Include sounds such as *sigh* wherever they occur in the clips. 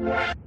What?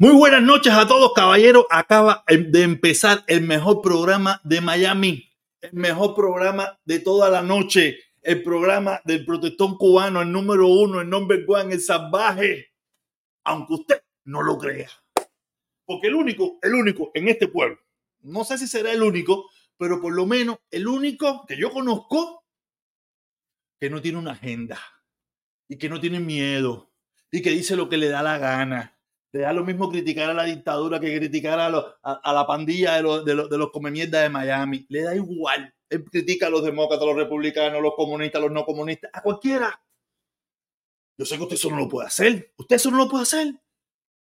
Muy buenas noches a todos, caballeros. Acaba de empezar el mejor programa de Miami, el mejor programa de toda la noche, el programa del protestón cubano, el número uno, el number one, el salvaje, aunque usted no lo crea. Porque el único, el único en este pueblo, no sé si será el único, pero por lo menos el único que yo conozco que no tiene una agenda y que no tiene miedo y que dice lo que le da la gana le da lo mismo criticar a la dictadura que criticar a, a, la pandilla de los, de, los, de los de Miami. Le da igual. Él critica a los demócratas, a los republicanos, a los comunistas, a los no comunistas, a cualquiera. Yo sé que usted eso no lo puede hacer. Usted eso no lo puede hacer.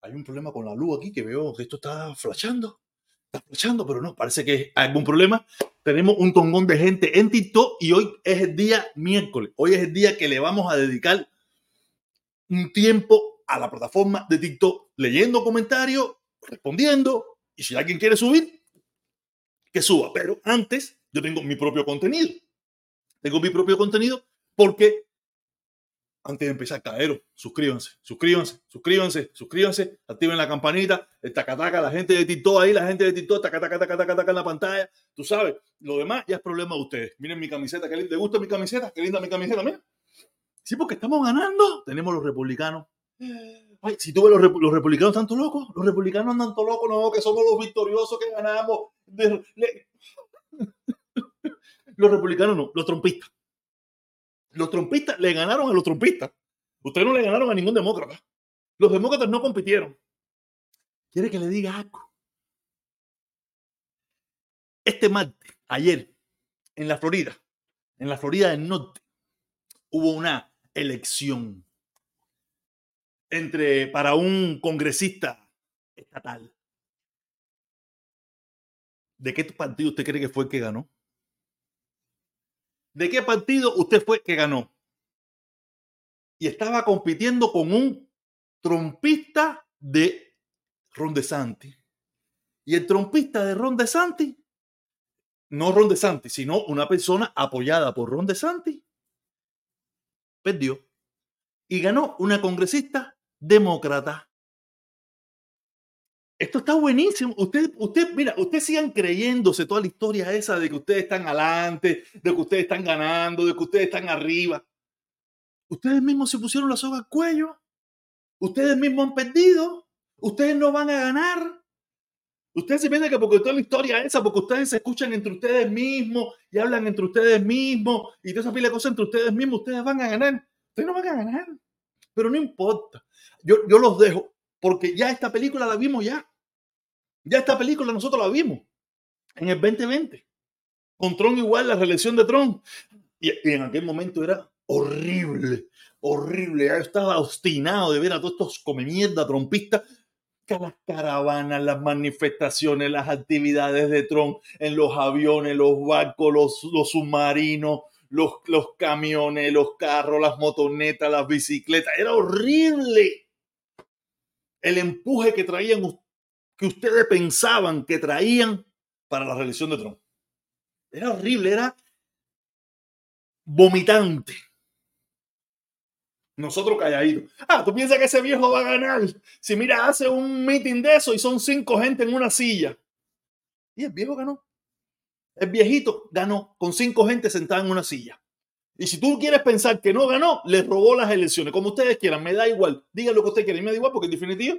Hay un problema con la luz aquí que veo que esto está flashando. Está flashando, pero no, parece que hay algún problema. Tenemos un tongón de gente en TikTok y hoy es el día miércoles. Hoy es el día que le vamos a dedicar un tiempo a la plataforma de TikTok leyendo comentarios, respondiendo, y si alguien quiere subir, que suba. Pero antes yo tengo mi propio contenido. Tengo mi propio contenido porque antes de empezar, caeros, suscríbanse, suscríbanse, suscríbanse, suscríbanse, activen la campanita, el tacataca, la gente de TikTok ahí, la gente de TikTok, tacataca, tacataca, taca en la pantalla, tú sabes, lo demás ya es problema de ustedes. Miren mi camiseta, que linda, ¿te gusta mi camiseta? Qué linda mi camiseta, mira. Sí, porque estamos ganando. Tenemos los republicanos Ay, si tú ves los, los republicanos tanto locos, los republicanos andan tanto locos, no, que somos los victoriosos que ganamos. *laughs* los republicanos no, los trompistas. Los trompistas le ganaron a los trompistas. Ustedes no le ganaron a ningún demócrata. Los demócratas no compitieron. ¿Quiere que le diga algo? Este martes, ayer, en la Florida, en la Florida del Norte, hubo una elección entre para un congresista estatal. ¿De qué partido usted cree que fue el que ganó? ¿De qué partido usted fue que ganó? Y estaba compitiendo con un trompista de Ron DeSantis. Y el trompista de Ron DeSantis, no Ron DeSantis, sino una persona apoyada por Ron DeSantis, perdió. Y ganó una congresista demócrata. Esto está buenísimo. Usted, usted, mira, ustedes sigan creyéndose toda la historia esa de que ustedes están adelante, de que ustedes están ganando, de que ustedes están arriba. Ustedes mismos se pusieron la soga al cuello. Ustedes mismos han perdido. Ustedes no van a ganar. Ustedes se piensan que porque toda la historia esa, porque ustedes se escuchan entre ustedes mismos y hablan entre ustedes mismos y toda esa pila de cosas entre ustedes mismos, ustedes van a ganar. Ustedes no van a ganar. Pero no importa yo, los dejo porque ya esta película la vimos ya. Ya esta película nosotros la vimos en el 2020. Con Tron igual, la reelección de Tron. Y, en aquel momento era horrible, horrible. Yo estaba obstinado de ver a todos estos come mierda trompistas las caravanas, las manifestaciones, las actividades de Tron en los aviones, los barcos, los, los submarinos, los, los camiones, los carros, las motonetas, las bicicletas. Era horrible el empuje que traían, que ustedes pensaban que traían para la reelección de Trump. Era horrible, era vomitante. Nosotros calladitos. Ah, tú piensas que ese viejo va a ganar. Si mira, hace un meeting de eso y son cinco gente en una silla. Y el viejo ganó. El viejito ganó con cinco gente sentada en una silla. Y si tú quieres pensar que no ganó, le robó las elecciones, como ustedes quieran, me da igual. Digan lo que ustedes quieran, me da igual, porque en definitiva,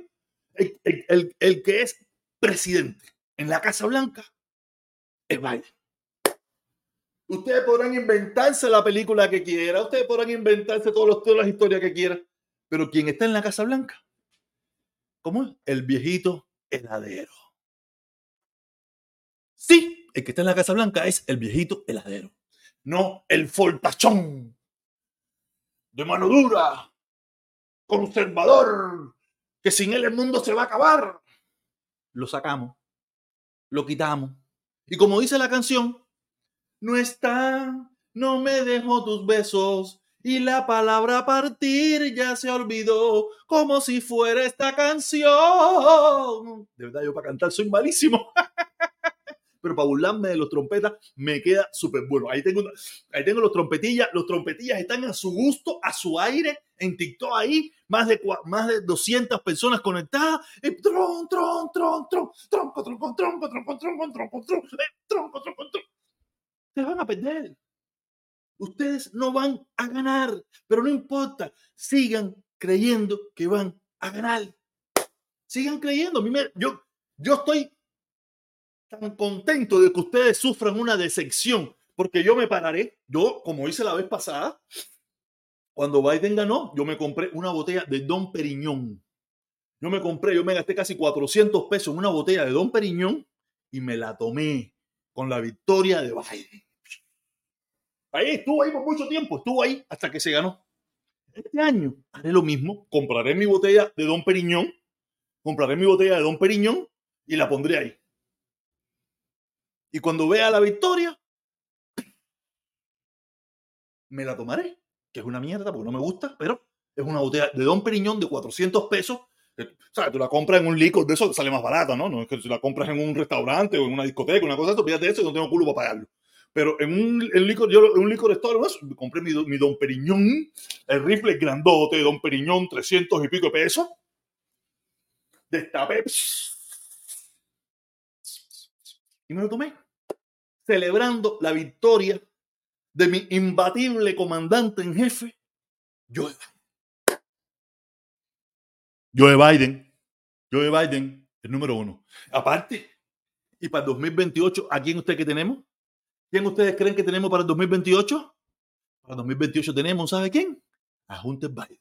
el, que es presidente en la Casa Blanca es Biden. Ustedes podrán inventarse la película que quieran, ustedes podrán inventarse todas las historias que quieran, pero quien está en la Casa Blanca, ¿cómo es? El viejito heladero. Sí, el que está en la Casa Blanca es el viejito heladero no el foltachón de mano dura, conservador, que sin él el mundo se va a acabar. Lo sacamos, lo quitamos. Y como dice la canción, no está, no me dejo tus besos. Y la palabra partir ya se olvidó, como si fuera esta canción. De verdad, yo para cantar soy malísimo. *laughs* pero para burlarme de los trompetas me queda súper bueno. Ahí tengo, ahí tengo los trompetillas. Los trompetillas están a su gusto, a su aire, en TikTok ahí, más de, más de 200 personas conectadas. tron, tron, tron, tron, tronco, tronco, tronco, tronco, tronco, tronco, tronco, tronco, tronco, tronco. Se van a perder. Ustedes no van a ganar, pero no importa. Sigan creyendo que van a ganar. Sigan creyendo. Yo, yo estoy contento de que ustedes sufran una decepción, porque yo me pararé. Yo, como hice la vez pasada, cuando Biden ganó, yo me compré una botella de Don Periñón. Yo me compré, yo me gasté casi 400 pesos en una botella de Don Periñón y me la tomé con la victoria de Biden. Ahí estuvo ahí por mucho tiempo, estuvo ahí hasta que se ganó. Este año haré lo mismo, compraré mi botella de Don Periñón, compraré mi botella de Don Periñón y la pondré ahí. Y cuando vea la victoria, me la tomaré, que es una mierda porque no me gusta, pero es una botella de Don Periñón de 400 pesos. sea, Tú la compras en un licor de eso, sale más barata, ¿no? No es que si la compras en un restaurante o en una discoteca, una cosa de eso, fíjate eso, no tengo culo para pagarlo. Pero en un licor, yo en un licor store, compré mi, mi, Don Periñón, el rifle grandote, Don Periñón, 300 y pico de pesos. Destapé. Y me lo tomé. Celebrando la victoria de mi imbatible comandante en jefe, Joe Biden. Joe Biden. Joe Biden, el número uno. Aparte, y para el 2028, ¿a quién usted que tenemos? ¿Quién ustedes creen que tenemos para el 2028? Para el 2028 tenemos, ¿sabe quién? A Hunter Biden.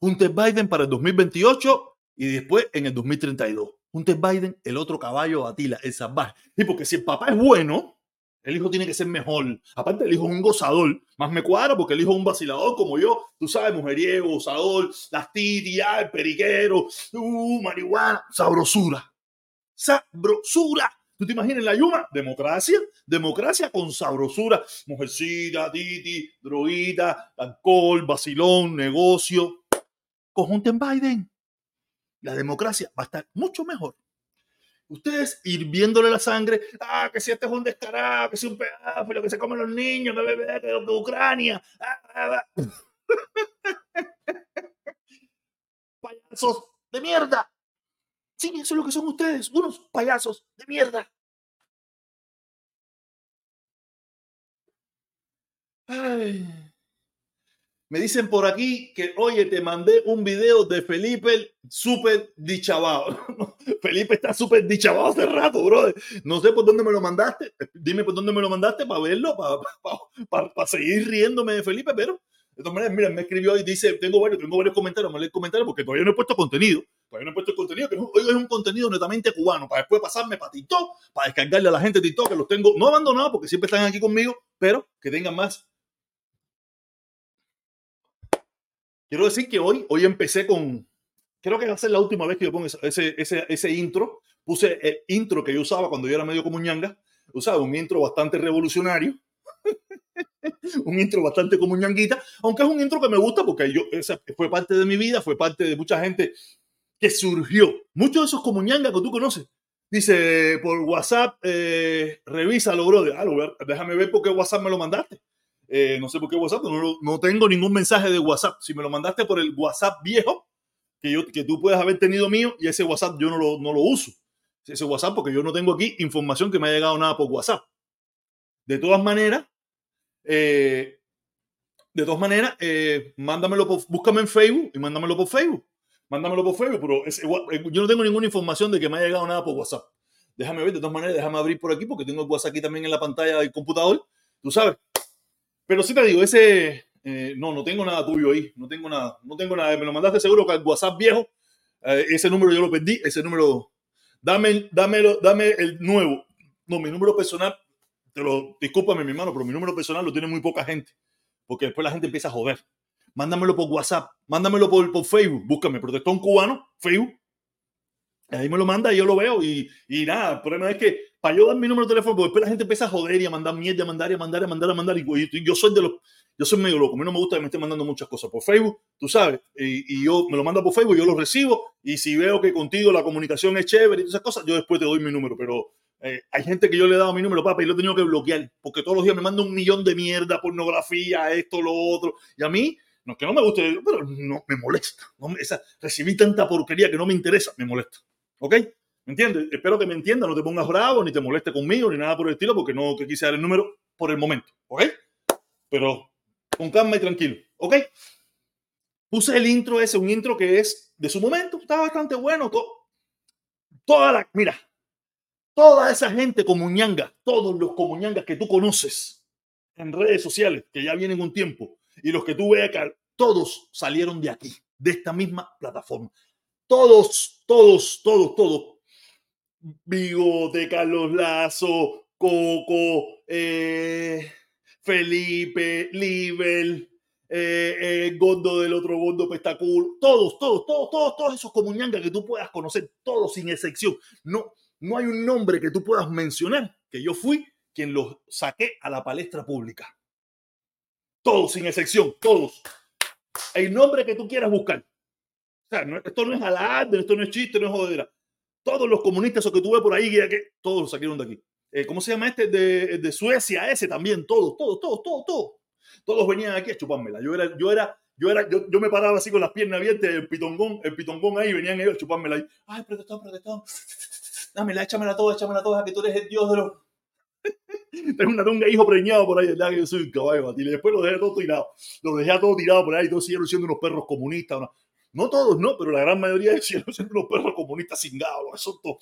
Hunter Biden para el 2028 y después en el 2032. Hunter Biden, el otro caballo Atila, el salvaje. Y porque si el papá es bueno, el hijo tiene que ser mejor. Aparte, el hijo es un gozador. Más me cuadra porque el hijo es un vacilador como yo. Tú sabes, mujeriego, gozador, las titias, el periquero, uh, marihuana, sabrosura. Sabrosura. ¿Tú te imaginas la Yuma? Democracia, democracia con sabrosura, mujercita, titi, droguita, alcohol, vacilón, negocio. Conjunto en Biden. La democracia va a estar mucho mejor. Ustedes hirviéndole la sangre, ah, que si este es un descarado, que si un pedófilo, que se comen los niños, que de Ucrania. Ah, ah, ah. *laughs* Payasos de mierda. Sí, eso es lo que son ustedes, unos payasos de mierda. Me dicen por aquí que, oye, te mandé un video de Felipe súper dichabado. *laughs* Felipe está súper dichabado hace rato, brother. No sé por dónde me lo mandaste. Dime por dónde me lo mandaste para verlo, para seguir riéndome de Felipe, pero de todas maneras, mira, me escribió y dice, tengo varios, tengo varios comentarios, me leer comentarios porque todavía no he puesto contenido. Todavía no he puesto contenido, que hoy es un contenido netamente cubano, para después pasarme para TikTok, para descargarle a la gente TikTok, que los tengo no abandonados porque siempre están aquí conmigo, pero que tengan más. Quiero decir que hoy, hoy empecé con, creo que va a ser la última vez que yo pongo ese, ese, ese intro. Puse el intro que yo usaba cuando yo era medio como ñanga. Usaba un intro bastante revolucionario *laughs* un intro bastante como ñanguita, aunque es un intro que me gusta porque yo, esa fue parte de mi vida, fue parte de mucha gente que surgió. Muchos de esos como ñanga que tú conoces. Dice por WhatsApp, eh, revísalo, brother. Ah, déjame ver por qué WhatsApp me lo mandaste. Eh, no sé por qué WhatsApp, no, no, tengo ningún mensaje de WhatsApp. Si me lo mandaste por el WhatsApp viejo, que, yo, que tú puedes haber tenido mío, y ese WhatsApp yo no lo, no lo uso. Ese WhatsApp, porque yo no tengo aquí información que me haya llegado nada por WhatsApp. De todas maneras, eh, de todas maneras, eh, mándamelo por, búscame en Facebook y mándamelo por Facebook. Mándamelo por Facebook, pero yo no tengo ninguna información de que me haya llegado nada por WhatsApp. Déjame ver, de todas maneras, déjame abrir por aquí porque tengo el WhatsApp aquí también en la pantalla del computador. Tú sabes. Pero sí te digo, ese. no, no tengo nada tuyo ahí. No tengo nada. No tengo nada. Me lo mandaste seguro que el WhatsApp viejo. ese número yo lo perdí. Ese número. Dame, dámelo, dame el nuevo. No, mi número personal te lo, discúlpame mi hermano, pero mi número personal lo tiene muy poca gente, porque después la gente empieza a joder. Mándamelo por WhatsApp, mándamelo por, por Facebook, búscame Protestón Cubano, Facebook. Ahí me lo manda y yo lo veo y, y nada, el problema es que para yo dar mi número de teléfono, porque después la gente empieza a joder y a mandar mierda, a mandar y a mandar a mandar, a mandar. Y, yo soy de los, yo soy medio loco, a mí no me gusta que me estén mandando muchas cosas por Facebook, tú sabes, y, y, yo me lo mando por Facebook, yo lo recibo y si veo que contigo la comunicación es chévere y esas cosas, yo después te doy mi número, pero Eh, hay gente que yo le he dado mi número, papá, y lo he tenido que bloquear, porque todos los días me manda un millón de mierda, pornografía, esto, lo otro. Y a mí, no es que no me guste, pero no me molesta. No recibí tanta porquería que no me interesa, me molesta. ¿Ok? ¿Me entiendes? Espero que me entiendas, no te pongas bravo, ni te moleste conmigo, ni nada por el estilo, porque no quise dar el número por el momento. ¿Ok? Pero con calma y tranquilo. ¿Ok? Puse el intro ese, un intro que es de su momento, está bastante bueno. toda la, mira, toda esa gente comuñanga, todos los comuñangas que tú conoces en redes sociales, que ya vienen un tiempo, y los que tú veas que todos salieron de aquí, de esta misma plataforma. Todos, todos, todos, todos. Vigo, de Carlos Lazo, Coco, eh, Felipe, Libel, eh, eh, Gondo del otro Gondo Pestacul, todos, todos, todos, todos, todos esos comuñangas que tú puedas conocer, todos sin excepción. No, no hay un nombre que tú puedas mencionar que yo fui quien los saqué a la palestra pública. Todos, sin excepción, todos. El nombre que tú quieras buscar. O sea, esto no es alarde, esto no es chiste, no es jodera. Todos los comunistas o que tuve por ahí, que, todos los saquieron de aquí. Eh, ¿Cómo se llama este? De, de, Suecia, ese también, todos, todos, todos, todos, todos. Todos venían aquí a chupármela. Yo era, yo era, yo era, yo, yo me paraba así con las piernas abiertas, el pitongón, el pitongón ahí, venían ellos a chupármela ahí. Ay, protestón, protestón dámela, échamela toda, échamela toda, que tú eres el dios de los... *laughs* Tengo una tonga hijo preñado por ahí, ¿verdad? Que yo soy un caballo, y después lo dejé todo tirado. Lo dejé todo tirado por ahí, todos siguieron siendo unos perros comunistas. No todos, no, pero la gran mayoría siguieron siendo unos perros comunistas cingados, todo.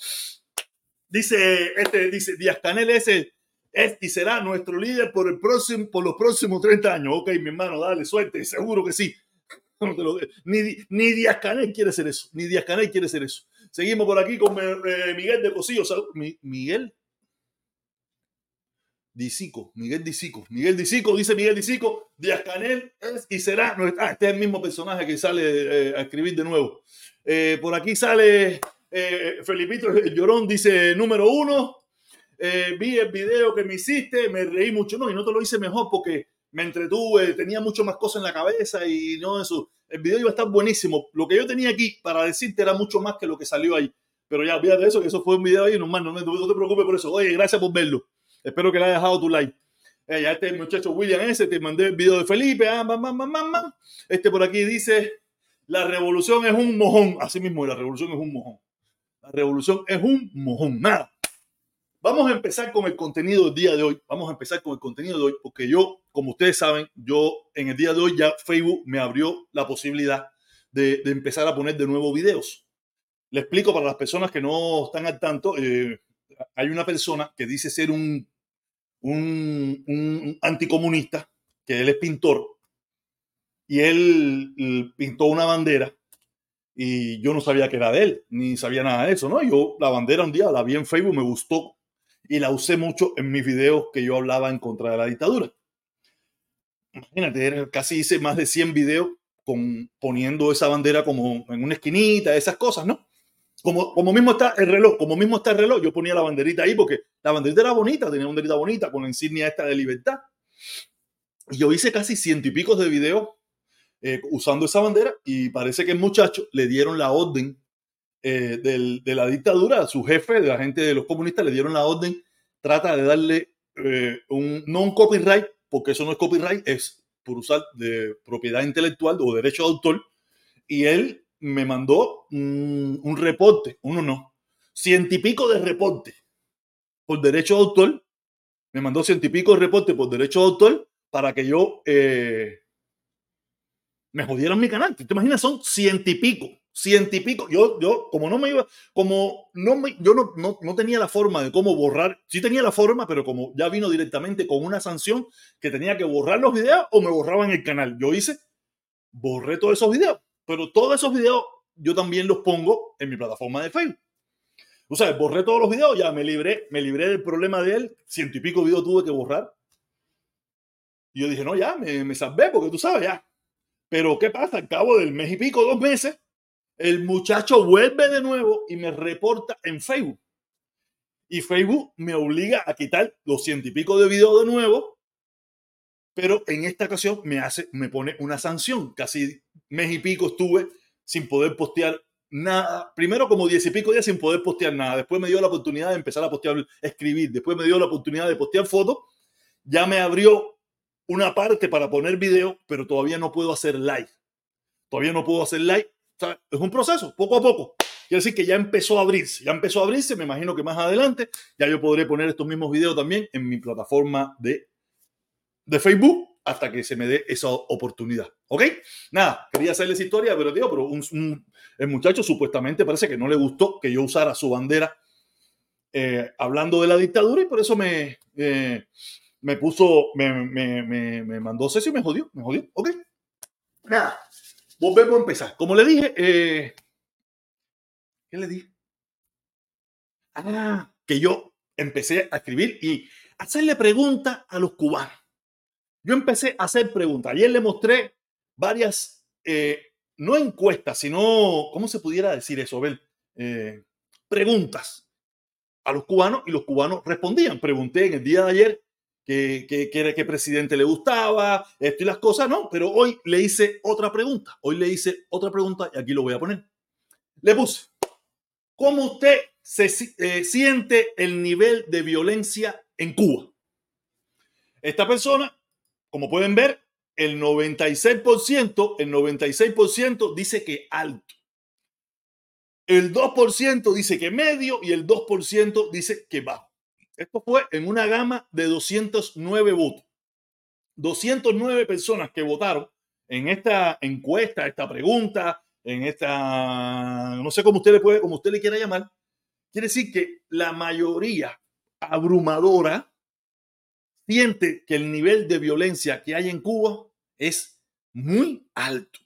Dice, este, dice, Díaz Canel ese es y será nuestro líder por, el próximo, por los próximos 30 años. Ok, mi hermano, dale, suerte, seguro que sí. *laughs* ni, Díaz Canel quiere ser eso, ni Díaz Canel quiere ser eso. Seguimos por aquí con eh, Miguel de Cosillo. Miguel Disico, Miguel Disico. Miguel Disico, dice Miguel Disico, Díaz Canel es y será. Ah, este es el mismo personaje que sale eh, a escribir de nuevo. Eh, por aquí sale Felipito el Llorón, dice número uno. vi el video que me hiciste, me reí mucho. No, y no te lo hice mejor porque me entretuve, tenía mucho más cosas en la cabeza y no eso. El video iba a estar buenísimo. Lo que yo tenía aquí para decirte era mucho más que lo que salió ahí. Pero ya, olvídate de eso, que eso fue un video ahí, no, no te preocupes por eso. Oye, gracias por verlo. Espero que le hayas dejado tu like. Eh, ya este muchacho William ese, te mandé el video de Felipe. Ah, este por aquí dice, la revolución es un mojón. Así mismo, la revolución es un mojón. La revolución es un mojón. Nada. Vamos a empezar con el contenido del día de hoy. Vamos a empezar con el contenido de hoy porque yo, como ustedes saben, yo en el día de hoy ya Facebook me abrió la posibilidad de, empezar a poner de nuevo videos. Le explico para las personas que no están al tanto. Eh, hay una persona que dice ser un, un, un anticomunista, que él es pintor, y él pintó una bandera y yo no sabía que era de él, ni sabía nada de eso, ¿no? Yo la bandera un día la vi en Facebook, me gustó y la usé mucho en mis videos que yo hablaba en contra de la dictadura. Imagínate, casi hice más de 100 videos con, poniendo esa bandera como en una esquinita, esas cosas, ¿no? Como, como mismo está el reloj, como mismo está el reloj, yo ponía la banderita ahí porque la banderita era bonita, tenía una banderita bonita con la insignia esta de libertad. Y yo hice casi ciento y pico de videos eh, usando esa bandera y parece que el muchacho le dieron la orden eh, de la dictadura, a su jefe, de la gente de los comunistas, le dieron la orden, trata de darle eh, un, no un copyright, porque eso no es copyright, es por usar de propiedad intelectual o derecho de autor, y él me mandó un, reporte, uno no, ciento y pico de reporte por derecho de autor, me mandó ciento y pico de reporte por derecho de autor para que yo eh, me jodieran mi canal. ¿Te imaginas? Son ciento y pico. Yo, yo, como no me iba, como no yo no, no, no, tenía la forma de cómo borrar, sí tenía la forma, pero como ya vino directamente con una sanción que tenía que borrar los videos o me borraban el canal. Yo hice, borré todos esos videos, pero todos esos videos yo también los pongo en mi plataforma de Facebook. O sea, borré todos los videos, ya me libré, me libré del problema de él, ciento y pico videos tuve que borrar. Y yo dije, no, ya, me, me salvé porque tú sabes, ya. Pero ¿qué pasa? Al cabo del mes y pico, dos meses, el muchacho vuelve de nuevo y me reporta en Facebook. Y Facebook me obliga a quitar los ciento y pico de videos de nuevo, pero en esta ocasión me hace, me pone una sanción. Casi mes y pico estuve sin poder postear nada, primero como diez y pico días sin poder postear nada. Después me dio la oportunidad de empezar a postear, escribir. Después me dio la oportunidad de postear fotos. Ya me abrió una parte para poner video, pero todavía no puedo hacer live. Todavía no puedo hacer live. es un proceso, poco a poco. Quiere decir que ya empezó a abrirse, ya empezó a abrirse. Me imagino que más adelante ya yo podré poner estos mismos videos también en mi plataforma de, de Facebook hasta que se me dé esa oportunidad. ¿Ok? Nada, quería hacerles historia, pero tío, pero el muchacho supuestamente parece que no le gustó que yo usara su bandera eh, hablando de la dictadura y por eso me, eh, me puso, me, me, me, mandó Ceci y me jodió, me jodió. ¿Ok? Nada, volvemos a empezar. Como le dije, eh, ¿qué le dije? Ah, que yo empecé a escribir y hacerle preguntas a los cubanos. Yo empecé a hacer preguntas. Ayer le mostré varias, eh, no encuestas, sino, ¿cómo se pudiera decir eso? Ver, eh, preguntas a los cubanos y los cubanos respondían. Pregunté en el día de ayer qué, qué, qué, presidente le gustaba, esto y las cosas, no, pero hoy le hice otra pregunta. Hoy le hice otra pregunta y aquí lo voy a poner. Le puse, ¿cómo usted se eh, siente el nivel de violencia en Cuba? Esta persona como pueden ver, el 96%, el 96% dice que alto. El 2% dice que medio y el 2% dice que bajo. Esto fue en una gama de 209 votos. 209 personas que votaron en esta encuesta, esta pregunta, en esta, no sé cómo usted le puede, como usted le quiera llamar, quiere decir que la mayoría abrumadora siente que el nivel de violencia que hay en Cuba es muy alto.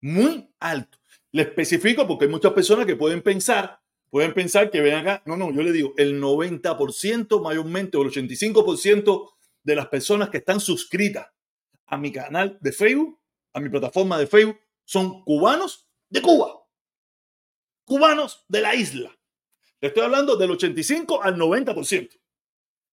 Muy alto. Le especifico porque hay muchas personas que pueden pensar, pueden pensar que ven acá. No, no, yo le digo, el 90% mayormente o el 85% de las personas que están suscritas a mi canal de Facebook, a mi plataforma de Facebook, son cubanos de Cuba. Cubanos de la isla. Le estoy hablando del 85 al 90%.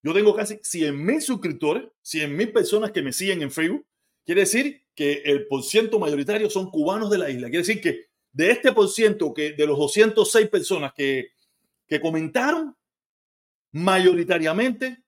Yo tengo casi 100 mil suscriptores, 100 mil personas que me siguen en Facebook. Quiere decir que el porciento mayoritario son cubanos de la isla. Quiere decir que de este porciento, que de los 206 personas que, que comentaron, mayoritariamente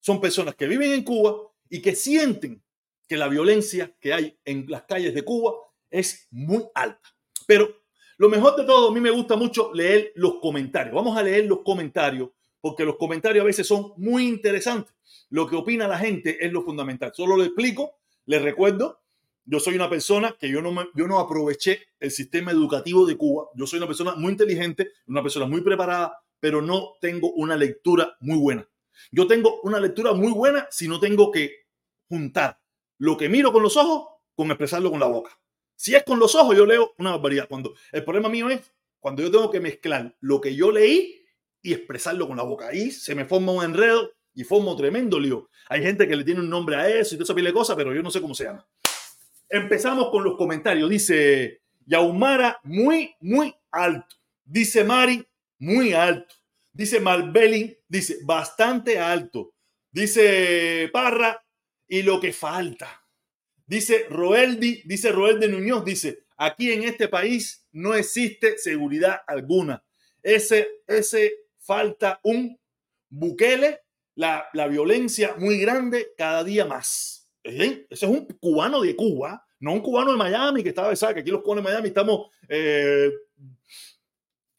son personas que viven en Cuba y que sienten que la violencia que hay en las calles de Cuba es muy alta. Pero lo mejor de todo, a mí me gusta mucho leer los comentarios. Vamos a leer los comentarios porque los comentarios a veces son muy interesantes. Lo que opina la gente es lo fundamental. Solo lo explico, les recuerdo, yo soy una persona que yo no, yo no aproveché el sistema educativo de Cuba. Yo soy una persona muy inteligente, una persona muy preparada, pero no tengo una lectura muy buena. Yo tengo una lectura muy buena si no tengo que juntar lo que miro con los ojos con expresarlo con la boca. Si es con los ojos, yo leo una barbaridad. Cuando el problema mío es cuando yo tengo que mezclar lo que yo leí y expresarlo con la boca. Ahí se me forma un enredo y forma un tremendo lío. Hay gente que le tiene un nombre a eso y todo esa pile de cosas, pero yo no sé cómo se llama. Empezamos con los comentarios. Dice Yaumara, muy, muy alto. Dice Mari, muy alto. Dice Malbelin, dice bastante alto. Dice Parra, y lo que falta. Dice Roeldi, dice Roeldi Nuñoz, dice, aquí en este país no existe seguridad alguna. Ese, ese falta un Bukele, la, violencia muy grande cada día más. Ese es un cubano de Cuba, no un cubano de Miami que estaba, ¿sabes? Que aquí los cubanos de Miami estamos... Eh,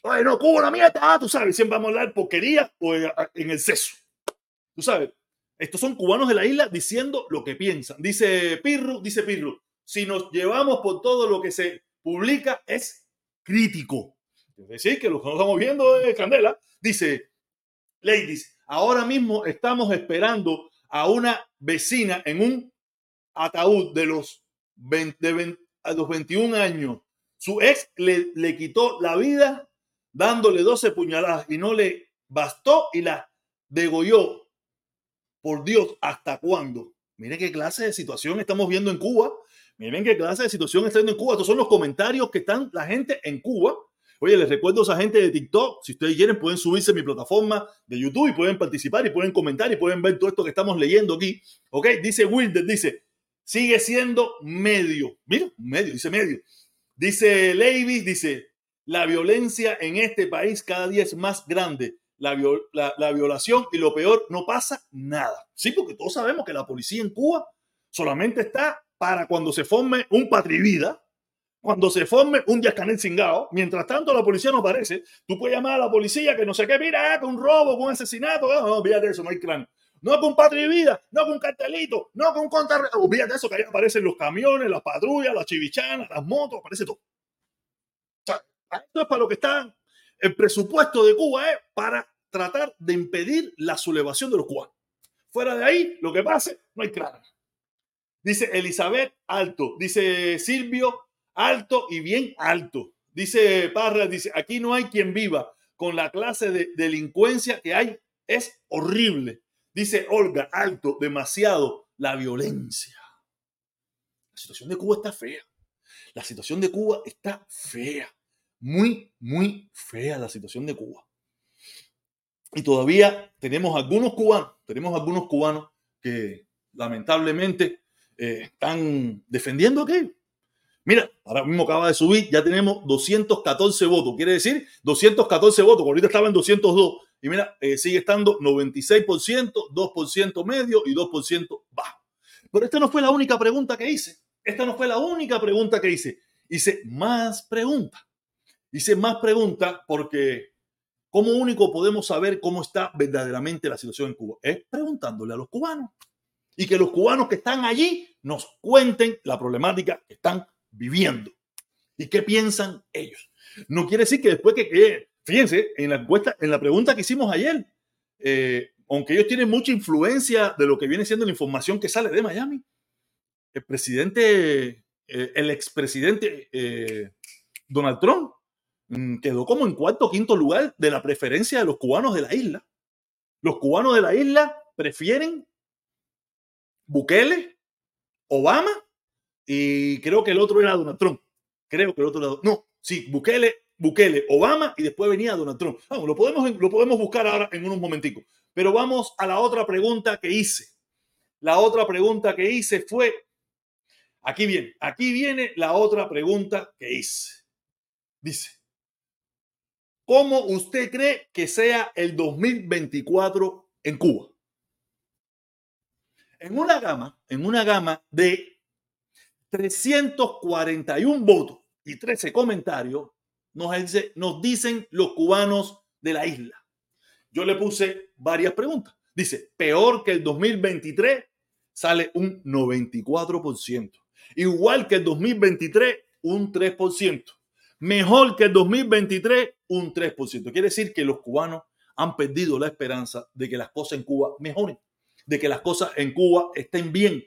Ay, no, Cuba, la mierda, tú sabes, siempre vamos a hablar porquería o en el seso. Tú sabes, estos son cubanos de la isla diciendo lo que piensan. Dice Pirru, dice Pirru, si nos llevamos por todo lo que se publica es crítico. Es decir, que lo que estamos viendo es candela. Dice, ladies, ahora mismo estamos esperando a una vecina en un ataúd de los, 20, a los 21 años. Su ex le, le quitó la vida dándole 12 puñaladas y no le bastó y la degolló. Por Dios, ¿hasta cuándo? Miren qué clase de situación estamos viendo en Cuba. Miren qué clase de situación está viendo en Cuba. Estos son los comentarios que están la gente en Cuba Oye, les recuerdo a esa gente de TikTok, si ustedes quieren pueden subirse a mi plataforma de YouTube y pueden participar y pueden comentar y pueden ver todo esto que estamos leyendo aquí. Ok, dice Wilder, dice, sigue siendo medio. Mira, medio, dice medio. Dice Levis, dice, la violencia en este país cada día es más grande. La, la, violación y lo peor, no pasa nada. Sí, porque todos sabemos que la policía en Cuba solamente está para cuando se forme un patrivida, cuando se forme un Canel cingado. Mientras tanto, la policía no aparece. Tú puedes llamar a la policía que no sé qué, mira, con un robo, con un asesinato. No, no, olvídate de eso, no hay clan. No con patrivida, no con cartelito, no con contra. Olvídate de eso, que ahí aparecen los camiones, las patrullas, las chivichanas, las motos, aparece todo. O sea, esto es para lo que está el presupuesto de Cuba, es para tratar de impedir la sublevación de los cubanos. Fuera de ahí, lo que pase, no hay clan. Dice Elizabeth, alto. Dice Silvio, alto y bien alto. Dice Parra, dice, aquí no hay quien viva con la clase de delincuencia que hay. Es horrible. Dice Olga, alto, demasiado, la violencia. La situación de Cuba está fea. La situación de Cuba está fea. Muy, muy fea la situación de Cuba. Y todavía tenemos algunos cubanos, tenemos algunos cubanos que lamentablemente eh, están defendiendo aquello. Mira, ahora mismo acaba de subir, ya tenemos 214 votos. Quiere decir 214 votos, ahorita estaba en 202. Y mira, eh, sigue estando 96%, 2% medio y 2% bajo. Pero esta no fue la única pregunta que hice. Esta no fue la única pregunta que hice. Hice más preguntas. Hice más preguntas porque ¿cómo único podemos saber cómo está verdaderamente la situación en Cuba? Es preguntándole a los cubanos. Y que los cubanos que están allí nos cuenten la problemática que están viviendo y qué piensan ellos. No quiere decir que después que, fíjense, en la encuesta, en la pregunta que hicimos ayer, eh, aunque ellos tienen mucha influencia de lo que viene siendo la información que sale de Miami, el presidente, eh, el expresidente eh, Donald Trump mm, quedó como en cuarto o quinto lugar de la preferencia de los cubanos de la isla. Los cubanos de la isla prefieren Bukele, Obama y creo que el otro era Donald Trump. Creo que el otro era. No, sí, Bukele, Bukele, Obama y después venía Donald Trump. Vamos, lo podemos, lo podemos buscar ahora en unos momenticos. Pero vamos a la otra pregunta que hice. La otra pregunta que hice fue. Aquí viene, aquí viene la otra pregunta que hice. Dice, ¿cómo usted cree que sea el 2024 en Cuba? En una gama, en una gama de 341 votos y 13 comentarios nos, nos dicen los cubanos de la isla. Yo le puse varias preguntas. Dice, peor que el 2023 sale un 94%. Igual que el 2023, un 3%. Mejor que el 2023, un 3%. Quiere decir que los cubanos han perdido la esperanza de que las cosas en Cuba mejoren, de que las cosas en Cuba estén bien,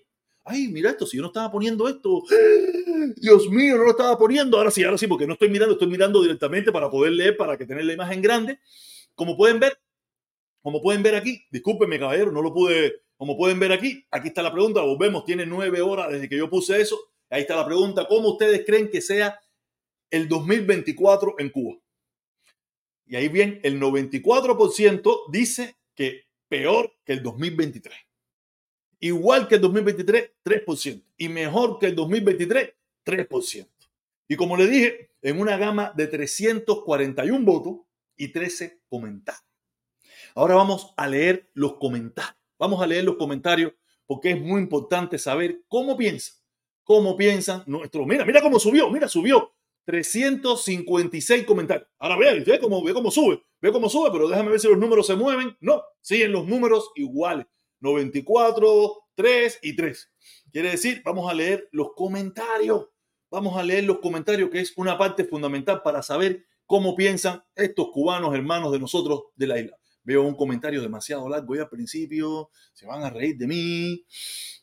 ay, mira esto, si yo no estaba poniendo esto, *gasps* Dios mío, no lo estaba poniendo, ahora sí, ahora sí, porque no estoy mirando, estoy mirando directamente para poder leer, para que tener la imagen grande. Como pueden ver, como pueden ver aquí, discúlpenme caballero, no lo pude, como pueden ver aquí, aquí está la pregunta, volvemos, tiene nueve horas desde que yo puse eso, ahí está la pregunta, ¿cómo ustedes creen que sea el 2024 en Cuba? Y ahí bien, el 94% dice que peor que el 2023 igual que el 2023, 3%. Y mejor que el 2023, 3%. Y como le dije, en una gama de 341 votos y 13 comentarios. Ahora vamos a leer los comentarios. Vamos a leer los comentarios porque es muy importante saber cómo piensan. Cómo piensan nuestros. Mira, mira cómo subió. Mira, subió 356 comentarios. Ahora ve, ve cómo, ve cómo sube. Ve cómo sube, pero déjame ver si los números se mueven. No, siguen los números iguales. 94, 3 y 3. Quiere decir, vamos a leer los comentarios. Vamos a leer los comentarios, que es una parte fundamental para saber cómo piensan estos cubanos hermanos de nosotros de la isla. Veo un comentario demasiado largo y al principio se van a reír de mí.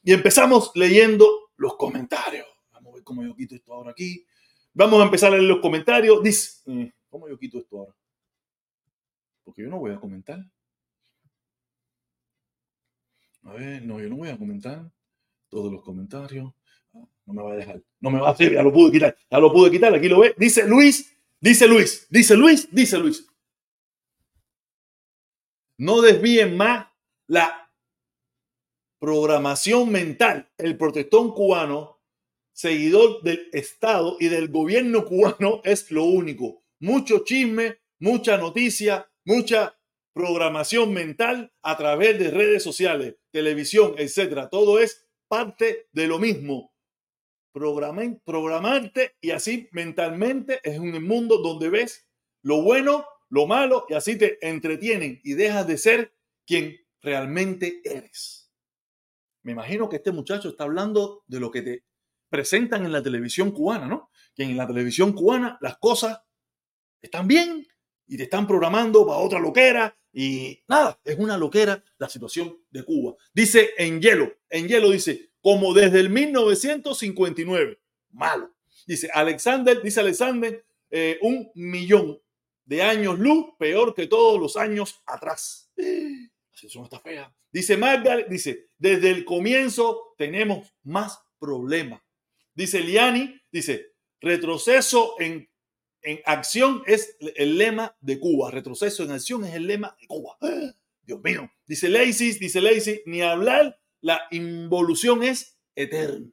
Y empezamos leyendo los comentarios. Vamos a ver cómo yo quito esto ahora aquí. Vamos a empezar a leer los comentarios. Dice, eh, ¿cómo yo quito esto ahora? Porque yo no voy a comentar. A ver, no, yo no voy a comentar todos los comentarios. Ah, no me va a dejar. No me va a hacer, ya lo pude quitar. Ya lo pude quitar, aquí lo ve. Dice Luis, dice Luis, dice Luis, dice Luis. No desvíen más la programación mental. El protestón cubano seguidor del Estado y del gobierno cubano es lo único. Mucho chisme, mucha noticia, mucha programación mental a través de redes sociales, televisión, etcétera. Todo es parte de lo mismo. programarte y así mentalmente es un mundo donde ves lo bueno, lo malo y así te entretienen y dejas de ser quien realmente eres. Me imagino que este muchacho está hablando de lo que te presentan en la televisión cubana, ¿no? Que en la televisión cubana las cosas están bien y te están programando para otra loquera y nada, es una loquera la situación de Cuba. Dice en hielo, en hielo dice, como desde el 1959, malo. Dice Alexander, dice Alexander, eh, un millón de años luz peor que todos los años atrás. *gasps* La situación está fea. Dice Margaret, dice, desde el comienzo tenemos más problemas. Dice Liani, dice, retroceso en, en acción es el lema de Cuba. Retroceso en acción es el lema de Cuba. *gasps* Dios mío. Dice Lacey, dice Lacey, ni hablar, la involución es eterna.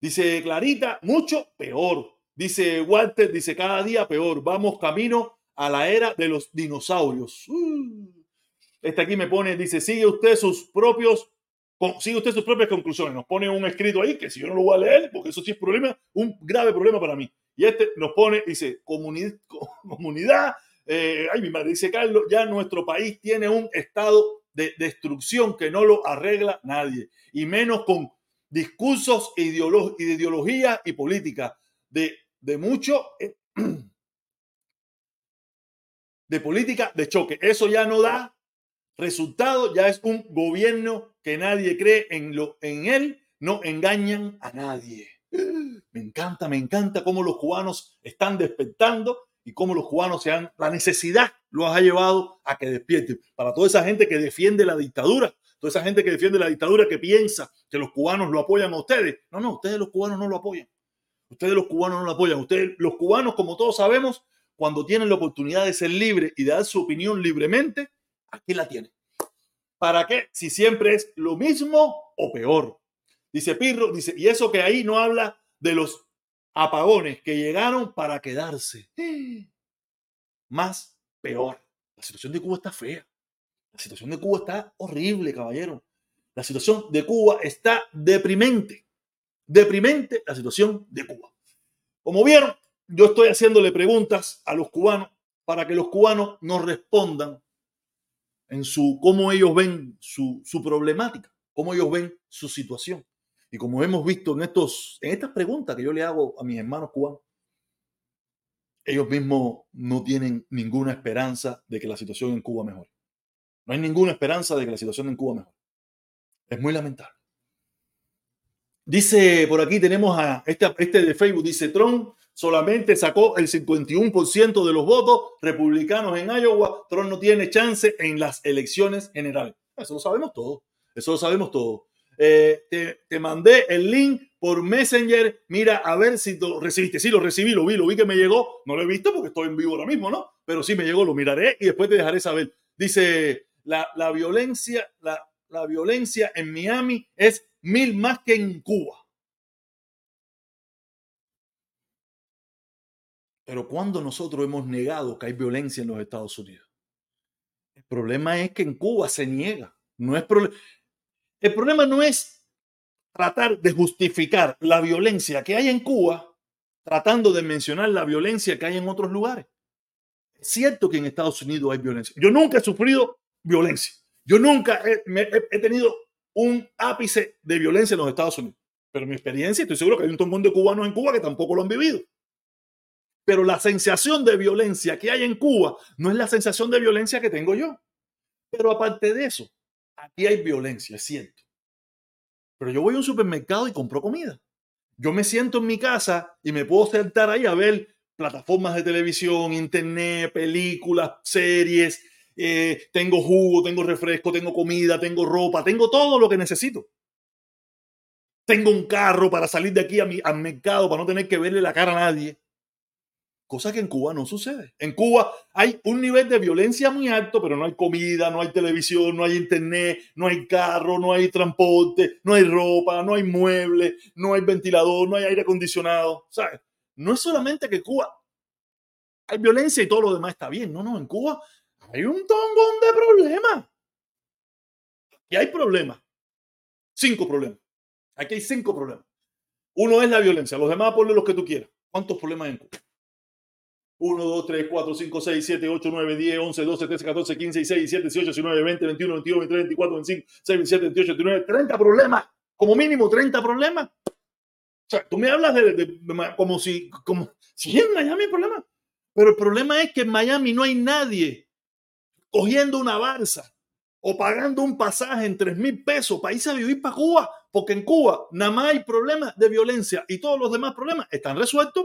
Dice Clarita, mucho peor. Dice Walter, dice cada día peor. Vamos camino a la era de los dinosaurios. Este aquí me pone, dice, sigue usted sus propios sigue usted sus propias conclusiones. Nos pone un escrito ahí que si yo no lo voy a leer, porque eso sí es problema, un grave problema para mí. Y este nos pone, dice, comunidad, *laughs* comunidad eh, ay, mi madre, dice Carlos, ya nuestro país tiene un estado de destrucción que no lo arregla nadie, y menos con discursos de ideología y política de, de mucho, eh, *clears throat* de política de choque. Eso ya no da resultado, ya es un gobierno que nadie cree en, lo, en él, no engañan a nadie. Me encanta, me encanta cómo los cubanos están despertando y cómo los cubanos se han, la necesidad los ha llevado a que despierten. Para toda esa gente que defiende la dictadura, toda esa gente que defiende la dictadura, que piensa que los cubanos lo apoyan a ustedes. No, no, ustedes los cubanos no lo apoyan. Ustedes los cubanos no lo apoyan. Ustedes, los cubanos, como todos sabemos, cuando tienen la oportunidad de ser libres y de dar su opinión libremente, aquí la tienen. ¿Para qué? Si siempre es lo mismo o peor. Dice Pirro, dice, y eso que ahí no habla de los apagones que llegaron para quedarse. *gasps* Más peor. La situación de Cuba está fea. La situación de Cuba está horrible, caballero. La situación de Cuba está deprimente. Deprimente la situación de Cuba. Como vieron, yo estoy haciéndole preguntas a los cubanos para que los cubanos nos respondan en su cómo ellos ven su, problemática, cómo ellos ven su situación. Y como hemos visto en, estos, en estas preguntas que yo le hago a mis hermanos cubanos, ellos mismos no tienen ninguna esperanza de que la situación en Cuba mejore. No hay ninguna esperanza de que la situación en Cuba mejore. Es muy lamentable. Dice por aquí, tenemos a este, este de Facebook, dice Trump solamente sacó el 51% de los votos republicanos en Iowa. Trump no tiene chance en las elecciones generales. Eso lo sabemos todo. Eso lo sabemos todo. Eh, te, mandé el link por Messenger. Mira a ver si lo recibiste. Sí, lo recibí, lo vi, lo vi que me llegó. No lo he visto porque estoy en vivo ahora mismo, ¿no? Pero sí me llegó, lo miraré y después te dejaré saber. Dice, la, la violencia, la, la violencia en Miami es mil más que en Cuba. Pero cuando nosotros hemos negado que hay violencia en los Estados Unidos? El problema es que en Cuba se niega. No es el problema no es tratar de justificar la violencia que hay en Cuba tratando de mencionar la violencia que hay en otros lugares. Es cierto que en Estados Unidos hay violencia. Yo nunca he sufrido violencia. Yo nunca he, tenido un ápice de violencia en los Estados Unidos. Pero en mi experiencia, estoy seguro que hay un montón de cubanos en Cuba que tampoco lo han vivido. Pero la sensación de violencia que hay en Cuba no es la sensación de violencia que tengo yo. Pero aparte de eso, aquí hay violencia, es cierto. Pero yo voy a un supermercado y compro comida. Yo me siento en mi casa y me puedo sentar ahí a ver plataformas de televisión, internet, películas, series. Eh, tengo jugo, tengo refresco, tengo comida, tengo ropa, tengo todo lo que necesito. Tengo un carro para salir de aquí a mi, al mercado para no tener que verle la cara a nadie. Cosa que en Cuba no sucede. En Cuba hay un nivel de violencia muy alto, pero no hay comida, no hay televisión, no hay internet, no hay carro, no hay transporte, no hay ropa, no hay muebles, no hay ventilador, no hay aire acondicionado. ¿Sabes? No es solamente que Cuba hay violencia y todo lo demás está bien. No, no, en Cuba hay un tongón de problemas. Y hay problemas. Cinco problemas. Aquí hay cinco problemas. Uno es la violencia. Los demás ponle los que tú quieras. ¿Cuántos problemas hay en Cuba? 1, 2, 3, 4, 5, 6, 7, 8, 9, 10, 11, 12, 13, 14, 15, 16, 17, 18, 19, 20, 21, 22, 23, 24, 25, 26, 27, 28, 29, 30 problemas. Como mínimo 30 problemas. O sea, tú me hablas de, de, de como si, como si en Miami hay problemas. Pero el problema es que en Miami no hay nadie cogiendo una balsa o pagando un pasaje en 3 mil pesos para irse a vivir para Cuba, porque en Cuba nada más hay problemas de violencia y todos los demás problemas están resueltos.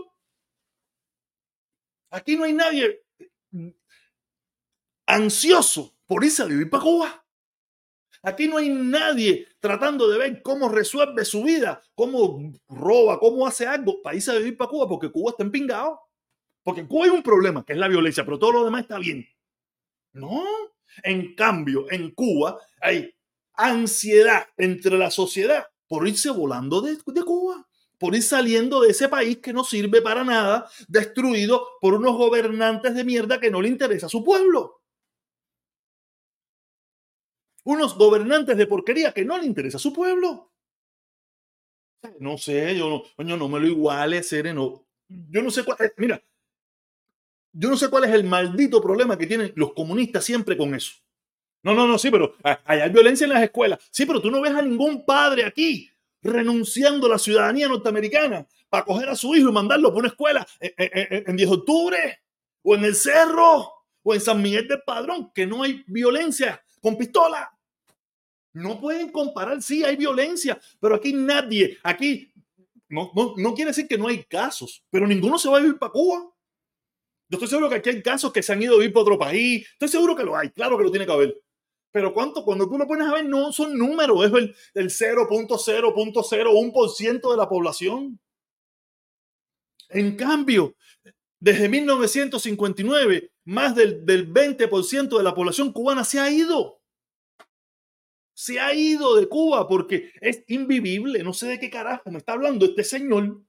Aquí no hay nadie ansioso por irse a vivir para Cuba. Aquí no hay nadie tratando de ver cómo resuelve su vida, cómo roba, cómo hace algo para irse a vivir para Cuba, porque Cuba está empingado. Porque en Cuba hay un problema, que es la violencia, pero todo lo demás está bien. No. En cambio, en Cuba hay ansiedad entre la sociedad por irse volando de, de, Cuba, por ir saliendo de ese país que no sirve para nada, destruido por unos gobernantes de mierda que no le interesa a su pueblo. Unos gobernantes de porquería que no le interesa a su pueblo. No sé, yo no, coño, no me lo iguale, sereno. Yo no sé cuál. Mira, yo no sé cuál es el maldito problema que tienen los comunistas siempre con eso. No, no, no, sí, pero hay violencia en las escuelas. Sí, pero tú no ves a ningún padre aquí renunciando a la ciudadanía norteamericana para coger a su hijo y mandarlo por una escuela en 10 de octubre o en el cerro o en San Miguel del Padrón, que no hay violencia con pistola. No pueden comparar, sí, hay violencia, pero aquí nadie, aquí no, no, no quiere decir que no hay casos, pero ninguno se va a vivir para Cuba. Yo estoy seguro que aquí hay casos que se han ido a vivir para otro país. Estoy seguro que lo hay. Claro que lo tiene que haber. Pero cuánto, cuando tú lo pones a ver, no son números. Es el, el 0.0.01% de la población. En cambio, desde 1959, más del, del 20% de la población cubana se ha ido. Se ha ido de Cuba porque es invivible. No sé de qué carajo me está hablando este señor.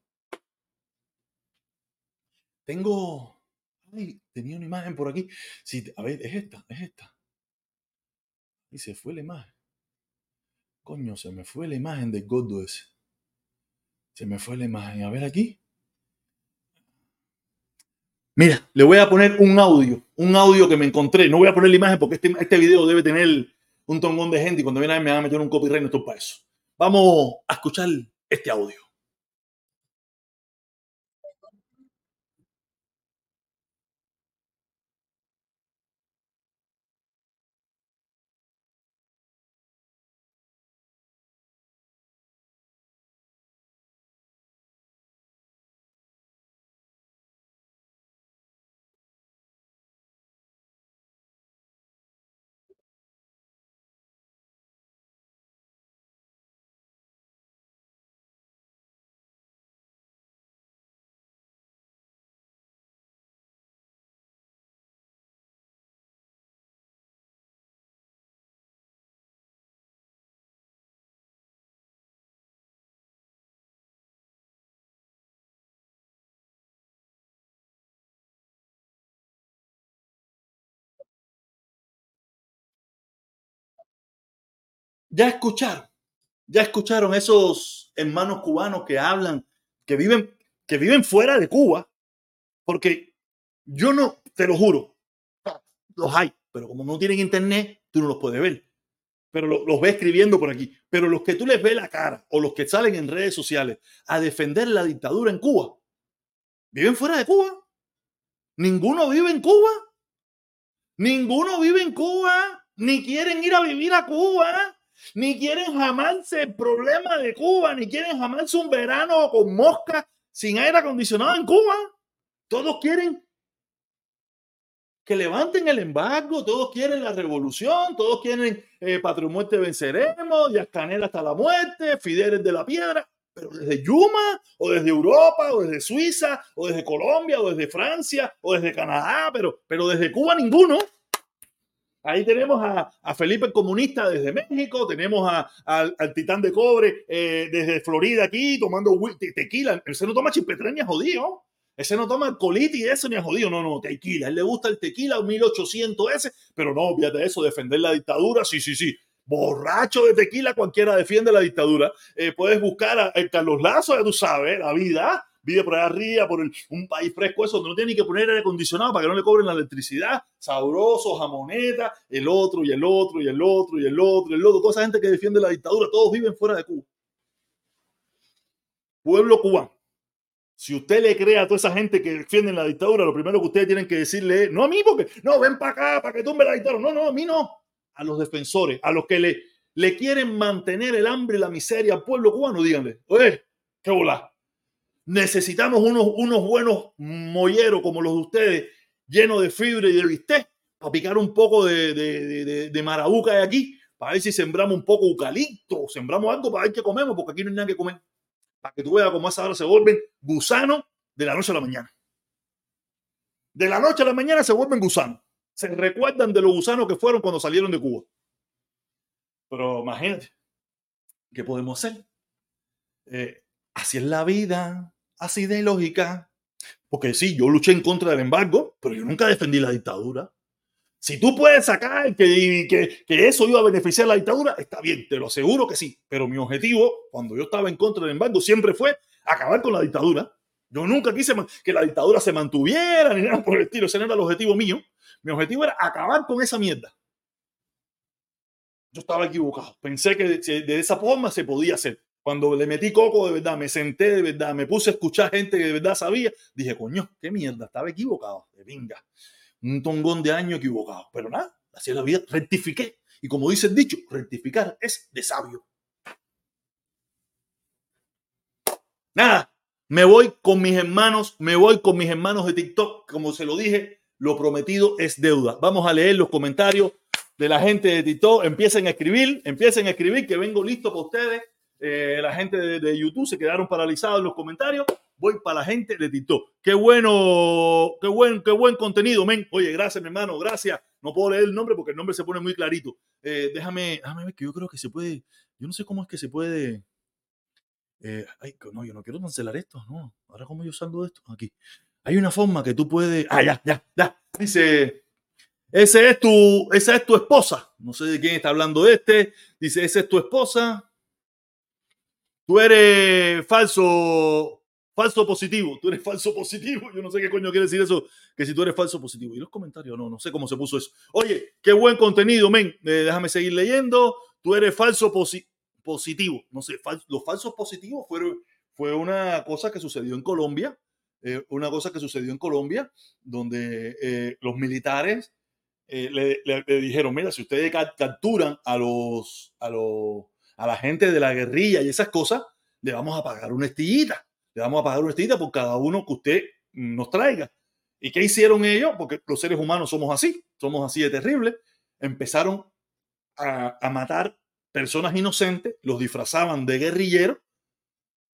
Tengo tenía una imagen por aquí. Sí, a ver, es esta, es esta. Y se fue la imagen. Coño, se me fue la imagen del gordo ese. Se me fue la imagen. A ver aquí. Mira, le voy a poner un audio, un audio que me encontré. No voy a poner la imagen porque este, este video debe tener un tongón de gente y cuando viene a ver me van a meter un copyright, no estoy para eso. Vamos a escuchar este audio. Ya escucharon, ya escucharon esos hermanos cubanos que hablan, que viven, que viven fuera de Cuba, porque yo no, te lo juro, los hay, pero como no tienen internet, tú no los puedes ver. Pero lo, los ves escribiendo por aquí. Pero los que tú les ves la cara o los que salen en redes sociales a defender la dictadura en Cuba, viven fuera de Cuba. Ninguno vive en Cuba. Ninguno vive en Cuba. Ni quieren ir a vivir a Cuba ni quieren jamás el problema de Cuba, ni quieren jamás un verano con mosca sin aire acondicionado en Cuba. Todos quieren que levanten el embargo, todos quieren la revolución, todos quieren eh, patria muerte venceremos, Díaz Canel hasta la muerte, Fidel de la piedra. pero desde Yuma, o desde Europa, o desde Suiza, o desde Colombia, o desde Francia, o desde Canadá, pero, pero desde Cuba ninguno. Ahí tenemos a, Felipe el Comunista desde México, tenemos al Titán de Cobre eh, desde Florida aquí tomando tequila. Ese no toma chipetrán a jodido. Ese no toma colitis y eso ni a jodido. No, no, tequila. A él le gusta el tequila, 1800 ese, pero no, de eso, defender la dictadura. Sí, sí, sí. Borracho de tequila, cualquiera defiende la dictadura. Eh, puedes buscar a, Carlos Lazo, ya tú sabes, la vida vive por allá arriba, por un país fresco, eso, donde no tiene ni que poner aire acondicionado para que no le cobren la electricidad, sabroso, jamoneta, el otro y el otro y el otro y el otro el otro, toda esa gente que defiende la dictadura, todos viven fuera de Cuba. Pueblo cubano. Si usted le cree a toda esa gente que defiende la dictadura, lo primero que ustedes tienen que decirle es, no a mí, porque, no, ven para acá, para que tumbe la dictadura. No, no, a mí no. A los defensores, a los que le, le quieren mantener el hambre y la miseria al pueblo cubano, díganle, oye, qué bola Necesitamos unos, unos buenos molleros como los de ustedes, llenos de fibra y de bistec, para picar un poco de, de, de, marabuca de aquí, para ver si sembramos un poco eucalipto, sembramos algo para ver qué comemos, porque aquí no hay nada que comer. Para que tú veas cómo esa hora se vuelven gusanos de la noche a la mañana. De la noche a la mañana se vuelven gusanos. Se recuerdan de los gusanos que fueron cuando salieron de Cuba. Pero imagínate, ¿qué podemos hacer? Eh, así es la vida así de lógica. Porque sí, yo luché en contra del embargo, pero yo nunca defendí la dictadura. Si tú puedes sacar que, que, eso iba a beneficiar a la dictadura, está bien, te lo aseguro que sí. Pero mi objetivo, cuando yo estaba en contra del embargo, siempre fue acabar con la dictadura. Yo nunca quise que la dictadura se mantuviera ni nada por el estilo. Ese no era el objetivo mío. Mi objetivo era acabar con esa mierda. Yo estaba equivocado. Pensé que de esa forma se podía hacer. Cuando le metí coco de verdad, me senté de verdad, me puse a escuchar gente que de verdad sabía, dije, coño, qué mierda, estaba equivocado, de venga. Un tongón de año equivocado. Pero nada, así es la vida, rectifiqué. Y como dice el dicho, rectificar es de sabio. Nada, me voy con mis hermanos, me voy con mis hermanos de TikTok. Como se lo dije, lo prometido es deuda. Vamos a leer los comentarios de la gente de TikTok. Empiecen a escribir, empiecen a escribir que vengo listo para ustedes. Eh, la gente de, YouTube se quedaron paralizados en los comentarios. Voy para la gente de TikTok. Qué bueno, qué buen, qué buen contenido, men. Oye, gracias, mi hermano, gracias. No puedo leer el nombre porque el nombre se pone muy clarito. Eh, déjame, déjame ver que yo creo que se puede. Yo no sé cómo es que se puede. Eh, ay, no, yo no quiero cancelar esto, no. Ahora, ¿cómo yo salgo esto? Aquí. Hay una forma que tú puedes. Ah, ya, ya, ya. Dice. Ese es tu, esa es tu esposa. No sé de quién está hablando este. Dice, esa es tu esposa tú eres falso, falso positivo, tú eres falso positivo. Yo no sé qué coño quiere decir eso, que si tú eres falso positivo. Y los comentarios, no, no sé cómo se puso eso. Oye, qué buen contenido, men. Eh, déjame seguir leyendo. Tú eres falso positivo. No sé, los falsos positivos fueron, fue una cosa que sucedió en Colombia. Eh, una cosa que sucedió en Colombia, donde eh, los militares le, le, dijeron, mira, si ustedes capturan a los, a los a la gente de la guerrilla y esas cosas, le vamos a pagar una estillita. Le vamos a pagar una estillita por cada uno que usted nos traiga. ¿Y qué hicieron ellos? Porque los seres humanos somos así, somos así de terribles. Empezaron a, matar personas inocentes, los disfrazaban de guerrilleros,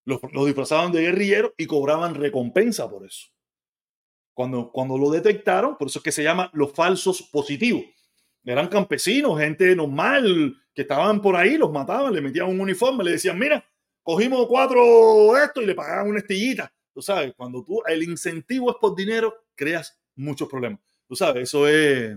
los, disfrazaban de guerrilleros y cobraban recompensa por eso. Cuando, cuando lo detectaron, por eso es que se llama los falsos positivos. Eran campesinos, gente normal, que estaban por ahí, los mataban, le metían un uniforme, le decían, mira, cogimos cuatro esto y le pagaban una estillita. Tú sabes, cuando tú, el incentivo es por dinero, creas muchos problemas. Tú sabes, eso es,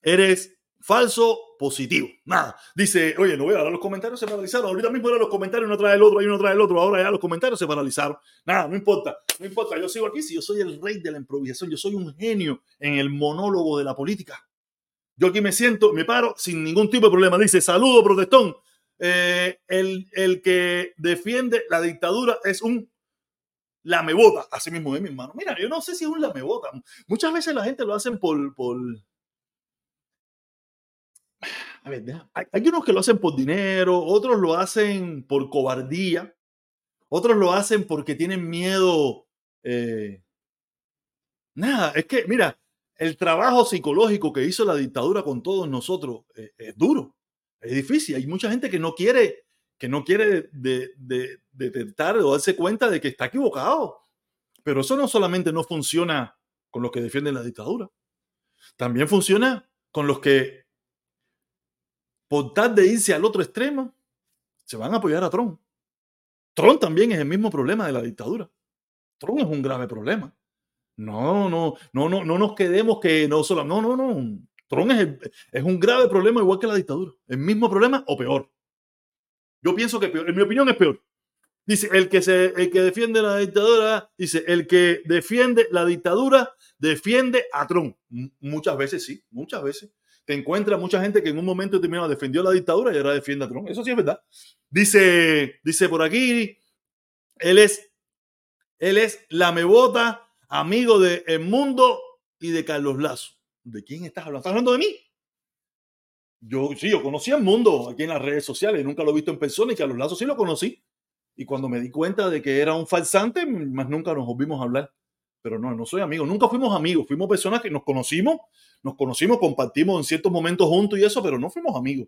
eres falso positivo. Nada. Dice, oye, no voy a dar los comentarios, se paralizaron. Ahorita mismo eran los comentarios, uno trae el otro, hay uno trae el otro. Ahora ya los comentarios se paralizaron. Nada, no importa, no importa. Yo sigo aquí. Si yo soy el rey de la improvisación, yo soy un genio en el monólogo de la política. Yo aquí me siento, me paro sin ningún tipo de problema. Dice, saludo, protestón. Eh, el, el, que defiende la dictadura es un lamebota, así mismo de mi hermano. Mira, yo no sé si es un lamebota. Muchas veces la gente lo hacen por... por... A ver, hay, hay unos que lo hacen por dinero, otros lo hacen por cobardía, otros lo hacen porque tienen miedo. Eh... Nada, es que, mira, el trabajo psicológico que hizo la dictadura con todos nosotros eh, es, duro, es difícil. Hay mucha gente que no quiere, que no quiere detectar o darse cuenta de que está equivocado. Pero eso no solamente no funciona con los que defienden la dictadura, también funciona con los que, por tal de irse al otro extremo, se van a apoyar a Trump. Trump también es el mismo problema de la dictadura. Trump es un grave problema. No, no, no, no, no nos quedemos que no solo. No, no, no. Trump es, es un grave problema igual que la dictadura. El mismo problema o peor. Yo pienso que peor. En mi opinión es peor. Dice, el que, se, el que defiende la dictadura, dice, el que defiende la dictadura defiende a Trump. muchas veces sí, muchas veces. Te encuentras mucha gente que en un momento determinado defendió la dictadura y ahora defiende a Trump. Eso sí es verdad. Dice, dice por aquí, él es, él es la mebota, amigo de El Mundo y de Carlos Lazo. ¿De quién estás hablando? ¿Estás hablando de mí? Yo sí, yo conocí El Mundo aquí en las redes sociales, nunca lo he visto en persona y Carlos Lazo sí lo conocí. Y cuando me di cuenta de que era un falsante, más nunca nos volvimos a hablar. Pero no, no soy amigo. Nunca fuimos amigos. Fuimos personas que nos conocimos, nos conocimos, compartimos en ciertos momentos juntos y eso, pero no fuimos amigos.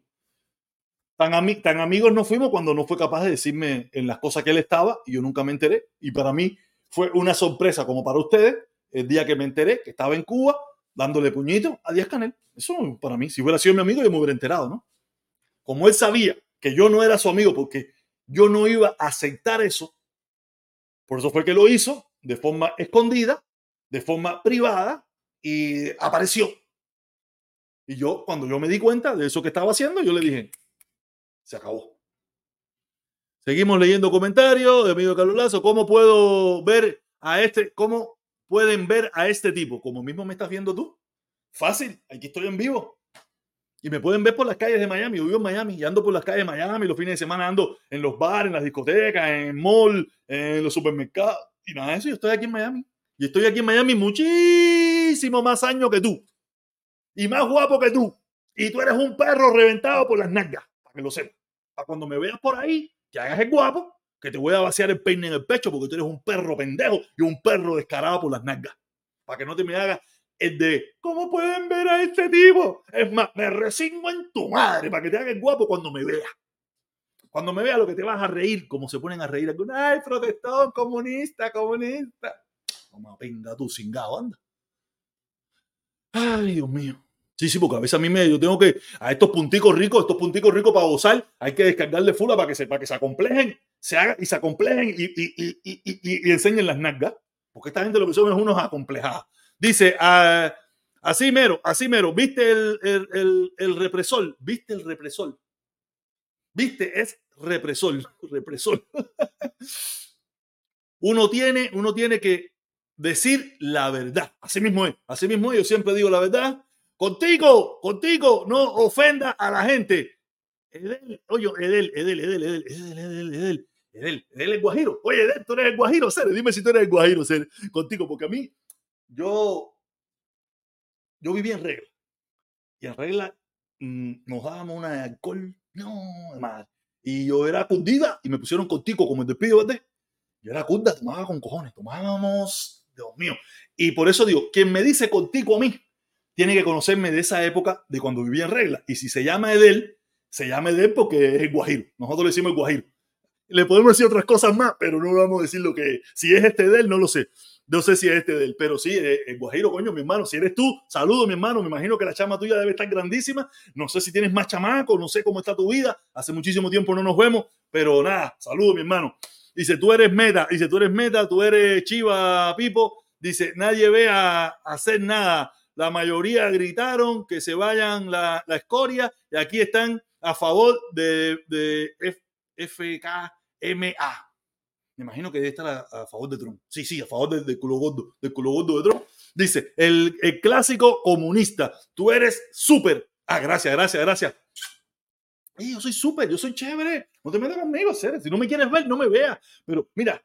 Tan, tan amigos no fuimos cuando no fue capaz de decirme en las cosas que él estaba y yo nunca me enteré. Y para mí fue una sorpresa, como para ustedes, el día que me enteré que estaba en Cuba dándole puñito a Díaz Canel. Eso para mí, si hubiera sido mi amigo, yo me hubiera enterado, ¿no? Como él sabía que yo no era su amigo porque yo no iba a aceptar eso. Por eso fue que lo hizo de forma escondida, de forma privada y apareció. Y yo, cuando yo me di cuenta de eso que estaba haciendo, yo le dije, se acabó. Seguimos leyendo comentarios de amigo Carlos Lazo. ¿Cómo puedo ver a este? ¿Cómo pueden ver a este tipo? Como mismo me estás viendo tú. Fácil, aquí estoy en vivo. Y me pueden ver por las calles de Miami. Yo vivo en Miami y ando por las calles de Miami. Los fines de semana ando en los bares, en las discotecas, en el mall, en los supermercados. Y nada de eso, yo estoy aquí en Miami. Y estoy aquí en Miami muchísimo más años que tú. Y más guapo que tú. Y tú eres un perro reventado por las nalgas. Para que lo sepas. Para cuando me veas por ahí, que hagas el guapo, que te voy a vaciar el peine en el pecho porque tú eres un perro pendejo y un perro descarado por las nalgas. Para que no te me hagas es de, ¿cómo pueden ver a este tipo? Es más, me resigno en tu madre para que te hagas guapo cuando me vea. Cuando me vea lo que te vas a reír, como se ponen a reír algunos, ay, protestón, comunista, comunista. Como venga tú, cingado, anda. Ay, Dios mío. Sí, sí, porque a veces a mí me, yo tengo que, a estos punticos ricos, estos punticos ricos para gozar, hay que descargarle fula para que se, para que se acomplejen, se hagan y se acomplejen y, y, y, y, enseñen las nalgas. Porque esta gente lo que son es unos acomplejados. Dice, ah, así mero, así mero, ¿viste el, el, el, represor? ¿Viste el represor? ¿Viste? Es represor, *laughs* represor. *laughs* uno, tiene, uno tiene que decir la verdad. Así mismo es, así mismo es. Yo siempre digo la verdad. Contigo, contigo, no ofenda a la gente. Edel, oye, Edel, Edel, Edel, Edel, Edel, Edel, Edel, Edel, Edel es guajiro. Oye, Edel, tú eres el guajiro, Ser. Dime si tú eres el guajiro, Ser. Contigo, porque a mí yo, yo viví en regla. Y en regla mm, nos dábamos una de alcohol. No, madre. Y yo era cundida y me pusieron contigo como el despido, ¿verdad? Yo era cunda, tomaba con cojones, tomábamos, Dios mío. Y por eso digo, quien me dice contigo a mí, tiene que conocerme de esa época de cuando vivía en regla. Y si se llama Edel, se llama Edel porque es el guajiro. Nosotros le decimos el guajiro. Le podemos decir otras cosas más, pero no vamos a decir lo que es. Si es este Edel, no lo sé. No sé si es este del, pero sí, el eh, Guajiro, coño, mi hermano. Si eres tú, saludo, mi hermano. Me imagino que la chama tuya debe estar grandísima. No sé si tienes más chamaco, no sé cómo está tu vida. Hace muchísimo tiempo no nos vemos, pero nada, saludo, mi hermano. Dice, tú eres meta, dice, tú eres meta, tú eres chiva, Pipo. Dice, nadie ve a hacer nada. La mayoría gritaron que se vayan la, la escoria y aquí están a favor de, de FKMA. Me imagino que debe estar a, favor de Trump. Sí, sí, a favor del de culo gordo, del de Trump. Dice, el, el clásico comunista, tú eres súper. Ah, gracias, gracias, gracias. yo soy súper, yo soy chévere. No te metas conmigo, serio. Si no me quieres ver, no me veas. Pero mira,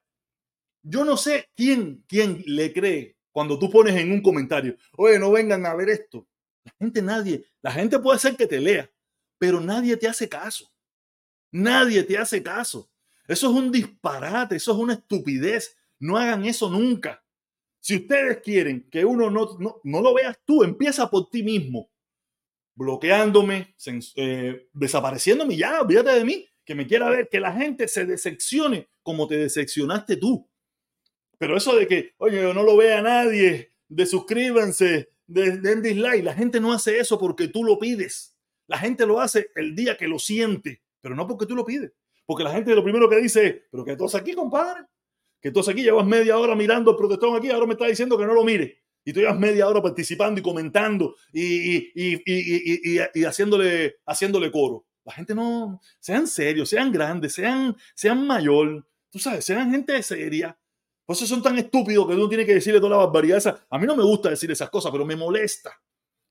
yo no sé quién, quién le cree cuando tú pones en un comentario, oye, no vengan a ver esto. La gente, nadie, la gente puede ser que te lea, pero nadie te hace caso. Nadie te hace caso. Eso es un disparate, eso es una estupidez. No hagan eso nunca. Si ustedes quieren que uno no, no, lo veas tú, empieza por ti mismo. Bloqueándome, eh, desapareciéndome, ya, olvídate de mí. que me quiera ver que la gente se decepcione como te decepcionaste tú. Pero eso de que, oye, no lo vea nadie, de suscríbanse, de, den dislike, la gente no hace eso porque tú lo pides. La gente lo hace el día que lo siente, pero no porque tú lo pides. Porque la gente lo primero que dice es, pero que todos aquí, compadre, que todos aquí llevas media hora mirando el protestón aquí, ahora me está diciendo que no lo mire. Y tú llevas media hora participando y comentando y, y, haciéndole, haciéndole coro. La gente no, sean serios, sean grandes, sean, sean mayor, tú sabes, sean gente seria. Por eso son tan estúpidos que uno tiene que decirle toda la barbaridad. A mí no me gusta decir esas cosas, pero me molesta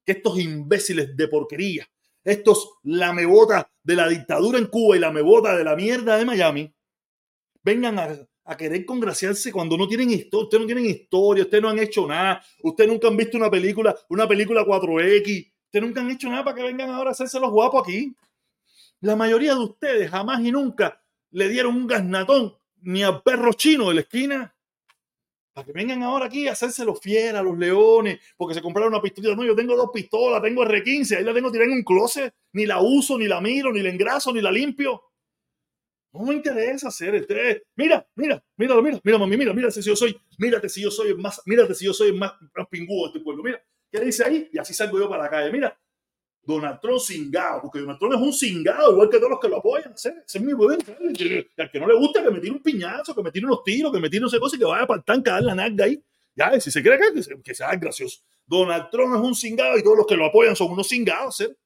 que estos imbéciles de porquería, estos lamebotas de la dictadura en Cuba y lamebotas de la mierda de Miami, vengan a, a querer congraciarse cuando no tienen historia, ustedes no tienen historia, ustedes no han hecho nada, ustedes nunca han visto una película, una película 4X, ustedes nunca han hecho nada para que vengan ahora a hacerse los guapos aquí. La mayoría de ustedes jamás y nunca le dieron un gasnatón ni al perro chino de la esquina. Que vengan ahora aquí a hacerse los fieras, los leones, porque se compraron una pistola. No, yo tengo dos pistolas, tengo R15, ahí la tengo tirada en un closet, ni la uso, ni la miro, ni la engraso, ni la limpio. No me interesa hacer este. Mira, mira, mira, mira, mira, mami, mira, mira si yo soy, mírate si yo soy el más, mírate si yo soy más, más pingüo de este pueblo. Mira, ¿qué dice ahí? Y así salgo yo para la calle. Mira, Donald Trump cingado, porque Donald Trump es un cingado, igual que todos los que lo apoyan. Ese, es mi buen. Al que no le gusta que me tire un piñazo, que me tire unos tiros, que me tire no sé cosa y que vaya para el tanque a dar la nalga ahí. Ya, si se cree que, que sea gracioso. Donald Trump es un cingado y todos los que lo apoyan son unos cingados, ¿eh?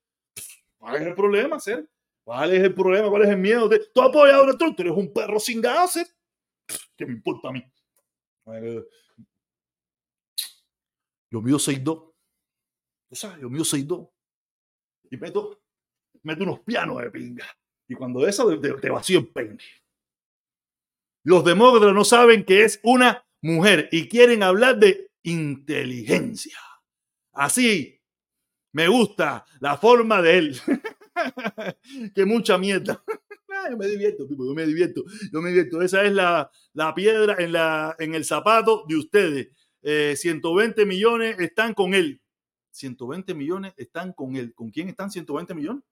¿Cuál es el problema, ser? ¿Cuál es el problema? ¿Cuál es el miedo? Tú apoyas a Donald Trump, tú eres un perro sin gases. ¿Qué me importa a mí? Yo mío 6'2. ¿Tú sabes? Yo mío 6'2. Y meto, meto unos pianos de pinga. Y cuando eso te, te vacío el peine. Los demócratas no saben que es una mujer y quieren hablar de inteligencia. Así me gusta la forma de él. *laughs* que mucha mierda. *laughs* yo me divierto, yo me divierto, yo me divierto. Esa es la, la piedra en, la, en el zapato de ustedes. 120 eh, millones están con él. 120 millones están con él. ¿Con quién están 120 millones?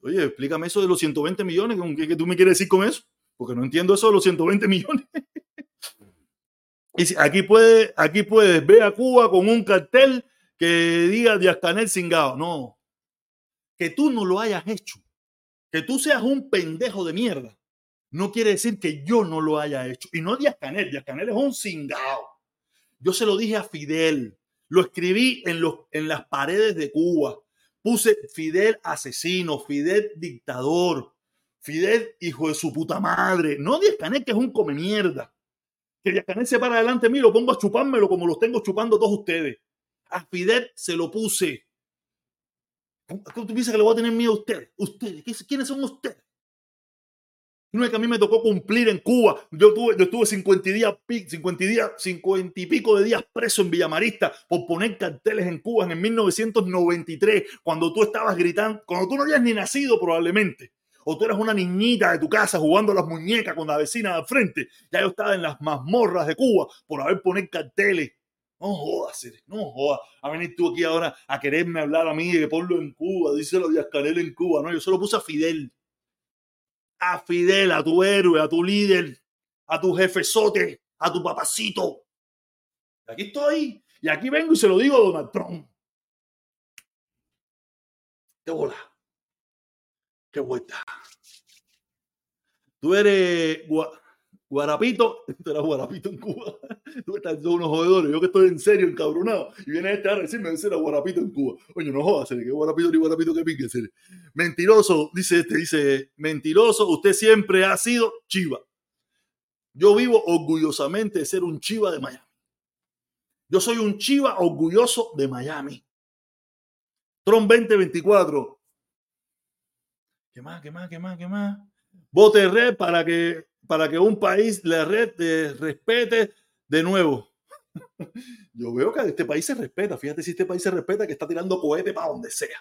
Oye, explícame eso de los 120 millones. ¿Qué, qué tú me quieres decir con eso? Porque no entiendo eso de los 120 millones. *laughs* y si, aquí, puede, aquí puedes ver a Cuba con un cartel que diga Díaz Canel cingado. No, que tú no lo hayas hecho, que tú seas un pendejo de mierda, no quiere decir que yo no lo haya hecho. Y no Díaz Canel, Díaz Canel es un cingao. Yo se lo dije a Fidel, lo escribí en, los, en las paredes de Cuba. Puse Fidel asesino, Fidel dictador, Fidel hijo de su puta madre. No Díaz Canel, que es un come mierda. Que Díaz Canel se para adelante de mí, lo pongo a chupármelo como los tengo chupando todos ustedes. A Fidel se lo puse. ¿Cómo tú piensas que le voy a tener miedo a ustedes? ¿Ustedes? ¿Quiénes son ustedes? Es que a mí me tocó cumplir en Cuba. Yo tuve, yo estuve 50 días, 50 días, 50 y pico de días preso en Villamarista por poner carteles en Cuba en el 1993, cuando tú estabas gritando, cuando tú no habías ni nacido probablemente, o tú eras una niñita de tu casa jugando a las muñecas con la vecina al frente. Ya yo estaba en las mazmorras de Cuba por haber poner carteles no jodas, no jodas. A venir tú aquí ahora a quererme hablar a mí de ponlo en Cuba, díselo de Canel en Cuba. No, yo solo puse a Fidel. A Fidel, a tu héroe, a tu líder, a tu jefezote, a tu papacito. aquí estoy. Y aquí vengo y se lo digo a Donald Trump. Qué bola. Qué vuelta. Tú eres Guarapito, tú eras Guarapito en Cuba. *laughs* Tú estás unos jodedores. Yo que estoy en serio, encabronado. Y viene este a decirme que era Guarapito en Cuba. Oye, no jodas, que Guarapito ni Guarapito que pique. Mentiroso, dice este, dice, mentiroso, usted siempre ha sido chiva. Yo vivo orgullosamente de ser un chiva de Miami. Yo soy un chiva orgulloso de Miami. Tron 2024. ¿Qué más, qué más, qué más, qué más? Vote red para que para que un país le respete de nuevo. *laughs* Yo veo que este país se respeta. Fíjate si este país se respeta que está tirando cohete para donde sea.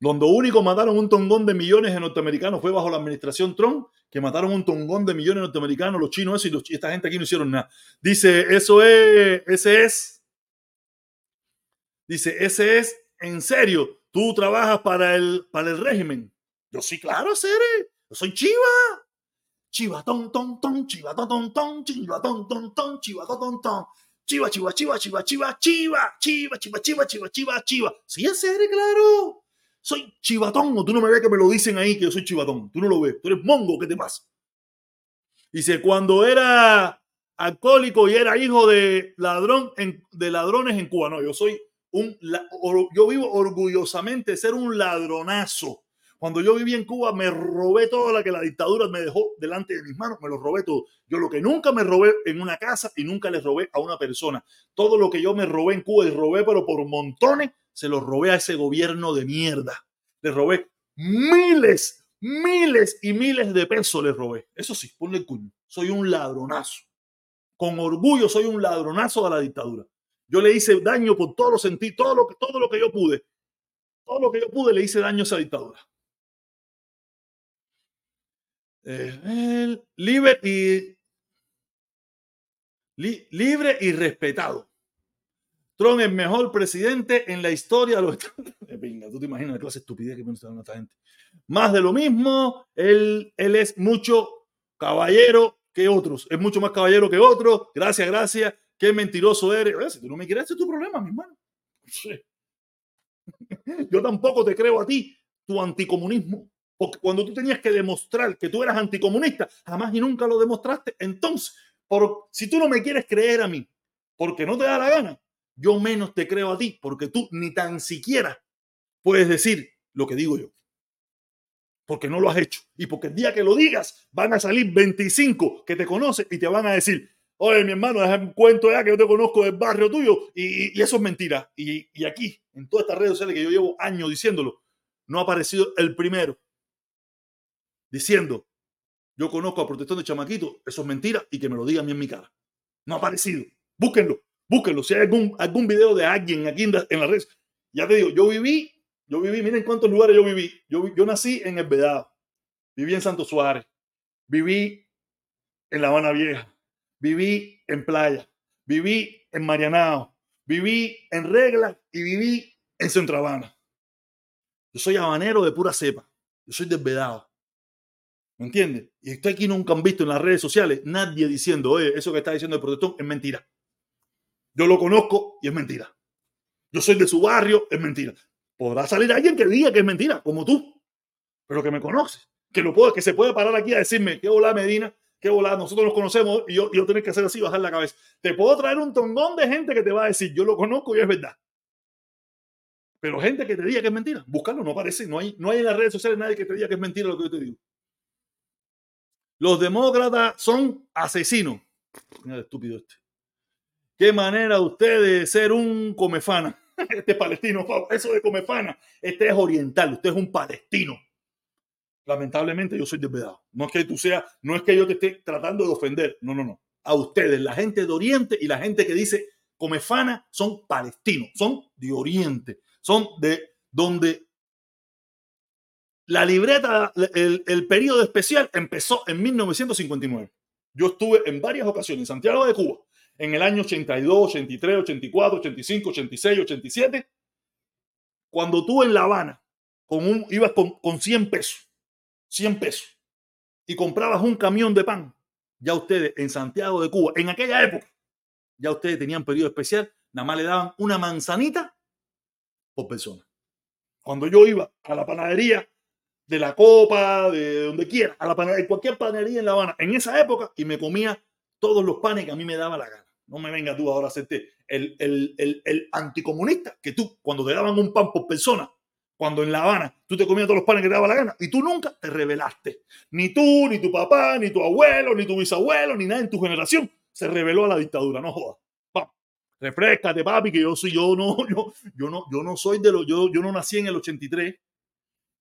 Donde único mataron un tongón de millones de norteamericanos fue bajo la administración Trump, que mataron un tongón de millones de norteamericanos, los chinos eso, y, esta gente aquí no hicieron nada. Dice, eso es, ese es, dice, ese es, en serio, tú trabajas para el, para el régimen. Yo sí, claro, Cere. Yo soy chiva. Chiva, ton, ton, ton, chiva, ton, ton, ton, chiva, ton, ton, ton, chiva, ton, ton, ton. Chiva, chiva, chiva, chiva, chiva, chiva, chiva, chiva, chiva, chiva, chiva, chiva. Sí, en serio, claro. Soy chivatón, o tú no me ves que me lo dicen ahí que yo soy chivatón. Tú no lo ves. Tú eres mongo, ¿qué te pasa? Dice, cuando era alcohólico y era hijo de ladrón en, de ladrones en Cuba. No, yo soy un yo vivo orgullosamente de ser un ladronazo. Cuando yo viví en Cuba me robé todo lo que la dictadura me dejó delante de mis manos, me lo robé todo. Yo lo que nunca me robé en una casa y nunca le robé a una persona. Todo lo que yo me robé en Cuba y robé, pero por montones, se lo robé a ese gobierno de mierda. Le robé miles, miles y miles de pesos le robé. Eso sí, ponle el cuño. Soy un ladronazo con orgullo soy un ladronazo de la dictadura. Yo le hice daño por todo lo sentí, todo lo que, todo lo que yo pude. Todo lo que yo pude le hice daño a esa dictadura. Eh, libre y libre y respetado. Trump es mejor presidente en la historia de los *laughs* Venga, tú te imaginas la clase estupidez que piensa esta gente. Más de lo mismo, él, él es mucho caballero que otros, es mucho más caballero que otros. Gracias, gracias. Qué mentiroso eres. si tú no me quieres, es tu problema, mi hermano. *laughs* *laughs* Yo tampoco te creo a ti, tu anticomunismo. Porque cuando tú tenías que demostrar que tú eras anticomunista, jamás y nunca lo demostraste. Entonces, por, si tú no me quieres creer a mí, porque no te da la gana, yo menos te creo a ti, porque tú ni tan siquiera puedes decir lo que digo yo porque no lo has hecho. Y porque el día que lo digas, van a salir 25 que te conocen y te van a decir, oye, mi hermano, déjame un cuento ya que yo te conozco del barrio tuyo y, eso es mentira. Y, y, aquí, en todas estas redes sociales que yo llevo años diciéndolo, no ha aparecido el primero diciendo, yo conozco a Protestón de Chamaquito, eso es mentira y que me lo diga a mí en mi cara. No ha aparecido. Búsquenlo, búsquenlo. Si hay algún, algún video de alguien aquí en, la, en las redes, ya te digo, yo viví yo viví, miren cuántos lugares yo viví. Yo, yo nací en El Vedado, viví en Santo Suárez, viví en La Habana Vieja, viví en Playa, viví en Marianao, viví en Regla y viví en Centro Habana. Yo soy habanero de pura cepa. Yo soy desvedado. ¿Me entiendes? Y estoy aquí nunca han visto en las redes sociales nadie diciendo, oye, eso que está diciendo el protestón es mentira. Yo lo conozco y es mentira. Yo soy de su barrio, es mentira. Podrá salir alguien que diga que es mentira, como tú, pero que me conoce, que lo puede, que se puede parar aquí a decirme, qué hola Medina, qué hola, nosotros nos conocemos y yo, yo que hacer así, bajar la cabeza. Te puedo traer un tongón de gente que te va a decir, yo lo conozco y es verdad. Pero gente que te diga que es mentira, búscalo, no aparece, no hay, no hay en las redes sociales nadie que te diga que es mentira lo que yo te digo. Los demócratas son asesinos. Mira, estúpido este. Qué manera usted de ser un comefana. *laughs* Este es palestino, eso de comefana. Este es oriental, usted es un palestino. Lamentablemente yo soy desvedado. No es que tú seas, no es que yo te esté tratando de ofender. No, no, no. A ustedes, la gente de Oriente y la gente que dice comefana son palestinos, son de Oriente, son de donde la libreta, el, el periodo especial empezó en 1959. Yo estuve en varias ocasiones en Santiago de Cuba en el año 82, 83, 84, 85, 86, 87, cuando tú en La Habana con un, ibas con, con 100 pesos, 100 pesos, y comprabas un camión de pan, ya ustedes en Santiago de Cuba, en aquella época, ya ustedes tenían periodo especial, nada más le daban una manzanita por persona. Cuando yo iba a la panadería de la copa, de donde quiera, a la panadería, cualquier panadería en La Habana, en esa época, y me comía todos los panes que a mí me daba la gana. No me vengas tú ahora a hacerte el, el, el, el, anticomunista, que tú, cuando te daban un pan por persona, cuando en La Habana tú te comías todos los panes que te daba la gana, y tú nunca te rebelaste. Ni tú, ni tu papá, ni tu abuelo, ni tu bisabuelo, ni nada en tu generación se rebeló a la dictadura. No jodas. Vamos, refrescate, papi, que yo soy, yo no, *laughs* yo, yo no, yo no soy de los, yo, yo no nací en el 83.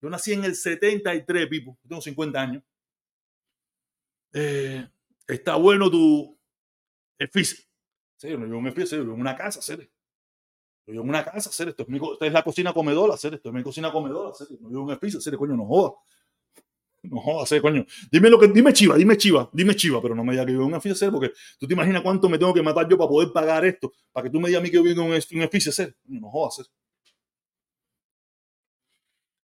Yo nací en el 73, Pipo. tengo 50 años. Eh, está bueno tu físico yo no vivo en un yo vivo en una casa, hacer Yo vivo en una casa, hacer esto. Es mi, esta es la cocina comedora, hacer esto. Es mi cocina comedora, hacer No vivo en un edificio, hacer coño, no joda. No joda, hacer coño. Dime lo que, dime chiva, dime chiva, dime chiva, pero no me digas que vivo en un edificio, porque tú te imaginas cuánto me tengo que matar yo para poder pagar esto, para que tú me digas a mí que vivo en un edificio, hacer No joda, hacer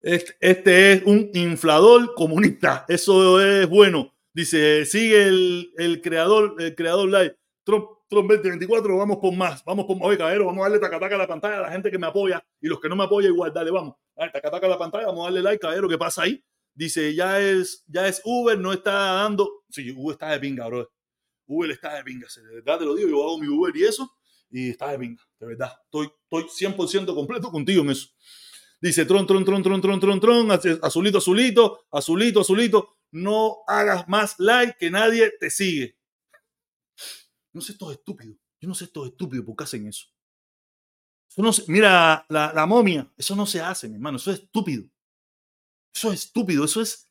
Este, este es un inflador comunista. Eso es bueno. Dice, sigue el, creador, el creador live. Trump, Trump 2024, vamos por más. Vamos por más. Oye, caballero, vamos a darle tacataca a la pantalla a la gente que me apoya y los que no me apoyan igual, dale, vamos. Dale, tacataca a la pantalla, vamos a darle like, caballero, ¿qué pasa ahí? Dice, ya es, ya es Uber, no está dando. Sí, Uber está de pinga, bro. Uber está de pinga, de verdad te lo digo, yo hago mi Uber y eso, y está de pinga, de verdad. Estoy, estoy 100% completo contigo en eso. Dice tron, tron, tron, tron, tron, tron, tron, azulito, azulito, azulito, azulito. No hagas más like que nadie te sigue. No sé, esto es estúpido. Yo no sé, esto es estúpido, ¿por qué hacen eso? mira, la, la momia, eso no se hace, mi hermano, eso es estúpido. Eso es estúpido, eso es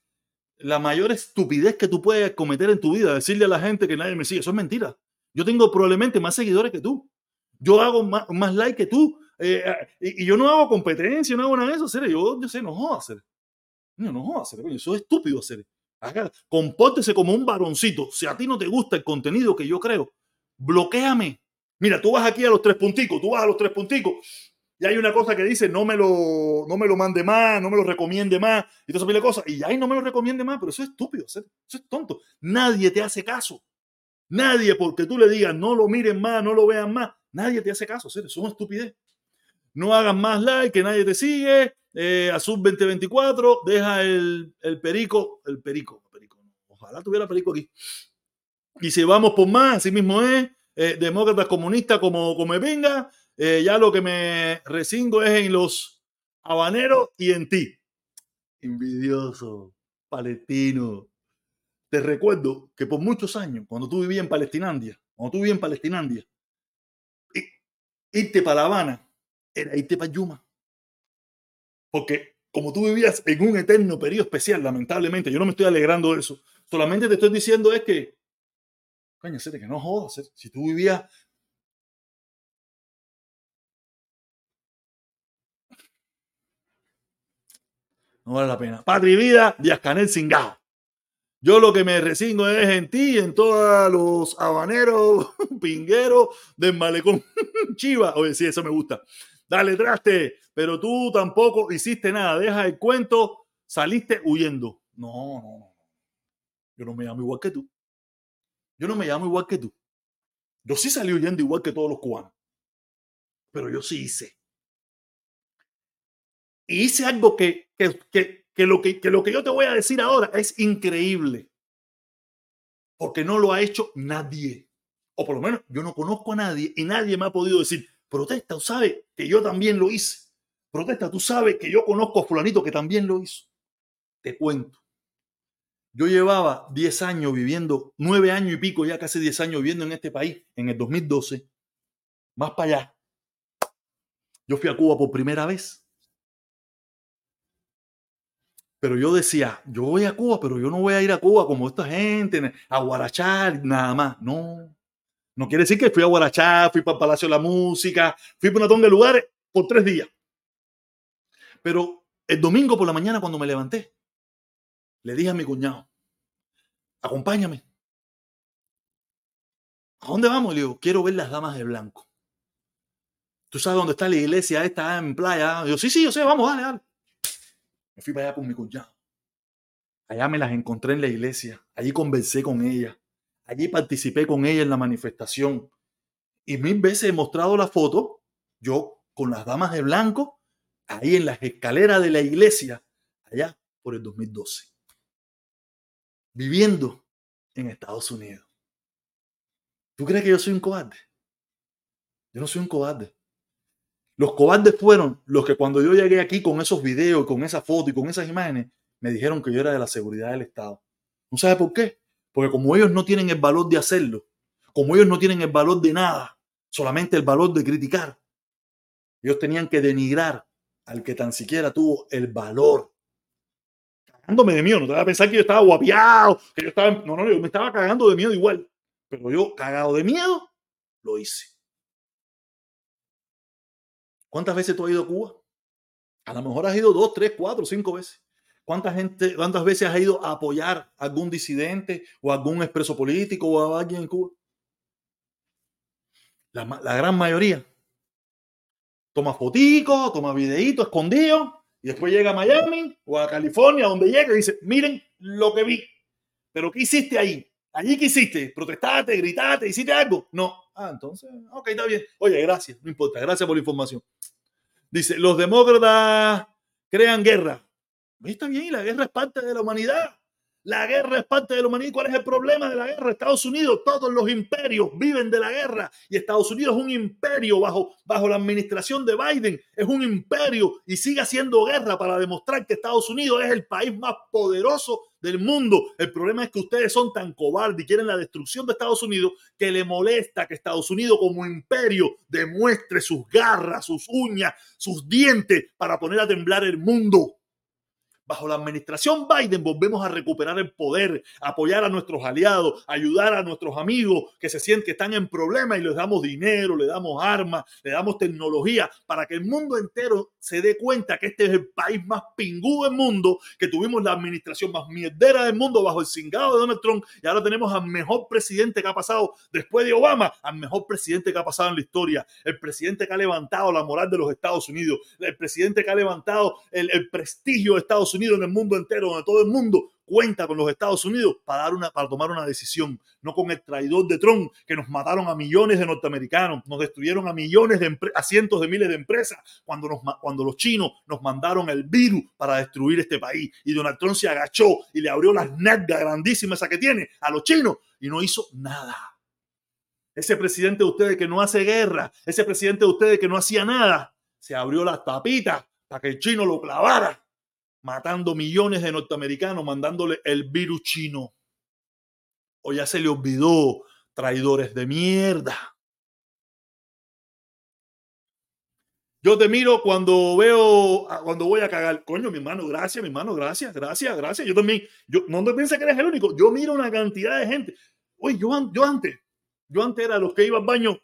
la mayor estupidez que tú puedes cometer en tu vida, decirle a la gente que nadie me sigue. Eso es mentira. Yo tengo probablemente más seguidores que tú. Yo hago más, más like que tú. Eh, y, yo no hago competencia, no hago nada de eso, hacer. Yo, yo sé, no jodas hacer. No, no jodas hacer. Eso es estúpido hacer. compórtese como un varoncito. Si a ti no te gusta el contenido que yo creo, bloqueame. Mira, tú vas aquí a los tres punticos, tú vas a los tres punticos y hay una cosa que dice no me lo, no me lo mande más, no me lo recomiende más, y todas esas cosas. Y ahí no me lo recomiende más, pero eso es estúpido, eso es tonto. Nadie te hace caso. Nadie, porque tú le digas no lo miren más, no lo vean más, nadie te hace caso, eso es una estupidez. No hagan más like, que nadie te sigue. A sub 2024, deja el, el perico, el perico, ojalá tuviera perico aquí. Y si vamos por más, así mismo es, eh, demócratas comunistas como, como venga, eh, ya lo que me resingo es en los habaneros y en ti. Envidioso, palestino. Te recuerdo que por muchos años, cuando tú vivías en Palestinandia, cuando tú vivías en Palestinandia, irte para La Habana era irte para Yuma. Porque como tú vivías en un eterno periodo especial, lamentablemente, yo no me estoy alegrando de eso. Solamente te estoy diciendo es que, coño, que no jodas. Si tú vivías no vale la pena. Patria y vida, Díaz Canel Cingao. Yo lo que me resigno es en ti y en todos los habaneros, *laughs* pingueros del malecón *laughs* Chiva. Oye, sí, eso me gusta. Dale, traste, pero tú tampoco hiciste nada. Deja el cuento, saliste huyendo. No, no, no. Yo no me llamo igual que tú. Yo no me llamo igual que tú. Yo sí salí huyendo igual que todos los cubanos. Pero yo sí hice. Y hice algo que que, lo que, lo que yo te voy a decir ahora es increíble. Porque no lo ha hecho nadie. O por lo menos yo no conozco a nadie y nadie me ha podido decir, protesta, tú sabes que yo también lo hice. Protesta, tú sabes que yo conozco a fulanito que también lo hizo. Te cuento. Yo llevaba 10 años viviendo, 9 años y pico, ya casi 10 años viviendo en este país, en el 2012, más para allá. Yo fui a Cuba por primera vez pero yo decía, yo voy a Cuba, pero yo no voy a ir a Cuba como esta gente, a Guarachar, nada más. No. No quiere decir que fui a Guarachar, fui para el Palacio de la Música, fui por una tonga de lugares por tres días. Pero el domingo por la mañana, cuando me levanté, le dije a mi cuñado, acompáñame. ¿A dónde vamos? Le digo, quiero ver las damas de blanco. ¿Tú sabes dónde está la iglesia esta en playa? yo, sí, sí, yo sé, vamos, dale, dale. Me fui para allá con mi cuñado. Allá me las encontré en la iglesia. Allí conversé con ella. Allí participé con ella en la manifestación. Y mil veces he mostrado la foto, yo con las damas de blanco, ahí en las escaleras de la iglesia, allá por el 2012. Viviendo en Estados Unidos. ¿Tú crees que yo soy un cobarde? Yo no soy un cobarde. Los cobardes fueron los que cuando yo llegué aquí con esos videos, con esa foto y con esas imágenes, me dijeron que yo era de la seguridad del Estado. ¿No sabe por qué? Porque como ellos no tienen el valor de hacerlo, como ellos no tienen el valor de nada, solamente el valor de criticar, ellos tenían que denigrar al que tan siquiera tuvo el valor. Cagándome de miedo, no te vas a pensar que yo estaba guapiado, que yo estaba... No, no, yo me estaba cagando de miedo igual. Pero yo, cagado de miedo, lo hice. ¿Cuántas veces tú has ido a Cuba? A lo mejor has ido dos, tres, cuatro, cinco veces. ¿Cuánta gente, ¿Cuántas veces has ido a apoyar a algún disidente o algún expreso político o a alguien en Cuba? La, gran mayoría toma fotico, toma videíto escondido Y después llega a Miami o a California, donde llega y dice, miren lo que vi. Pero ¿qué hiciste ahí? ¿Allí qué hiciste? ¿Protestaste, gritaste, hiciste algo? No. Ah, entonces, ok, está bien. Oye, gracias, no importa, gracias por la información. Dice, los demócratas crean guerra. Está bien, la guerra es parte de la humanidad. La guerra es parte de la humanidad. ¿Cuál es el problema de la guerra? Estados Unidos, todos los imperios viven de la guerra y Estados Unidos es un imperio bajo, bajo la administración de Biden. Es un imperio y sigue haciendo guerra para demostrar que Estados Unidos es el país más poderoso del mundo. El problema es que ustedes son tan cobardes y quieren la destrucción de Estados Unidos que le molesta que Estados Unidos como imperio demuestre sus garras, sus uñas, sus dientes para poner a temblar el mundo. Bajo la administración Biden volvemos a recuperar el poder, apoyar a nuestros aliados, ayudar a nuestros amigos que se sienten que están en problemas y les damos dinero, le damos armas, le damos tecnología para que el mundo entero se dé cuenta que este es el país más pingú del mundo, que tuvimos la administración más mierdera del mundo bajo el cingado de Donald Trump y ahora tenemos al mejor presidente que ha pasado después de Obama, al mejor presidente que ha pasado en la historia, el presidente que ha levantado la moral de los Estados Unidos, el presidente que ha levantado el, el prestigio de Estados Unidos en el mundo entero, donde todo el mundo cuenta con los Estados Unidos para, dar una, para tomar una decisión, no con el traidor de Trump, que nos mataron a millones de norteamericanos, nos destruyeron a millones de a cientos de miles de empresas, cuando, los chinos nos mandaron el virus para destruir este país. Y Donald Trump se agachó y le abrió las nalgas grandísimas que tiene a los chinos y no hizo nada. Ese presidente de ustedes que no hace guerra, ese presidente de ustedes que no hacía nada, se abrió las tapitas para que el chino lo clavara matando millones de norteamericanos, mandándole el virus chino. O ya se le olvidó, traidores de mierda. Yo te miro cuando veo, cuando voy a cagar. Coño, mi hermano, gracias, mi hermano, gracias, gracias, gracias. Yo también, yo no te pienses que eres el único. Yo miro una cantidad de gente. Oye, yo, yo antes, yo antes era los que iba al baño.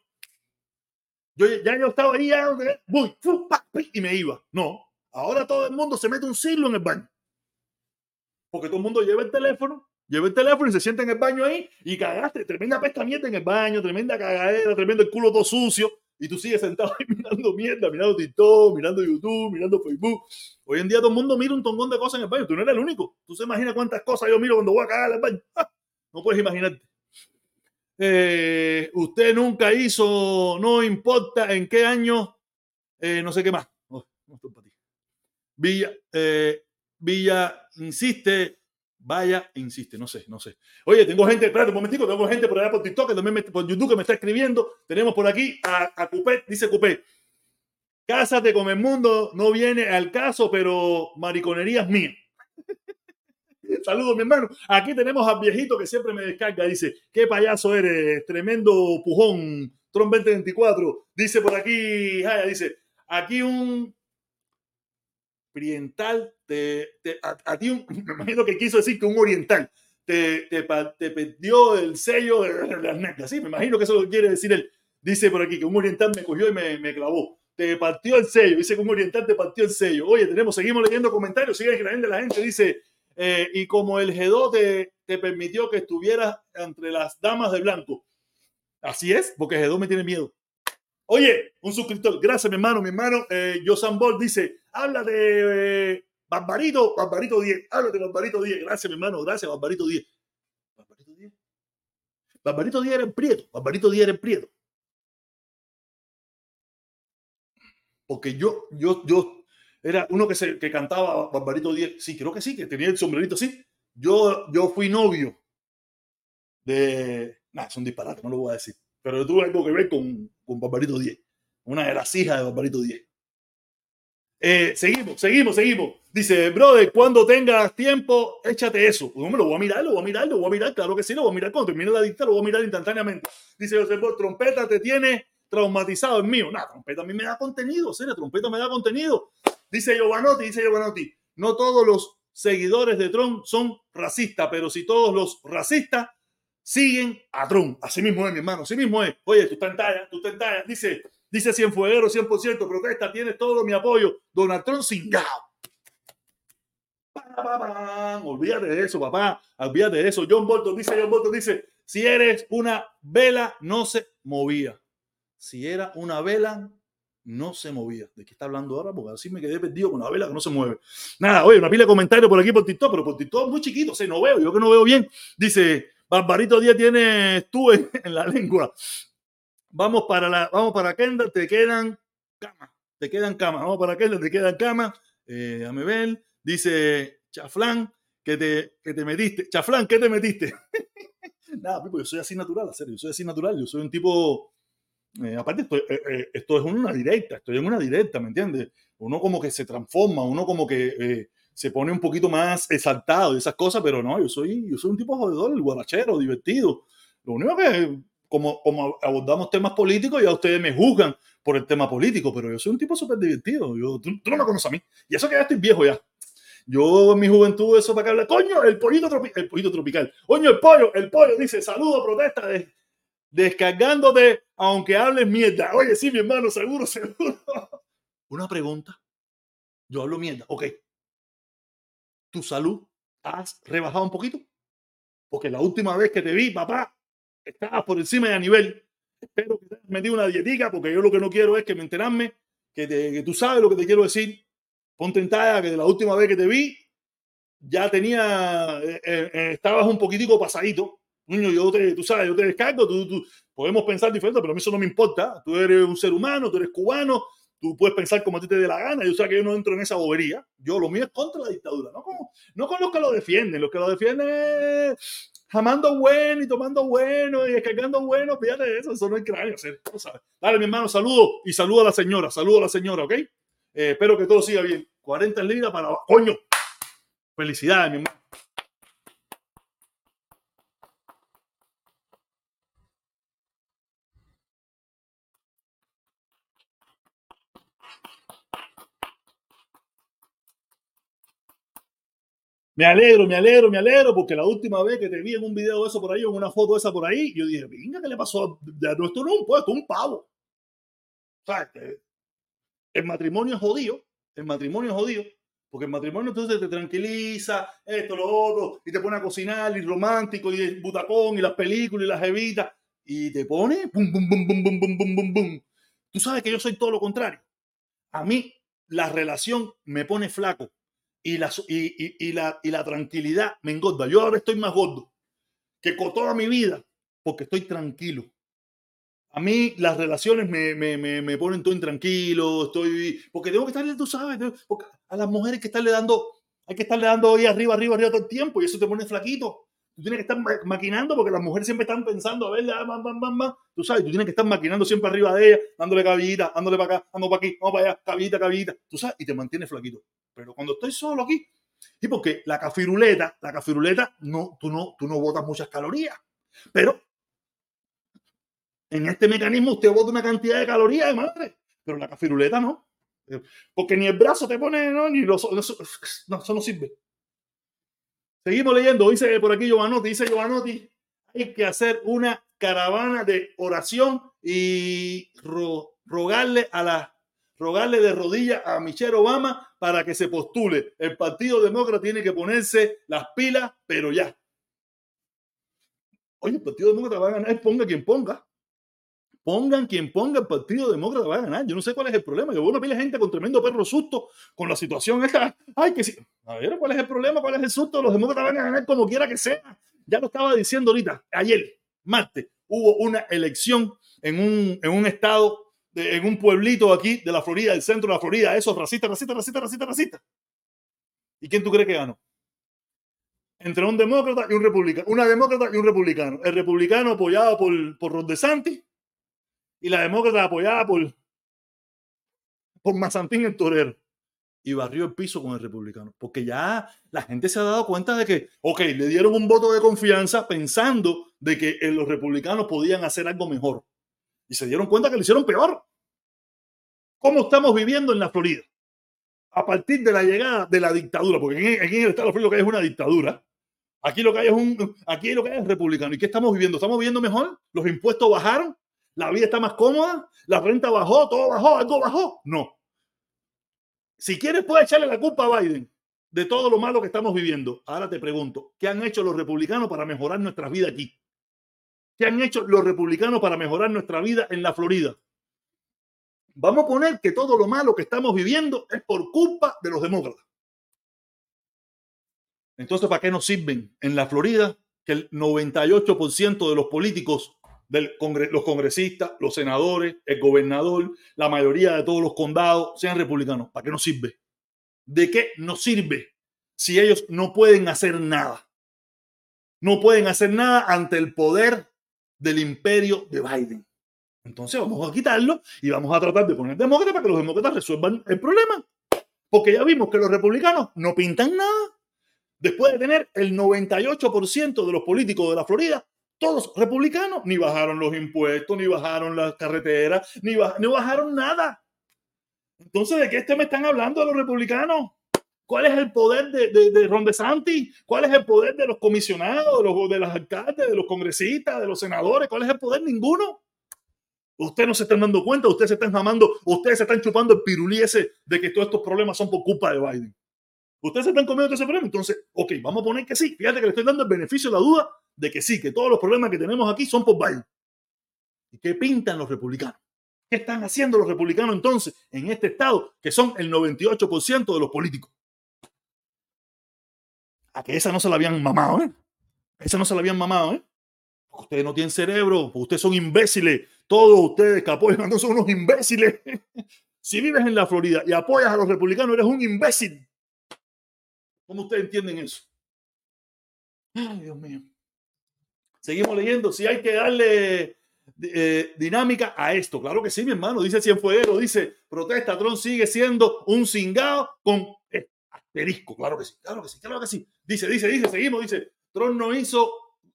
Yo ya yo estaba ahí, voy, y me iba. No, Ahora todo el mundo se mete un siglo en el baño. Porque todo el mundo lleva el teléfono, lleva el teléfono y se sienta en el baño ahí y cagaste. Tremenda pesta mierda en el baño, tremenda cagadera, tremendo el culo todo sucio. Y tú sigues sentado ahí *laughs* mirando mierda, mirando TikTok, mirando YouTube, mirando Facebook. Hoy en día todo el mundo mira un tongón de cosas en el baño. Tú no eres el único. Tú se imaginas cuántas cosas yo miro cuando voy a cagar el baño. *laughs* No puedes imaginarte. Eh, usted nunca hizo, no importa en qué año, eh, no sé qué más. Oh, no. Villa, eh, Villa insiste, vaya, insiste, no sé, no sé. Oye, tengo gente, espérate un momentico, tengo gente por allá por TikTok, también por YouTube que me está escribiendo. Tenemos por aquí a, a Cupé, dice Cupé, cásate con el mundo, no viene al caso, pero mariconería es mía. *laughs* Saludos, mi hermano. Aquí tenemos al viejito que siempre me descarga. Dice, qué payaso eres, tremendo pujón, Tron 2024. Dice por aquí, Jaya, dice, aquí un oriental, te, *laughs* me imagino que quiso decir que un oriental te, te, te perdió el sello de las necas. Sí, me imagino que eso quiere decir él. Dice por aquí que un oriental me cogió y me, clavó. Te partió el sello. Dice que un oriental te partió el sello. Oye, tenemos, seguimos leyendo comentarios. Sigue escribiendo la gente. Dice, eh, y como el G2 te, te permitió que estuvieras entre las damas de blanco. Así es, porque G2 me tiene miedo. Oye, un suscriptor, gracias mi hermano, mi hermano eh, Josan Ball dice, habla de eh, Barbarito, Barbarito 10, habla de Barbarito 10, gracias mi hermano, gracias Barbarito 10. Barbarito 10. Barbarito 10 era en Prieto, Barbarito 10 era en Prieto. Porque yo, yo, yo, era uno que, se, que cantaba Barbarito 10, sí, creo que sí, que tenía el sombrerito así. Yo, yo fui novio de, nada, es un disparate, no lo voy a decir pero tuve algo que ver con, con Barbarito 10, una de las hijas de Barbarito 10. Eh, seguimos, seguimos, seguimos. Dice, brother, cuando tengas tiempo, échate eso. No me lo voy a mirar, lo voy a mirar, lo voy a mirar, claro que sí, lo voy a mirar. Cuando termine la dicta, lo voy a mirar instantáneamente. Dice José trompeta te tiene traumatizado el mío. Nada, trompeta a mí me da contenido, serio, trompeta me da contenido. Dice Giovanotti, dice Giovanotti, no todos los seguidores de Trump son racistas, pero si todos los racistas siguen a Trump. Así mismo es, mi hermano, así mismo es. Oye, tú estás en talla, tú estás. Dice, dice Cienfueguero 100%, protesta, tienes todo mi apoyo. Donald Trump cingado. Olvídate de eso, papá. Olvídate de eso. John Bolton dice, John Bolton dice, si eres una vela, no se movía. Si era una vela, no se movía. ¿De qué está hablando ahora? Porque así me quedé perdido con la vela que no se mueve. Nada, oye, una pila de comentarios por aquí por TikTok, pero por TikTok muy chiquito, se no veo, yo que no veo bien. Dice, Barbarito Díaz tiene tú en, la lengua. Vamos para la, vamos para Kendall, te quedan cama, te quedan cama. Vamos para Kendall, te quedan cama. Eh. Dice Chaflán, que te, que te metiste. Chaflán, ¿qué te metiste? *laughs* Nada, pues yo soy así natural, serio, yo soy así natural, yo soy un tipo eh, aparte, esto, eh, eh, esto, es una directa, estoy en una directa, ¿me entiendes? Uno como que se transforma, uno como que se pone un poquito más exaltado y esas cosas, pero no, yo soy, yo soy un tipo jodedor, guarachero, divertido. Lo único que, como, abordamos temas políticos, ya ustedes me juzgan por el tema político, pero yo soy un tipo súper divertido. Yo, tú, no me conoces a mí. Y eso que ya estoy viejo ya. Yo en mi juventud, eso para que hable, coño, el pollito, el pollito tropical. Coño, el pollo, el pollo dice, saludo, protesta de descargándote aunque hables mierda. Oye, sí, mi hermano, seguro, *laughs* seguro. Una pregunta. Yo hablo mierda. Ok. ¿Tu salud has rebajado un poquito? Porque la última vez que te vi, papá, estabas por encima de nivel. Espero que te hayas metido una dietica, porque yo lo que no quiero es que me enterarme, que, que tú sabes lo que te quiero decir. Ponte en talla que de la última vez que te vi, ya tenía, eh, eh, eh, estabas un poquitico pasadito Niño, yo te, tú sabes, yo te descargo, tú, tú, podemos pensar diferente, pero a mí eso no me importa. Tú eres un ser humano, tú eres cubano, tú puedes pensar como a ti te dé la gana. Yo sé que yo no entro en esa bobería. Yo lo mío es contra la dictadura, no, como, no con los que lo defienden. Los que lo defienden jamando bueno y tomando bueno y descargando bueno. Fíjate eso, eso no es cráneo. Dale, mi hermano, saludo y saludo a la señora, saludo a la señora, ¿ok? Eh, espero que todo siga bien. 40 libras para... ¡Coño! Felicidades, mi hermano. Me alegro, me alegro, me alegro, porque la última vez que te vi en un video de eso por ahí, en una foto de esa por ahí, yo dije, venga, ¿qué le pasó? No, esto no es un puesto, un pavo. ¿Sabes? El matrimonio es jodido, el matrimonio es jodido, porque el matrimonio entonces te tranquiliza, esto, lo otro, y te pone a cocinar, y romántico, y el butacón, y las películas, y las evitas, y te pone, bum, bum, bum, bum, bum, bum, bum, bum, bum. Tú sabes que yo soy todo lo contrario. A mí la relación me pone flaco y la, y, y, la, y la tranquilidad me engorda. Yo ahora estoy más gordo que con toda mi vida porque estoy tranquilo. A mí las relaciones me, me, me, me ponen todo intranquilo, estoy, porque tengo que estarle, tú sabes, a las mujeres que estarle dando, hay que estarle dando ahí arriba, arriba, arriba todo el tiempo y eso te pone flaquito. Tú tienes que estar maquinando porque las mujeres siempre están pensando, a ver, bam. Tú sabes, tú tienes que estar maquinando siempre arriba de ella, dándole caballita, dándole para acá, dando para aquí, vamos para allá, caballita, caballita. Tú sabes, y te mantiene flaquito. Pero cuando estoy solo aquí, y porque la cafiruleta, la cafiruleta, no, tú no, tú no botas muchas calorías. Pero en este mecanismo usted bota una cantidad de calorías de madre. Pero la cafiruleta no. Porque ni el brazo te pone, no, ni los. No, eso no sirve. Seguimos leyendo, dice por aquí Giovanotti, dice Giovanotti, hay que hacer una caravana de oración y rogarle a la rogarle de rodillas a Michelle Obama para que se postule. El Partido Demócrata tiene que ponerse las pilas, pero ya. Oye, el Partido Demócrata va a ganar, ponga quien ponga pongan quien ponga el Partido Demócrata va a ganar. Yo no sé cuál es el problema. Yo veo una pila gente con tremendo perro susto con la situación esta. Ay, que. A ver, ¿cuál es el problema? ¿Cuál es el susto? Los demócratas van a ganar como quiera que sea. Ya lo estaba diciendo ahorita. Ayer, martes, hubo una elección en un, en un estado, en un pueblito aquí de la Florida, del centro de la Florida. Esos racistas, racistas, racistas, racistas, racistas. ¿Y quién tú crees que ganó? Entre un demócrata y un republicano. Una demócrata y un republicano. El republicano apoyado por, por Ron DeSantis y la demócrata apoyada por, por Mazantín el Torero. Y barrió el piso con el republicano. Porque ya la gente se ha dado cuenta de que, ok, le dieron un voto de confianza pensando de que eh, los republicanos podían hacer algo mejor. Y se dieron cuenta que lo hicieron peor. ¿Cómo estamos viviendo en la Florida? A partir de la llegada de la dictadura, porque aquí en el estado de Florida lo que hay es una dictadura. Aquí lo que hay es un, aquí lo que hay es republicano. ¿Y qué estamos viviendo? ¿Estamos viviendo mejor? ¿Los impuestos bajaron? la vida está más cómoda, la renta bajó, todo bajó, algo bajó. No. Si quieres, puedes echarle la culpa a Biden de todo lo malo que estamos viviendo. Ahora te pregunto, ¿qué han hecho los republicanos para mejorar nuestra vida aquí? ¿Qué han hecho los republicanos para mejorar nuestra vida en la Florida? Vamos a poner que todo lo malo que estamos viviendo es por culpa de los demócratas. Entonces, ¿para qué nos sirven en la Florida que el 98% de los políticos, los congresistas, los senadores, el gobernador, la mayoría de todos los condados sean republicanos? ¿Para qué nos sirve? ¿De qué nos sirve si ellos no pueden hacer nada? No pueden hacer nada ante el poder del imperio de Biden. Entonces vamos a quitarlo y vamos a tratar de poner demócratas para que los demócratas resuelvan el problema. Porque ya vimos que los republicanos no pintan nada. Después de tener el 98% de los políticos de la Florida, todos republicanos, ni bajaron los impuestos, ni bajaron las carreteras, ni, bajaron nada. Entonces, ¿de qué este me están hablando los republicanos? ¿Cuál es el poder de, de, Ron DeSantis? ¿Cuál es el poder de los comisionados, de los, de los alcaldes, de los congresistas, de los senadores? ¿Cuál es el poder? Ninguno. Ustedes no se están dando cuenta, ustedes se están mamando, ustedes se están chupando el pirulí ese de que todos estos problemas son por culpa de Biden. Ustedes se están comiendo todo ese problema. Entonces, ok, vamos a poner que sí. Fíjate que le estoy dando el beneficio de la duda de que sí, que todos los problemas que tenemos aquí son por Biden. ¿Y qué pintan los republicanos? ¿Qué están haciendo los republicanos entonces en este estado, que son el 98% de los políticos? A que esa no se la habían mamado, ¿eh? Esa no se la habían mamado, ¿eh? Ustedes no tienen cerebro, ustedes son imbéciles. Todos ustedes que apoyan no son unos imbéciles. *laughs* si vives en la Florida y apoyas a los republicanos, eres un imbécil. ¿Cómo ustedes entienden eso? Ay, Dios mío. Seguimos leyendo. Si hay que darle eh, dinámica a esto. Claro que sí, mi hermano. Dice Cienfueguero, dice, protesta, Trump sigue siendo un cingado con asterisco. Claro que sí, claro que sí, claro que sí. Dice, dice, dice, seguimos, dice, Trump no hizo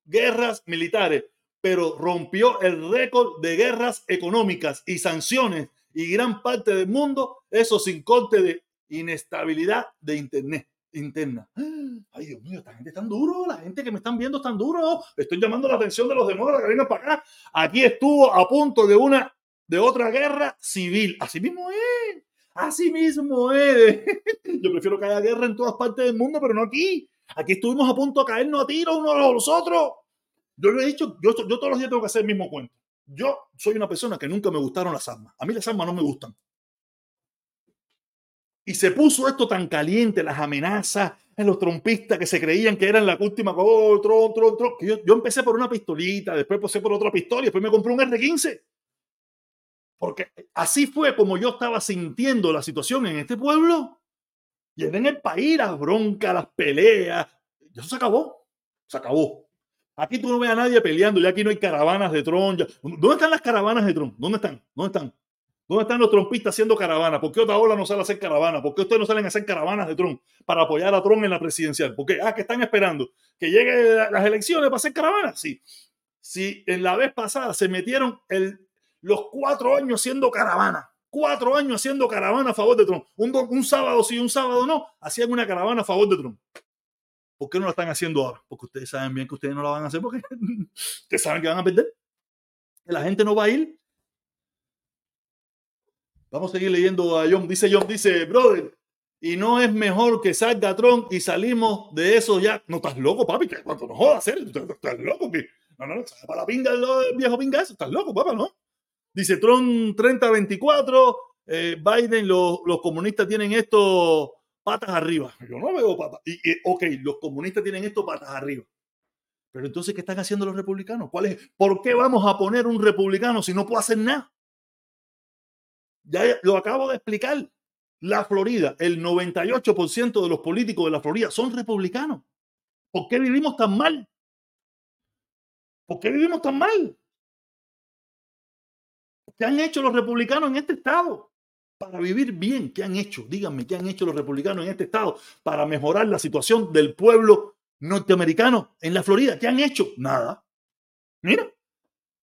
guerras militares, pero rompió el récord de guerras económicas y sanciones y gran parte del mundo, eso sin corte de inestabilidad de Internet interna. *gasps* Ay, Dios mío, esta gente es tan duro, la gente que me están viendo es tan duro. Estoy llamando la atención de los demócratas que vengan para acá. Aquí estuvo a punto de una, de otra guerra civil. Así mismo es. Así mismo es. *laughs* Yo prefiero que haya guerra en todas partes del mundo, pero no aquí. Aquí estuvimos a punto de caernos a tiro unos a los otros. Yo lo he dicho, yo, yo todos los días tengo que hacer el mismo cuento. Yo soy una persona que nunca me gustaron las armas. A mí las armas no me gustan. Y se puso esto tan caliente, las amenazas en los trompistas que se creían que eran la última, oh, tron, tron. yo, yo, empecé por una pistolita, después pasé por otra pistola y después me compré un R15. Porque así fue como yo estaba sintiendo la situación en este pueblo. Y en el país, las broncas, las peleas. Eso se acabó. Se acabó. Aquí tú no ves a nadie peleando, ya aquí no hay caravanas de Tron. ¿Dónde están las caravanas de Tron? ¿Dónde están? ¿Dónde están? ¿Dónde están los trompistas haciendo caravana? ¿Por qué otra ola no sale a hacer caravana? ¿Por qué ustedes no salen a hacer caravanas de Trump para apoyar a Trump en la presidencial? ¿Por qué? Ah, que están esperando que lleguen las elecciones para hacer caravana. Sí. Si en la vez pasada se metieron el, los cuatro años haciendo caravana, cuatro años haciendo caravana a favor de Trump, un, un sábado sí, un sábado no, hacían una caravana a favor de Trump. ¿Por qué no la están haciendo ahora? Porque ustedes saben bien que ustedes no la van a hacer porque *laughs* ustedes saben que van a perder. La gente no va a ir Vamos a seguir leyendo a John. Dice John, dice, brother, y no es mejor que salga Trump y salimos de eso ya. No estás loco, papi, que cuando no jodas, estás loco, que no, no, para la pinga el viejo pinga estás loco, papá, ¿no? Dice Trump 30-24, eh, Biden, los, los comunistas tienen esto patas arriba. Yo no veo patas. Y, ok, los comunistas tienen esto patas arriba. Pero entonces, ¿qué están haciendo los republicanos? ¿Cuál? ¿Por qué vamos a poner un republicano si no puede hacer nada? Ya lo acabo de explicar. La Florida, el 98% de los políticos de la Florida son republicanos. ¿Por qué vivimos tan mal? ¿Por qué vivimos tan mal? ¿Qué han hecho los republicanos en este estado para vivir bien? ¿Qué han hecho? Díganme, ¿qué han hecho los republicanos en este estado para mejorar la situación del pueblo norteamericano en la Florida? ¿Qué han hecho? Nada. Mira.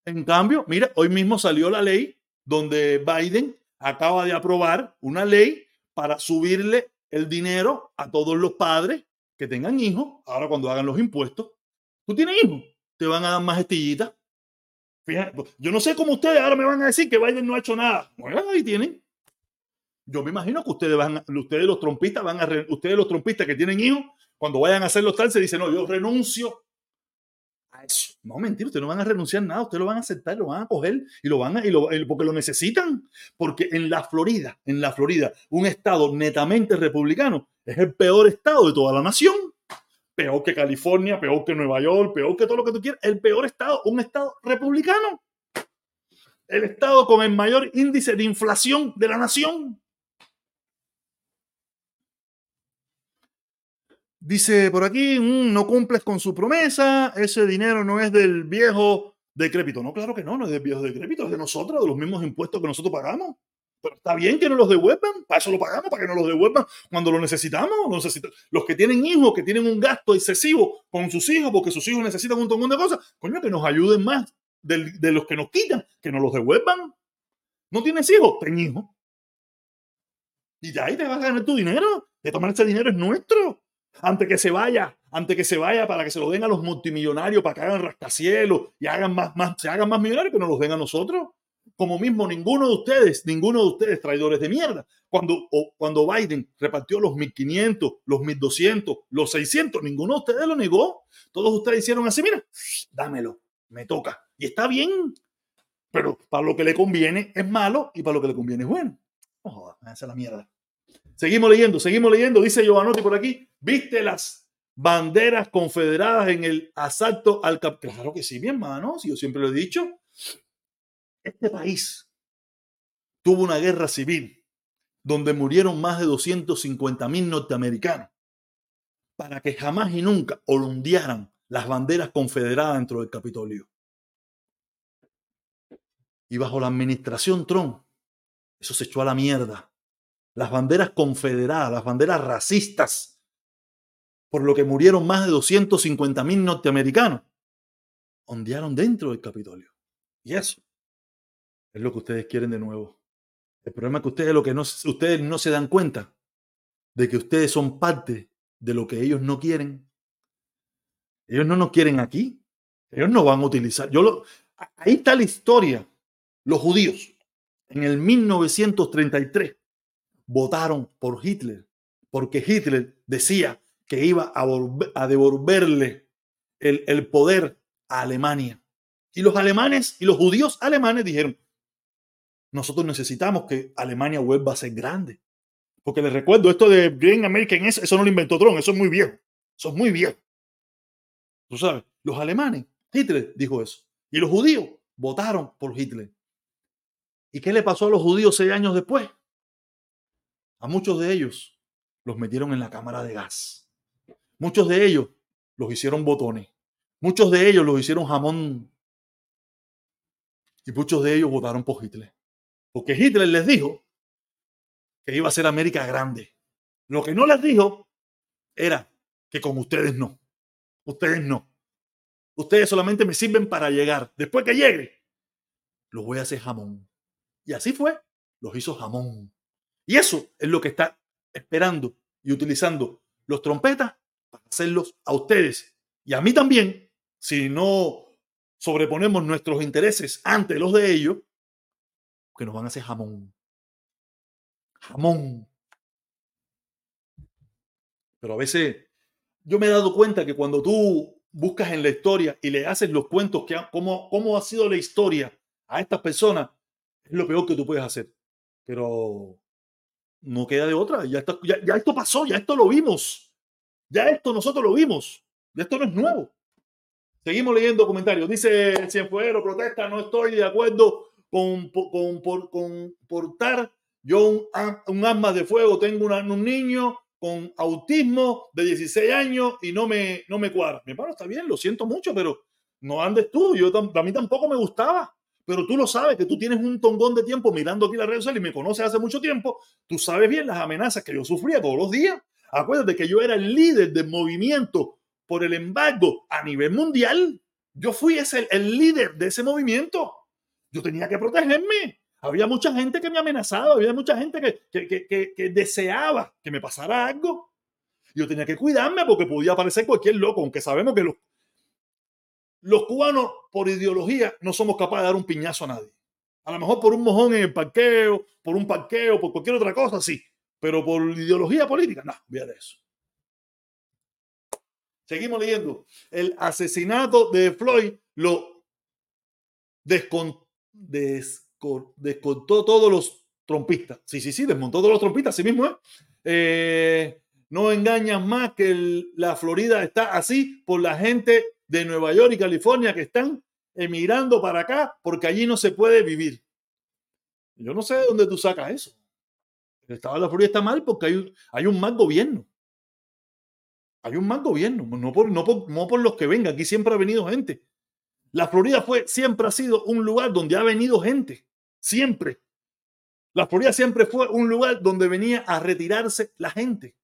En cambio, mira, hoy mismo salió la ley donde Biden acaba de aprobar una ley para subirle el dinero a todos los padres que tengan hijos, ahora cuando hagan los impuestos. Tú tienes hijos, te van a dar más estillitas. Fíjate, yo no sé cómo ustedes ahora me van a decir que Biden no ha hecho nada. Bueno, ahí tienen. Yo me imagino que ustedes van, ustedes los trompistas van a, ustedes los trompistas que tienen hijos, cuando vayan a hacer los tal, se dicen, no, yo renuncio a eso. No, mentira, ustedes no van a renunciar nada, ustedes lo van a aceptar, lo van a coger y lo van a, y lo, porque lo necesitan. Porque en la Florida, en la Florida, un estado netamente republicano es el peor estado de toda la nación. Peor que California, peor que Nueva York, peor que todo lo que tú quieras. El peor estado, un estado republicano. El estado con el mayor índice de inflación de la nación. Dice por aquí, mm, no cumples con su promesa, ese dinero no es del viejo decrépito. No, claro que no, no es del viejo decrépito, es de nosotros, de los mismos impuestos que nosotros pagamos. Pero está bien que no los devuelvan, para eso lo pagamos, para que no los devuelvan cuando lo necesitamos. Los que tienen hijos, que tienen un gasto excesivo con sus hijos, porque sus hijos necesitan un montón de cosas, coño, que nos ayuden más de, de los que nos quitan, que nos los devuelvan. ¿No tienes hijos? Ten hijos. Y ya ahí te vas a ganar tu dinero. De tomar ese dinero es nuestro antes que se vaya, antes que se vaya para que se lo den a los multimillonarios, para que hagan rascacielos y hagan más, más, se hagan más millonarios, que nos los den a nosotros. Como mismo ninguno de ustedes, ninguno de ustedes, traidores de mierda, cuando, cuando Biden repartió los 1.500, los 1.200, los 600, ninguno de ustedes lo negó. Todos ustedes hicieron así, mira, dámelo, me toca. Y está bien, pero para lo que le conviene es malo y para lo que le conviene es bueno. Ojo, esa es la mierda. Seguimos leyendo, seguimos leyendo. Dice Giovanotti por aquí, ¿viste las banderas confederadas en el asalto al cap? Claro que sí, mi hermano, si yo siempre lo he dicho. Este país tuvo una guerra civil donde murieron más de 250 mil norteamericanos para que jamás y nunca ondearan las banderas confederadas dentro del Capitolio. Y bajo la administración Trump, eso se echó a la mierda las banderas confederadas, las banderas racistas, por lo que murieron más de 250 mil norteamericanos, ondearon dentro del Capitolio. Y eso es lo que ustedes quieren de nuevo. El problema es que ustedes, lo que no, ustedes no se dan cuenta de que ustedes son parte de lo que ellos no quieren. Ellos no nos quieren aquí. Ellos no van a utilizar. Yo lo, ahí está la historia. Los judíos en el 1933 votaron por Hitler, porque Hitler decía que iba a, devolverle el, el poder a Alemania. Y los alemanes y los judíos alemanes dijeron, nosotros necesitamos que Alemania vuelva a ser grande. Porque les recuerdo, esto de Green American, eso, no lo inventó Trump, eso es muy viejo. Eso es muy viejo. Tú sabes, los alemanes, Hitler dijo eso. Y los judíos votaron por Hitler. ¿Y qué le pasó a los judíos seis años después? A muchos de ellos los metieron en la cámara de gas. Muchos de ellos los hicieron botones. Muchos de ellos los hicieron jamón. Y muchos de ellos votaron por Hitler. Porque Hitler les dijo que iba a ser América grande. Lo que no les dijo era que con ustedes no. Ustedes no. Ustedes solamente me sirven para llegar. Después que llegue, los voy a hacer jamón. Y así fue. Los hizo jamón. Y eso es lo que está esperando y utilizando los trompetas para hacerlos a ustedes y a mí también, si no sobreponemos nuestros intereses ante los de ellos, que nos van a hacer jamón. Jamón. Pero a veces yo me he dado cuenta que cuando tú buscas en la historia y le haces los cuentos que cómo, cómo ha sido la historia a estas personas, es lo peor que tú puedes hacer. Pero no queda de otra. Ya, ya, esto pasó, ya esto lo vimos. Ya esto nosotros lo vimos. Ya esto no es nuevo. Seguimos leyendo comentarios. Dice Cienfuegero, protesta, no estoy de acuerdo con, con, portar yo un, un, arma de fuego. Tengo un niño con autismo de 16 años y no me, no me cuadra. Mi hermano, está bien, lo siento mucho, pero no andes tú. Yo, a mí tampoco me gustaba pero tú lo sabes, que tú tienes un tongón de tiempo mirando aquí la red social y me conoces hace mucho tiempo, tú sabes bien las amenazas que yo sufría todos los días. Acuérdate que yo era el líder del movimiento por el embargo a nivel mundial. Yo fui ese, el líder de ese movimiento. Yo tenía que protegerme. Había mucha gente que me amenazaba, había mucha gente que, que, que deseaba que me pasara algo. Yo tenía que cuidarme porque podía aparecer cualquier loco, aunque sabemos que los los cubanos, por ideología, no somos capaces de dar un piñazo a nadie. A lo mejor por un mojón en el parqueo, por un parqueo, por cualquier otra cosa, sí. Pero por ideología política, no, de eso. Seguimos leyendo. El asesinato de Floyd lo descontó, descontó todos los trompistas. Sí, sí, sí, desmontó todos los trompistas, así mismo es. Eh, no engañan más que la Florida está así por la gente de Nueva York y California que están emigrando para acá porque allí no se puede vivir. Yo no sé de dónde tú sacas eso. El estado de la Florida está mal porque hay, hay un mal gobierno. Hay un mal gobierno, no por, no, por, no por los que vengan. Aquí siempre ha venido gente. La Florida fue, siempre ha sido un lugar donde ha venido gente. Siempre. La Florida siempre fue un lugar donde venía a retirarse la gente.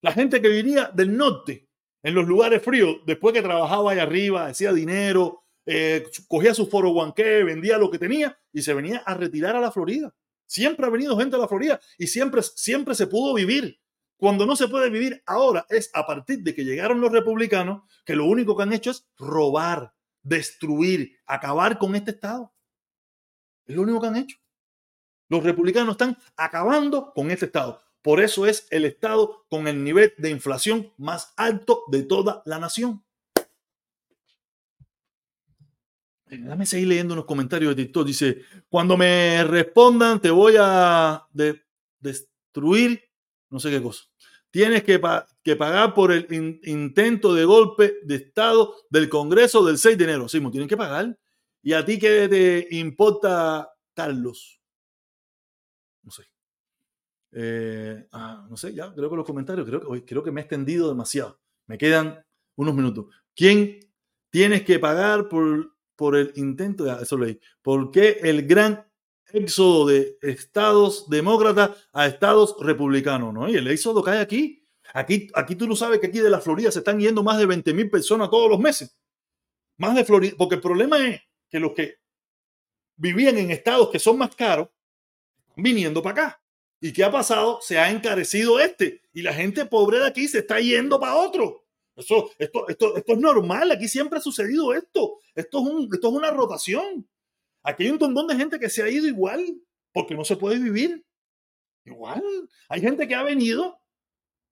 La gente que vivía del norte, en los lugares fríos, después que trabajaba ahí arriba, hacía dinero, eh, cogía su foro guanque, vendía lo que tenía y se venía a retirar a la Florida. Siempre ha venido gente a la Florida y siempre, siempre se pudo vivir. Cuando no se puede vivir ahora es a partir de que llegaron los republicanos que lo único que han hecho es robar, destruir, acabar con este Estado. Es lo único que han hecho. Los republicanos están acabando con este Estado. Por eso es el Estado con el nivel de inflación más alto de toda la nación. Déjame seguir leyendo unos comentarios de TikTok. Dice, cuando me respondan te voy a destruir, no sé qué cosa. Tienes que, que pagar por el intento de golpe de Estado del Congreso del 6 de enero. Sí, tienen que pagar. ¿Y a ti qué te importa, Carlos? No sé. Eh, ah, no sé, ya creo que los comentarios, creo que, creo que me he extendido demasiado. Me quedan unos minutos. ¿Quién tienes que pagar por por el intento de eso leí, ¿por qué el gran éxodo de estados demócratas a estados republicanos? ¿no? Y el éxodo cae aquí. Aquí, aquí tú no sabes que aquí de la Florida se están yendo más de 20 mil personas todos los meses. Más de Florida, porque el problema es que los que vivían en estados que son más caros, viniendo para acá. ¿Y qué ha pasado? Se ha encarecido este y la gente pobre de aquí se está yendo para otro. Eso, esto, esto, esto es normal, aquí siempre ha sucedido esto. Esto es, un, esto es una rotación. Aquí hay un montón de gente que se ha ido igual, porque no se puede vivir. Igual. Hay gente que ha venido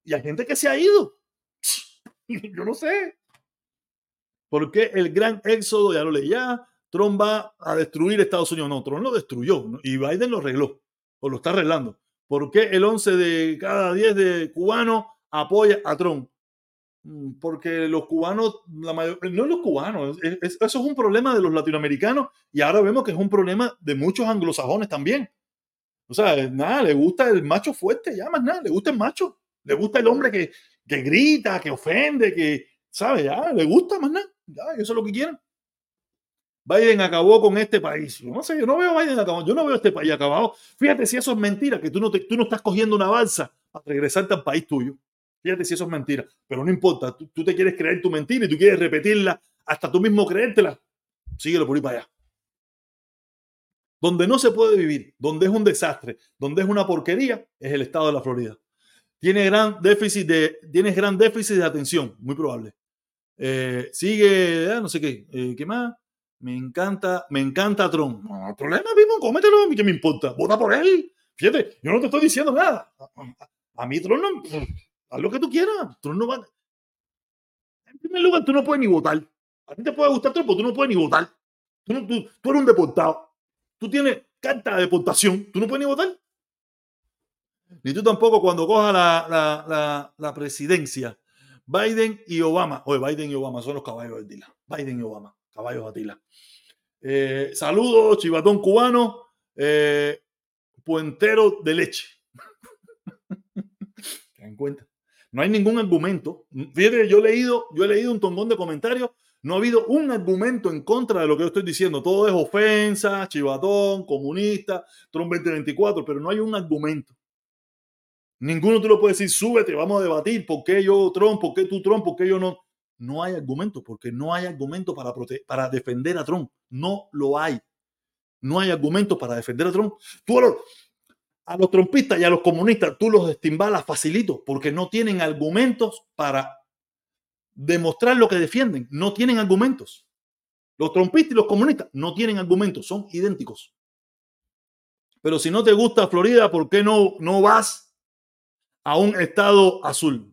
y hay gente que se ha ido. *laughs* Yo no sé. Porque el gran éxodo, ya lo leí ya, Trump va a destruir Estados Unidos. No, Trump lo destruyó y Biden lo arregló, o lo está arreglando. ¿Por qué el 11 de cada 10 de cubanos apoya a Trump? Mm, porque los cubanos, la mayor, no los cubanos, eso es un problema de los latinoamericanos y ahora vemos que es un problema de muchos anglosajones también. O sea, nada, le gusta el macho fuerte, ya más nada, le gusta el macho, le gusta el hombre que, que grita, que ofende, que, ¿sabe? Ya, le gusta más nada, ya, eso es lo que quieren. Biden acabó con este país. Yo no sé, yo no veo Biden acabado, yo no veo este país acabado. Fíjate si eso es mentira, que tú no, te, tú no estás cogiendo una balsa para regresarte al país tuyo. Fíjate si eso es mentira, pero no importa, tú, te quieres creer tu mentira y tú quieres repetirla hasta tú mismo creértela. Síguelo por ahí para allá. Donde no se puede vivir, donde es un desastre, donde es una porquería, es el estado de la Florida. Tiene gran déficit de, tienes gran déficit de atención, muy probable. Eh, sigue, ah, no sé qué, eh, ¿qué más? Me encanta, me encanta Trump. No, problema, mismo, cómetelo, ¿qué me importa? Vota por él. Fíjate, yo no te estoy diciendo nada. A, mí Trump no, Haz lo que tú quieras. Tú no vas. En primer lugar, tú no puedes ni votar. A ti te puede gustar todo, pero tú no puedes ni votar. Tú, tú, eres un deportado. Tú tienes carta de deportación. Tú no puedes ni votar. Ni tú tampoco cuando cojas la, la, la, presidencia. Biden y Obama. Oye, Biden y Obama son los caballos de Atila. Biden y Obama, caballos de Atila. Eh, saludos, chivatón cubano. Eh, puentero de leche. *laughs* Ten en cuenta. No hay ningún argumento. Fíjate, yo he leído, yo he leído un tongón de comentarios. No ha habido un argumento en contra de lo que yo estoy diciendo. Todo es ofensa, chivatón, comunista, Trump 2024, pero no hay un argumento. Ninguno tú lo puedes decir, súbete, vamos a debatir, ¿por qué yo Trump? ¿Por qué tú Trump? ¿Por qué yo no? No hay argumento, porque no hay argumento para, para defender a Trump. No lo hay. No hay argumento para defender a Trump. Tú, a los trompistas y a los comunistas tú los estimbalas facilito porque no tienen argumentos para demostrar lo que defienden. No tienen argumentos. Los trompistas y los comunistas no tienen argumentos, son idénticos. Pero si no te gusta Florida, ¿por qué no, no vas a un estado azul?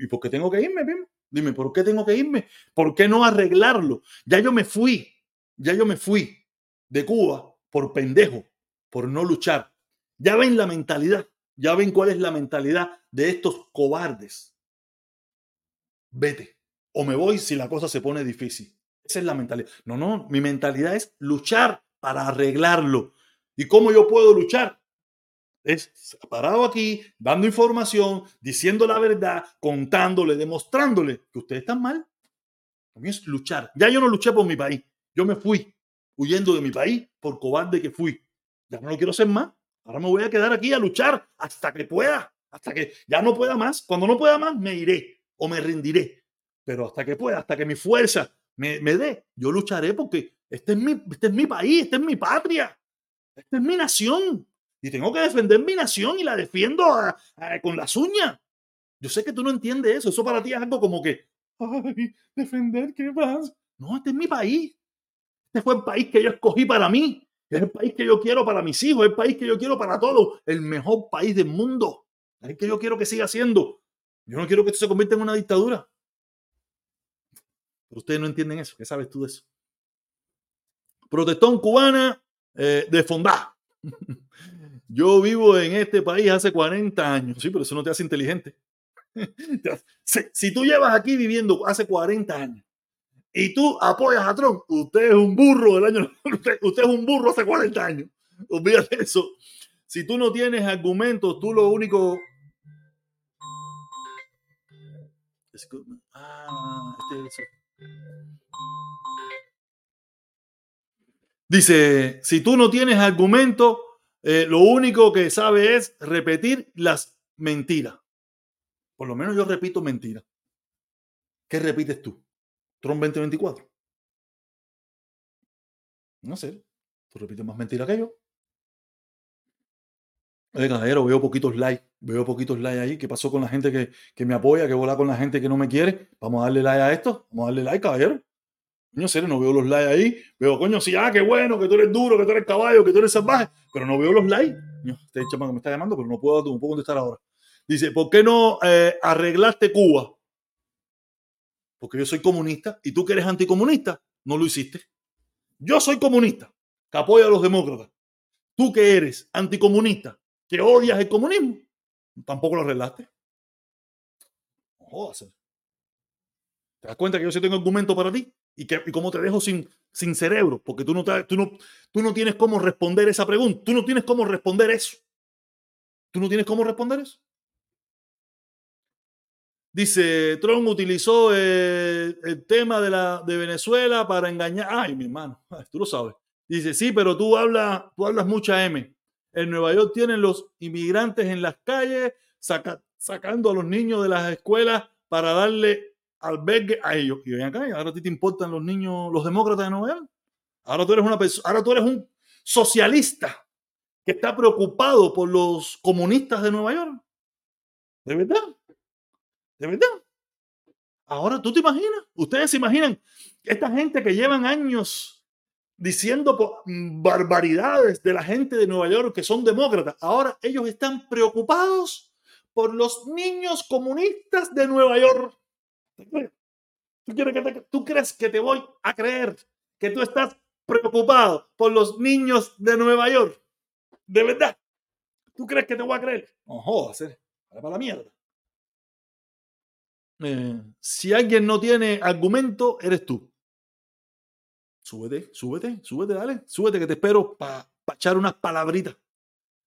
¿Y por qué tengo que irme, Dime, ¿por qué tengo que irme? ¿Por qué no arreglarlo? Ya yo me fui, ya yo me fui de Cuba por pendejo, por no luchar. Ya ven la mentalidad, ya ven cuál es la mentalidad de estos cobardes. Vete, o me voy si la cosa se pone difícil. Esa es la mentalidad. No, no, mi mentalidad es luchar para arreglarlo. ¿Y cómo yo puedo luchar? Es parado aquí, dando información, diciendo la verdad, contándole, demostrándole que ustedes están mal. A es luchar. Ya yo no luché por mi país. Yo me fui huyendo de mi país por cobarde que fui. Ya no lo quiero hacer más. Ahora me voy a quedar aquí a luchar hasta que pueda. Hasta que ya no pueda más. Cuando no pueda más, me iré o me rendiré. Pero hasta que pueda, hasta que mi fuerza me, me dé, yo lucharé porque este es, mi, este es mi país, esta es mi patria, esta es mi nación. Y tengo que defender mi nación y la defiendo con las uñas. Yo sé que tú no entiendes eso. Eso para ti es algo como que, ay, defender, ¿qué más? No, este es mi país. Este fue el país que yo escogí para mí. Es el país que yo quiero para mis hijos. Es el país que yo quiero para todos. El mejor país del mundo. Es el que yo quiero que siga siendo. Yo no quiero que esto se convierta en una dictadura. Ustedes no entienden eso. ¿Qué sabes tú de eso? Protestón cubana eh, de fondá. *laughs* Yo vivo en este país hace 40 años. Sí, pero eso no te hace inteligente. *laughs* Si, tú llevas aquí viviendo hace 40 años y tú apoyas a Trump, usted es un burro del año. *laughs* Usted, es un burro hace 40 años. Olvídate eso. Si tú no tienes argumentos, tú lo único. Ah, este Dice: si tú no tienes argumentos, eh, lo único que sabe es repetir las mentiras. Por lo menos yo repito mentiras. ¿Qué repites tú? Trump 2024. No sé. Tú repites más mentiras que yo. Oye, veo poquitos likes. Veo poquitos likes ahí. ¿Qué pasó con la gente que, que me apoya? ¿Qué bola con la gente que no me quiere? Vamos a darle like a esto. Vamos a darle like, caballero. Coño, serio, no veo los likes ahí. Veo, coño, sí, ah, qué bueno, que tú eres duro, que tú eres caballo, que tú eres salvaje. Pero no veo los likes. este chamaco me está llamando, pero no puedo, no puedo contestar ahora. Dice, ¿por qué no eh, arreglaste Cuba? Porque yo soy comunista y tú que eres anticomunista, no lo hiciste. Yo soy comunista, que apoya a los demócratas. Tú que eres anticomunista, que odias el comunismo, tampoco lo arreglaste. No jodas. ¿Te das cuenta que yo sí tengo argumento para ti? ¿Y, que, y cómo te dejo sin, sin cerebro? Porque tú no, tú, no, tú no tienes cómo responder esa pregunta. Tú no tienes cómo responder eso. ¿Tú no tienes cómo responder eso? Dice, Trump utilizó eh, el tema de, la, de Venezuela para engañar. Ay, mi hermano, *laughs* tú lo sabes. Dice, sí, pero tú hablas, tú hablas mucha M. En Nueva York tienen los inmigrantes en las calles sacando a los niños de las escuelas para darle albergue a ellos. Y ven acá, ahora a ti te importan los niños, los demócratas de Nueva York. Ahora tú eres una persona, ahora tú eres un socialista que está preocupado por los comunistas de Nueva York. ¿De verdad? ¿De verdad? Ahora tú te imaginas, ustedes se imaginan esta gente que llevan años diciendo barbaridades de la gente de Nueva York que son demócratas, ahora ellos están preocupados por los niños comunistas de Nueva York. ¿Tú, que ¿Tú crees que te voy a creer que tú estás preocupado por los niños de Nueva York? ¿De verdad? ¿Tú crees que te voy a creer? No jodas, eh. para la mierda. Eh, si alguien no tiene argumento, eres tú. Súbete, súbete, súbete, dale. Súbete que te espero para echar unas palabritas.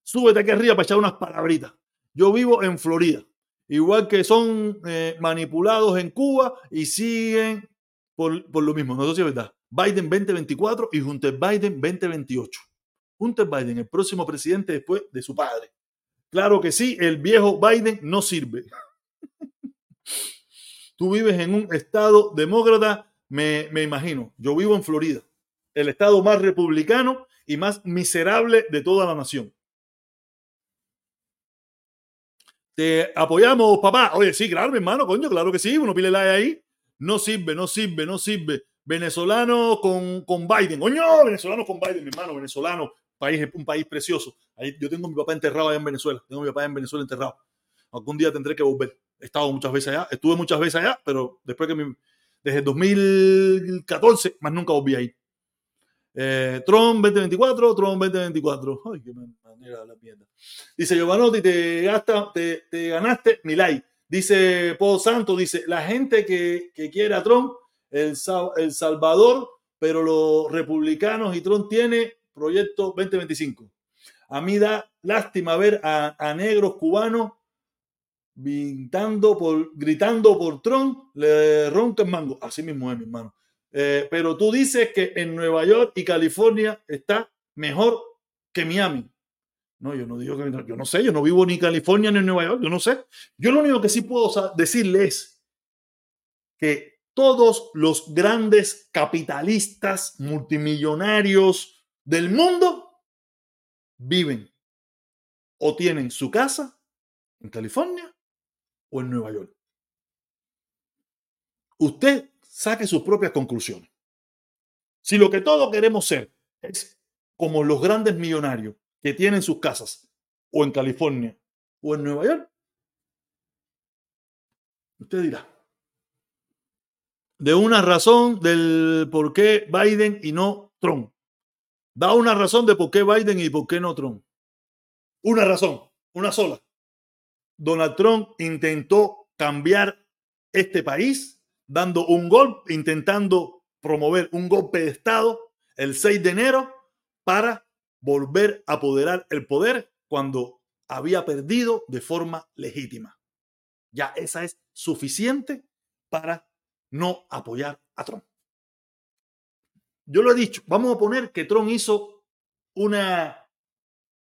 Súbete aquí arriba para echar unas palabritas. Yo vivo en Florida igual que son eh, manipulados en Cuba y siguen por, por, lo mismo. No sé si es verdad. Biden 2024 y Hunter Biden 2028. Hunter Biden, el próximo presidente después de su padre. Claro que sí, el viejo Biden no sirve. *laughs* Tú vives en un estado demócrata, me, me imagino. Yo vivo en Florida, el estado más republicano y más miserable de toda la nación. Te apoyamos, papá. Oye, sí, claro, mi hermano, coño, claro que sí. Uno pile like ahí. No sirve, no sirve, no sirve. Venezolano con, con Biden. Coño, venezolano con Biden, mi hermano, venezolano. País, un país precioso. Yo tengo a mi papá enterrado allá en Venezuela. Tengo a mi papá en Venezuela enterrado. Algún día tendré que volver. He muchas veces allá, estuve muchas veces allá, pero después que desde 2014 más nunca volví ahí. Eh, Trump 2024, Trump 2024. Ay, qué manera la mierda. Dice Giovanotti, te, gasta, te, te ganaste mi like. Dice Paul Santo, dice, la gente que, que quiere a Trump, el, el Salvador, pero los republicanos y Trump tiene proyecto 2025. A mí da lástima ver a, a negros cubanos gritando por, gritando por Trump, le ronca mango. Así mismo es, mi hermano. Eh, pero tú dices que en Nueva York y California está mejor que Miami. No, yo no digo que yo no sé, yo no vivo ni en California ni en Nueva York, yo no sé. Yo lo único que sí puedo decirle es que todos los grandes capitalistas multimillonarios del mundo viven o tienen su casa en California o en Nueva York. Usted saque sus propias conclusiones. Si lo que todos queremos ser es como los grandes millonarios que tienen sus casas o en California o en Nueva York, usted dirá, de una razón del por qué Biden y no Trump. Da una razón de por qué Biden y por qué no Trump. Una razón, una sola. Donald Trump intentó cambiar este país dando un golpe, intentando promover un golpe de Estado el 6 de enero para volver a apoderar el poder cuando había perdido de forma legítima. Ya esa es suficiente para no apoyar a Trump. Yo lo he dicho, vamos a poner que Trump hizo una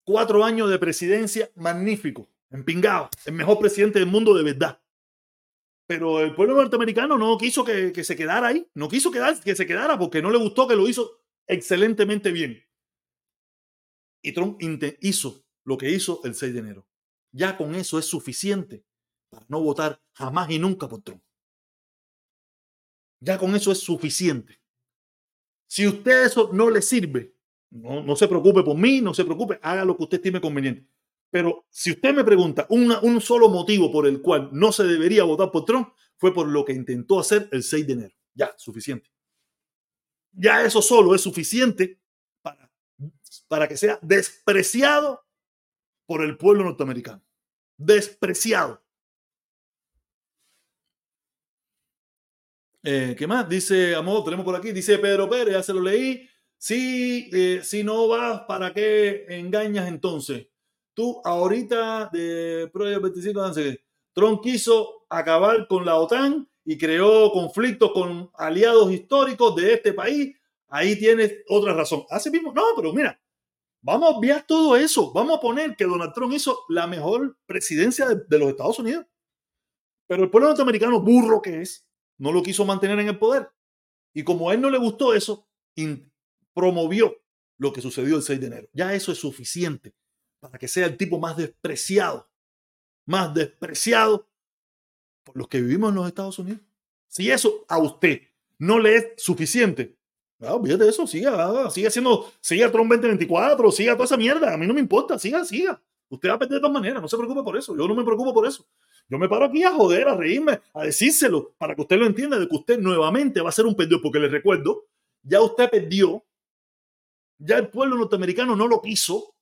cuatro años de presidencia magnífico, empingado, el mejor presidente del mundo de verdad. Pero el pueblo norteamericano no quiso que, se quedara ahí, no quiso que se quedara porque no le gustó que lo hizo excelentemente bien. Y Trump hizo lo que hizo el 6 de enero. Ya con eso es suficiente para no votar jamás y nunca por Trump. Ya con eso es suficiente. Si usted eso no le sirve, no, no se preocupe por mí, no se preocupe, haga lo que usted estime conveniente. Pero si usted me pregunta un solo motivo por el cual no se debería votar por Trump, fue por lo que intentó hacer el 6 de enero. Ya, suficiente. Ya eso solo es suficiente para, para que sea despreciado por el pueblo norteamericano. Despreciado. Eh, ¿Qué más? Dice, amor, tenemos por aquí, dice Pedro Pérez, ya se lo leí. Si, eh, si no vas, ¿para qué engañas entonces? Tú ahorita de Proyecto 25, Trump quiso acabar con la OTAN y creó conflictos con aliados históricos de este país. Ahí tienes otra razón. Así mismo, no, pero mira, vamos a obviar todo eso. Vamos a poner que Donald Trump hizo la mejor presidencia de, los Estados Unidos. Pero el pueblo norteamericano, burro que es, no lo quiso mantener en el poder. Y como a él no le gustó eso, promovió lo que sucedió el 6 de enero. Ya eso es suficiente para que sea el tipo más despreciado, más despreciado por los que vivimos en los Estados Unidos. Si eso a usted no le es suficiente, ah, olvídate de eso, siga, siga haciendo, siga Trump 2024, siga toda esa mierda, a mí no me importa, siga, siga. Usted va a perder de todas maneras, no se preocupe por eso, yo no me preocupo por eso. Yo me paro aquí a joder, a reírme, a decírselo, para que usted lo entienda, de que usted nuevamente va a ser un perdido, porque le recuerdo, ya usted perdió, ya el pueblo norteamericano no lo quiso,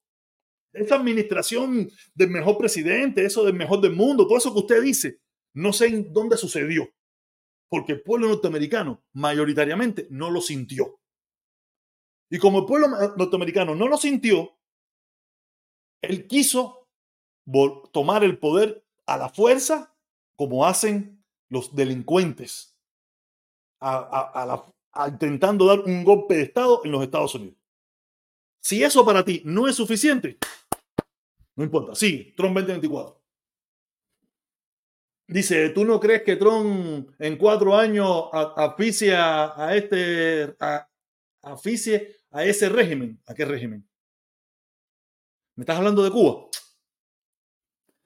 esa administración del mejor presidente, eso del mejor del mundo, todo eso que usted dice, no sé en dónde sucedió, porque el pueblo norteamericano mayoritariamente no lo sintió. Y como el pueblo norteamericano no lo sintió, él quiso tomar el poder a la fuerza, como hacen los delincuentes, intentando dar un golpe de Estado en los Estados Unidos. Si eso para ti no es suficiente, no importa. Sí, Trump 2024. Dice, ¿tú no crees que Trump en cuatro años aficia a este, a, a ese régimen? ¿A qué régimen? ¿Me estás hablando de Cuba?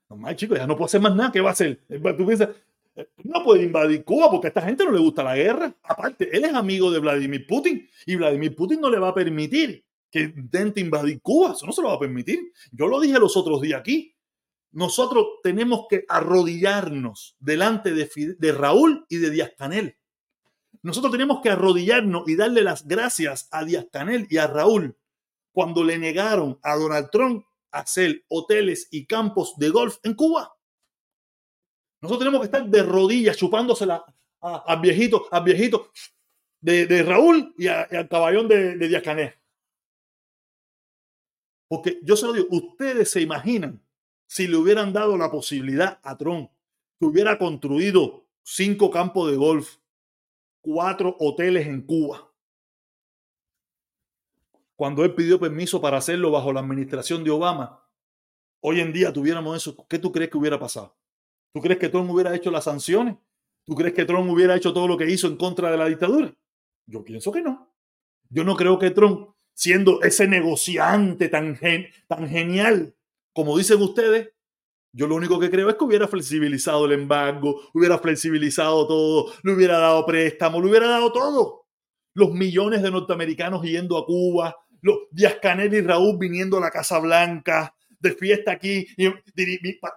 No, chicos, ya no puedo hacer más nada. ¿Qué va a hacer? Tú piensas, no puede invadir Cuba porque a esta gente no le gusta la guerra. Aparte, él es amigo de Vladimir Putin y Vladimir Putin no le va a permitir que intente invadir Cuba. Eso no se lo va a permitir. Yo lo dije los otros días aquí. nosotros tenemos que arrodillarnos delante de, de Raúl y de Díaz Canel. Nosotros tenemos que arrodillarnos y darle las gracias a Díaz Canel y a Raúl cuando le negaron a Donald Trump hacer hoteles y campos de golf en Cuba. Nosotros tenemos que estar de rodillas chupándosela a, viejito, a viejito de, Raúl y, al caballón de, de Díaz Canel. Porque yo se lo digo, ustedes se imaginan si le hubieran dado la posibilidad a Trump que hubiera construido cinco campos de golf, cuatro hoteles en Cuba. Cuando él pidió permiso para hacerlo bajo la administración de Obama, hoy en día tuviéramos eso, ¿qué tú crees que hubiera pasado? ¿Tú crees que Trump hubiera hecho las sanciones? ¿Tú crees que Trump hubiera hecho todo lo que hizo en contra de la dictadura? Yo pienso que no. Yo no creo que Trump siendo ese negociante tan, tan genial, como dicen ustedes, yo lo único que creo es que hubiera flexibilizado el embargo, hubiera flexibilizado todo, le hubiera dado préstamo, le hubiera dado todo. Los millones de norteamericanos yendo a Cuba, los Díaz Canel y Raúl viniendo a la Casa Blanca, de fiesta aquí,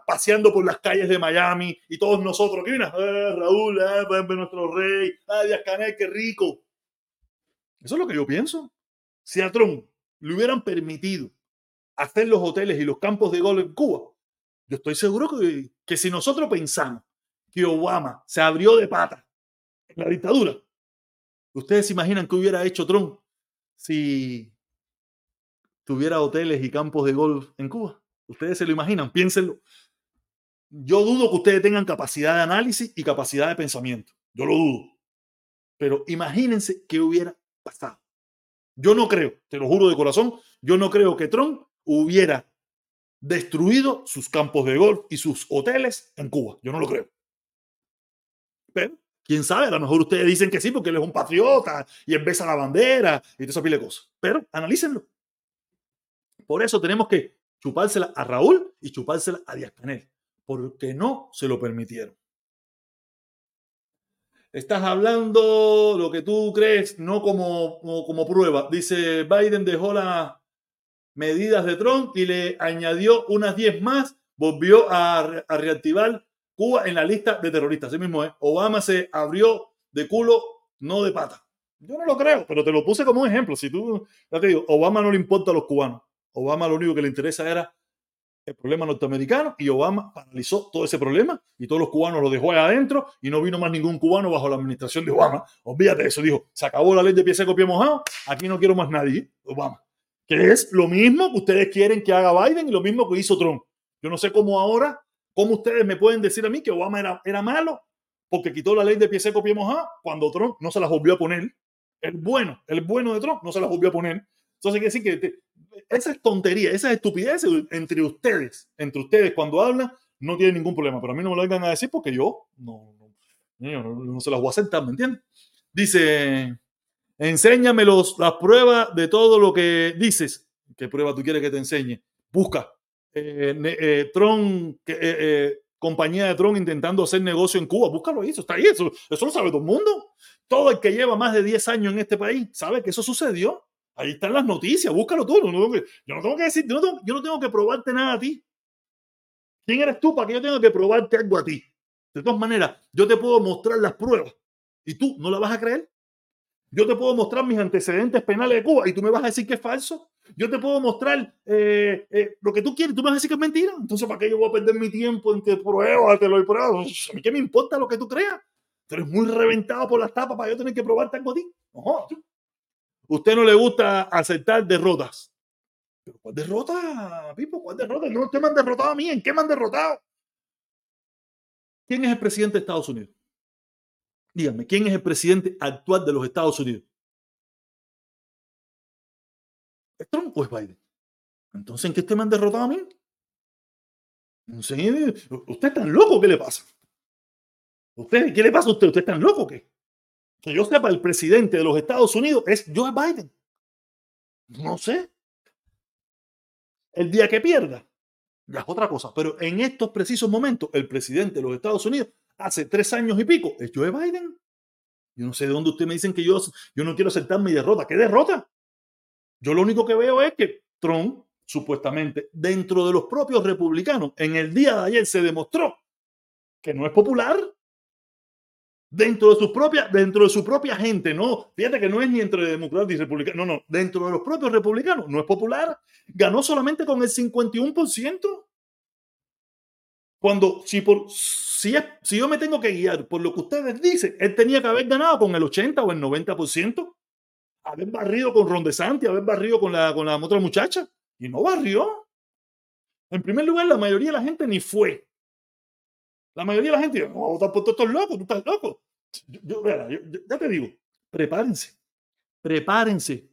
paseando por las calles de Miami, y todos nosotros, ¿qué? Eh, Raúl, eh, nuestro rey, ah, Díaz Canel, qué rico. Eso es lo que yo pienso. Si a Trump le hubieran permitido hacer los hoteles y los campos de golf en Cuba, yo estoy seguro que, que si nosotros pensamos que Obama se abrió de pata en la dictadura, ustedes se imaginan que hubiera hecho Trump si tuviera hoteles y campos de golf en Cuba. Ustedes se lo imaginan, piénsenlo. Yo dudo que ustedes tengan capacidad de análisis y capacidad de pensamiento. Yo lo dudo. Pero imagínense qué hubiera pasado. Yo no creo, te lo juro de corazón, yo no creo que Trump hubiera destruido sus campos de golf y sus hoteles en Cuba. Yo no lo creo. Pero, quién sabe, a lo mejor ustedes dicen que sí porque él es un patriota y besa la bandera y todo esa pile de cosas. Pero analícenlo. Por eso tenemos que chupársela a Raúl y chupársela a Díaz Canel, porque no se lo permitieron. Estás hablando lo que tú crees, no como, como, prueba. Dice, Biden dejó las medidas de Trump y le añadió unas 10 más, volvió a, reactivar Cuba en la lista de terroristas. Así mismo es. Obama se abrió de culo, no de pata. Yo no lo creo, pero te lo puse como un ejemplo. Si tú, ya Obama no le importa a los cubanos. Obama lo único que le interesa era el problema norteamericano y Obama paralizó todo ese problema y todos los cubanos lo dejó ahí adentro y no vino más ningún cubano bajo la administración de Obama. Olvídate de eso, dijo, se acabó la ley de pie seco, pie mojado, aquí no quiero más nadie, Obama. Que es lo mismo que ustedes quieren que haga Biden y lo mismo que hizo Trump. Yo no sé cómo ahora, cómo ustedes me pueden decir a mí que Obama era, era malo porque quitó la ley de pie seco, pie mojado, cuando Trump no se las volvió a poner. El bueno, el bueno de Trump no se las volvió a poner. Entonces quiere decir que es tontería, esa estupidez entre ustedes, entre ustedes cuando hablan, no tienen ningún problema. Pero a mí no me lo vengan a decir porque yo no, no, se las voy a sentar, ¿me entiendes? Dice, enséñame los, las pruebas de todo lo que dices. ¿Qué prueba tú quieres que te enseñe? Busca. Eh, eh, Tron, eh, compañía de Tron intentando hacer negocio en Cuba. Búscalo ahí, eso está ahí, eso, eso lo sabe todo el mundo. Todo el que lleva más de 10 años en este país sabe que eso sucedió. Ahí están las noticias, búscalo tú. yo no tengo que decir, yo no tengo, que probarte nada a ti. ¿Quién eres tú para que yo tenga que probarte algo a ti? De todas maneras, yo te puedo mostrar las pruebas y tú no la vas a creer. Yo te puedo mostrar mis antecedentes penales de Cuba y tú me vas a decir que es falso. Yo te puedo mostrar eh, eh, lo que tú quieres y tú me vas a decir que es mentira. Entonces, ¿para qué yo voy a perder mi tiempo en que pruebas, te lo he probado? ¿A mí qué me importa lo que tú creas? Tú eres muy reventado por las tapas para yo tener que probarte algo a ti. No, usted no le gusta aceptar derrotas. ¿Pero cuál derrota, Pipo? ¿Cuál derrota? No, usted me han derrotado a mí. ¿En qué me han derrotado? ¿Quién es el presidente de Estados Unidos? Dígame, ¿quién es el presidente actual de los Estados Unidos? ¿Es Trump o es Biden? Entonces, ¿en qué usted me han derrotado a mí? ¿Usted es tan loco? ¿Qué le pasa? ¿Usted, ¿Qué le pasa a usted? ¿Usted es tan loco qué? Que yo sepa, el presidente de los Estados Unidos es Joe Biden. No sé. El día que pierda, ya es otra cosa. Pero en estos precisos momentos, el presidente de los Estados Unidos, hace tres años y pico, es Joe Biden. Yo no sé de dónde ustedes me dicen que yo, yo no quiero aceptar mi derrota. ¿Qué derrota? Yo lo único que veo es que Trump supuestamente, dentro de los propios republicanos. En el día de ayer se demostró que no es popular dentro de su propia, dentro de su propia gente, no, fíjate que no es ni entre demócratas y republicanos, no, no, dentro de los propios republicanos, no es popular, ganó solamente con el 51%. Cuando, si, por, si, si yo me tengo que guiar por lo que ustedes dicen, él tenía que haber ganado con el 80 o el 90%, haber barrido con Ron DeSantis, haber barrido con la, con la otra muchacha, y no barrió. En primer lugar, la mayoría de la gente ni fue. La mayoría de la gente, no, votar por todos estos locos, tú estás loco. Yo, ya te digo, prepárense, prepárense.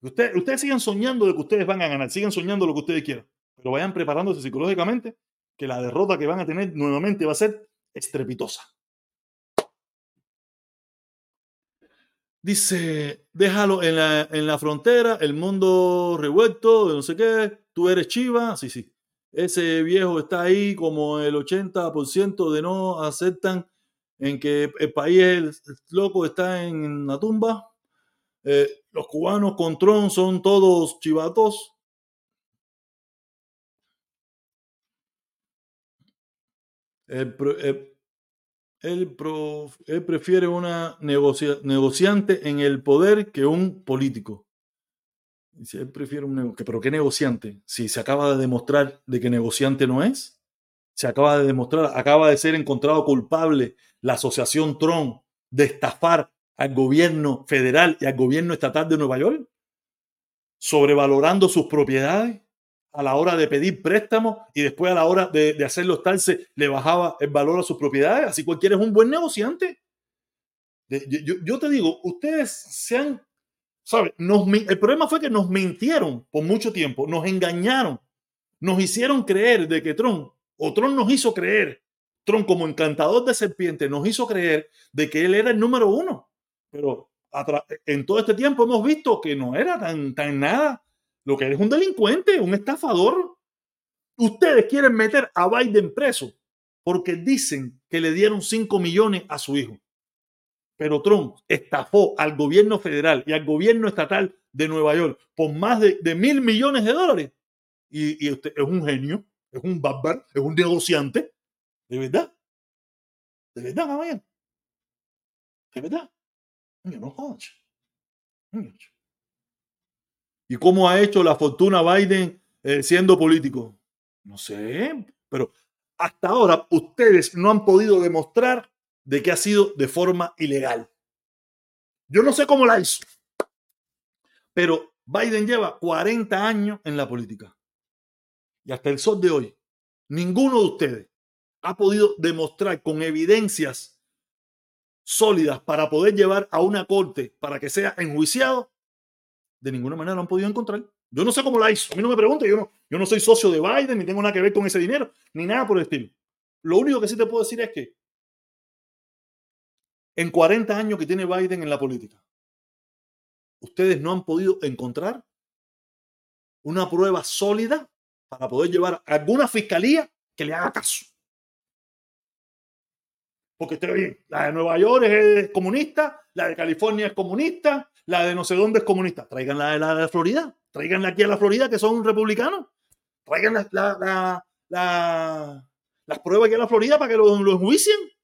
Ustedes, ustedes sigan soñando de que ustedes van a ganar, sigan soñando lo que ustedes quieran, pero vayan preparándose psicológicamente que la derrota que van a tener nuevamente va a ser estrepitosa. Dice, déjalo en la, en la frontera, el mundo revuelto, de no sé qué, tú eres chiva, sí, sí. Ese viejo está ahí como el 80% de no aceptan en que el país el loco está en la tumba. Eh, los cubanos con Tron son todos chivatos. Él, prefiere una negociante en el poder que un político. Dice, un ¿Pero qué negociante? Si se acaba de demostrar de que negociante no es. Se acaba de demostrar, acaba de ser encontrado culpable la asociación Tron de estafar al gobierno federal y al gobierno estatal de Nueva York, sobrevalorando sus propiedades a la hora de pedir préstamos y después a la hora de, de hacerlo estarse le bajaba el valor a sus propiedades. Así cualquiera es un buen negociante. Yo, te digo, ustedes se han, el problema fue que nos mintieron por mucho tiempo, nos engañaron, nos hicieron creer de que Trump, o Trump nos hizo creer, Trump como encantador de serpiente, nos hizo creer de que él era el número uno. Pero en todo este tiempo hemos visto que no era tan, tan nada lo que es un delincuente, un estafador. Ustedes quieren meter a Biden preso porque dicen que le dieron 5 millones a su hijo. Pero Trump estafó al gobierno federal y al gobierno estatal de Nueva York por más de, mil millones de dólares. Y, usted es un genio, es un bárbaro, es un negociante. ¿De verdad? ¿De verdad, caballero? ¿De verdad? No jodas. ¿Y cómo ha hecho la fortuna Biden eh, siendo político? No sé, pero hasta ahora ustedes no han podido demostrar de que ha sido de forma ilegal. Yo no sé cómo la hizo, pero Biden lleva 40 años en la política. Y hasta el sol de hoy, ninguno de ustedes ha podido demostrar con evidencias sólidas para poder llevar a una corte para que sea enjuiciado de ninguna manera lo han podido encontrar. Yo no sé cómo la hizo. A mí no me pregunte, yo no, yo no soy socio de Biden, ni tengo nada que ver con ese dinero, ni nada por el estilo. Lo único que sí te puedo decir es que en 40 años que tiene Biden en la política, ustedes no han podido encontrar una prueba sólida para poder llevar a alguna fiscalía que le haga caso. Porque esté bien, la de Nueva York es comunista, la de California es comunista, la de no sé dónde es comunista. Traigan la de la, Florida. Traiganla aquí a la Florida, que son republicanos. Traigan la, las pruebas aquí a la Florida para que lo, lo enjuicien.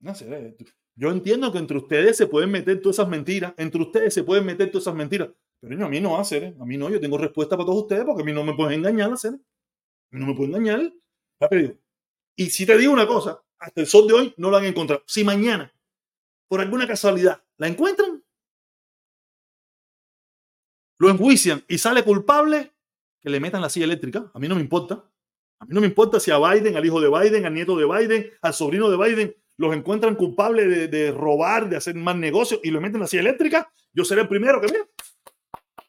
No sé, eh, yo entiendo que entre ustedes se pueden meter todas esas mentiras, entre ustedes se pueden meter todas esas mentiras, pero a mí no va a hacer, ¿eh? a mí no, yo tengo respuesta para todos ustedes porque a mí no me pueden engañar, hacer. A mí no me pueden engañar. Y si te digo una cosa, hasta el sol de hoy no lo han encontrado. Si mañana por alguna casualidad, la encuentran, lo enjuician y sale culpable, que le metan la silla eléctrica. A mí no me importa. A mí no me importa si a Biden, al hijo de Biden, al nieto de Biden, al sobrino de Biden, los encuentran culpables de, robar, de hacer más negocios y lo meten en la silla eléctrica. Yo seré el primero que, mira,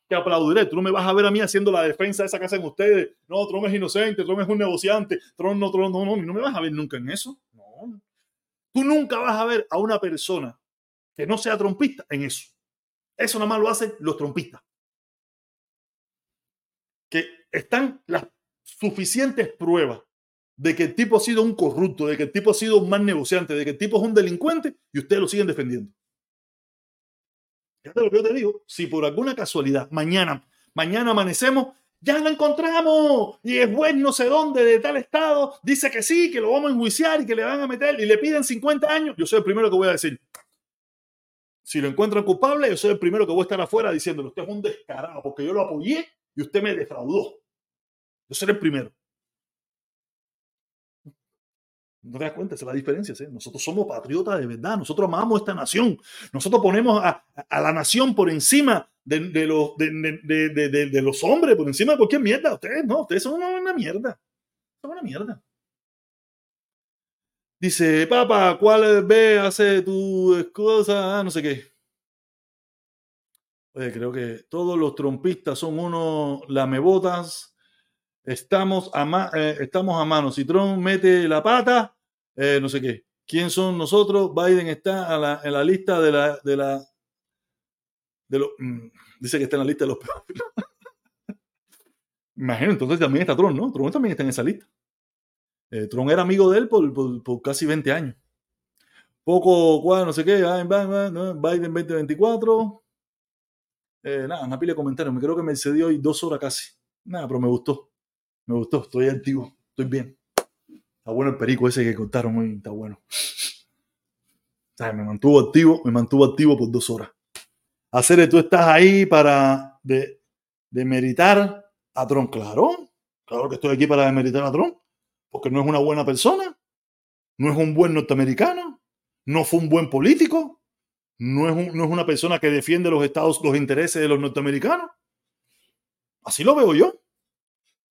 que aplaudiré. Tú no me vas a ver a mí haciendo la defensa de esa que hacen ustedes. No, Trump es inocente, Trump es un negociante, Trump no, Trump no, no, no me vas a ver nunca en eso. No, Tú nunca vas a ver a una persona que no sea trompista en eso. Eso nada más lo hacen los trompistas. Que están las suficientes pruebas de que el tipo ha sido un corrupto, de que el tipo ha sido un mal negociante, de que el tipo es un delincuente y ustedes lo siguen defendiendo. Fíjate lo que yo te digo. Si por alguna casualidad mañana, Mañana amanecemos, ya lo encontramos y es juez no sé dónde de tal estado dice que sí, que lo vamos a enjuiciar y que le van a meter y le piden 50 años. Yo soy el primero que voy a decir, si lo encuentran culpable, yo soy el primero que voy a estar afuera diciéndole, usted es un descarado porque yo lo apoyé y usted me defraudó. Yo seré el primero. No te das cuenta, esa es la diferencia. ¿sí? Nosotros somos patriotas de verdad, nosotros amamos esta nación, nosotros ponemos a, a la nación por encima de, de los, de, de, los hombres, por encima de cualquier mierda. Ustedes no, ustedes son una, una mierda. Son una mierda. Dice, papá, ¿cuál ve hace tu cosa? Ah, no sé qué. Oye, creo que todos los trompistas son unos lamebotas Estamos a, eh, estamos a mano. Si Trump mete la pata, eh, no sé qué. ¿Quién son nosotros? Biden está en la lista de la... De la mm, dice que está en la lista de los pedófilos. *laughs* Imagino, entonces también está Trump, ¿no? Trump también está en esa lista. Eh, Trump era amigo de él por, por, casi 20 años. Poco, cuál, no sé qué, Biden 2024. nada, una pila de comentarios. Me creo que me cedió hoy dos horas casi. Nada, pero me gustó. Me gustó, estoy activo, estoy bien. Está bueno el perico ese que contaron hoy, está bueno. me mantuvo activo, me mantuvo activo por dos horas. Hacer tú estás ahí para de, demeritar a Trump, claro. Claro que estoy aquí para demeritar a Trump, porque no es una buena persona, no es un buen norteamericano, no fue un buen político, no es, no es una persona que defiende los estados, los intereses de los norteamericanos. Así lo veo yo.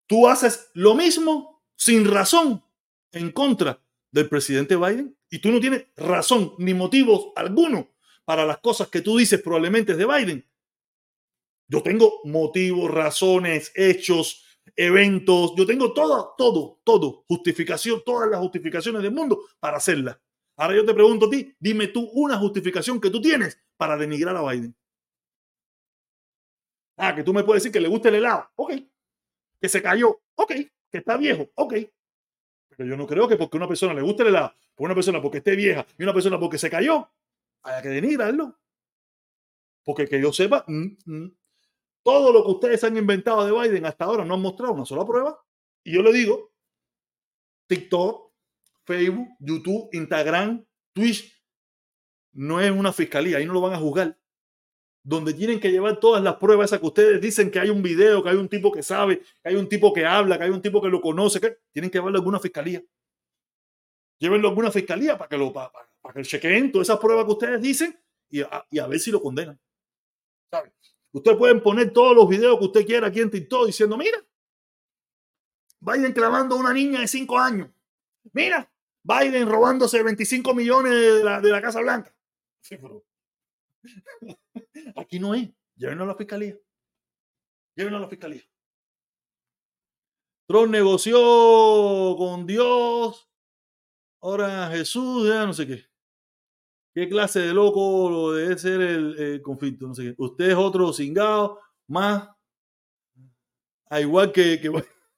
Tú haces lo mismo sin razón en contra del presidente Biden y tú no tienes razón ni motivos alguno para las cosas que tú dices probablemente de Biden. Yo tengo motivos, razones, hechos, eventos, yo tengo todo, todo, todo, justificación, todas las justificaciones del mundo para hacerla. Ahora yo te pregunto a ti, dime tú una justificación que tú tienes para denigrar a Biden. Ah, que tú me puedes decir que le gusta el helado. Ok, que se cayó, ok, que está viejo, ok. Pero yo no creo que porque una persona le guste el helado, por una persona porque esté vieja y una persona porque se cayó, haya que denigrarlo. Porque que yo sepa, mm, mm, todo lo que ustedes han inventado de Biden hasta ahora no han mostrado una sola prueba. Y yo le digo, TikTok, Facebook, YouTube, Instagram, Twitch, no es una fiscalía, ahí no lo van a juzgar donde tienen que llevar todas las pruebas esas que ustedes dicen que hay un video, que hay un tipo que sabe, que hay un tipo que habla, que hay un tipo que lo conoce, que tienen que llevarlo a alguna fiscalía. Llévenlo a alguna fiscalía para que lo para, que chequeen todas esas pruebas que ustedes dicen y a, ver si lo condenan. Ustedes pueden poner todos los videos que usted quiera aquí en TikTok diciendo, mira, Biden clavando a una niña de 5 años. Mira, Biden robándose 25 millones de la, de la Casa Blanca. Sí, pero *laughs* Aquí no es. Llévenlo a la fiscalía. Llévenlo a la fiscalía. Trump negoció con Dios. Ahora Jesús, ya no sé qué. ¿Qué clase de loco lo debe ser el, conflicto? No sé qué. Usted es otro cingado, más. A igual que,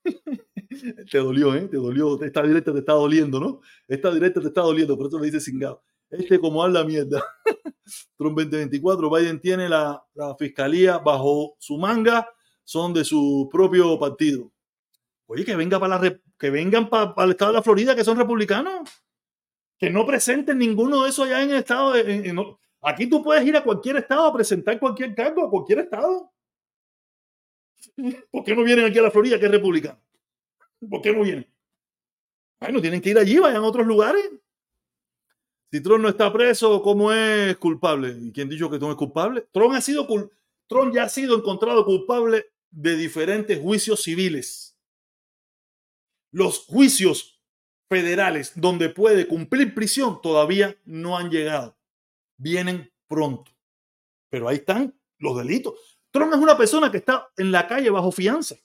*laughs* te dolió, ¿eh? Te dolió. Esta directa te está doliendo, ¿no? Esta directa te está doliendo, por eso le dice cingado. Este como habla mierda. *laughs* Trump 2024, Biden tiene la, fiscalía bajo su manga, son de su propio partido. Oye, que, venga para la, que vengan para, el estado de la Florida, que son republicanos. Que no presenten ninguno de esos allá en el estado. Aquí tú puedes ir a cualquier estado a presentar cualquier cargo, a cualquier estado. *laughs* ¿Por qué no vienen aquí a la Florida, que es republicano? ¿Por qué no vienen? Bueno, tienen que ir allí, vayan a otros lugares. Si Trump no está preso, ¿cómo es culpable? ¿Y quién dijo que Trump es culpable? Trump, ha sido, ya ha sido encontrado culpable de diferentes juicios civiles. Los juicios federales donde puede cumplir prisión todavía no han llegado. Vienen pronto. Pero ahí están los delitos. Trump es una persona que está en la calle bajo fianza.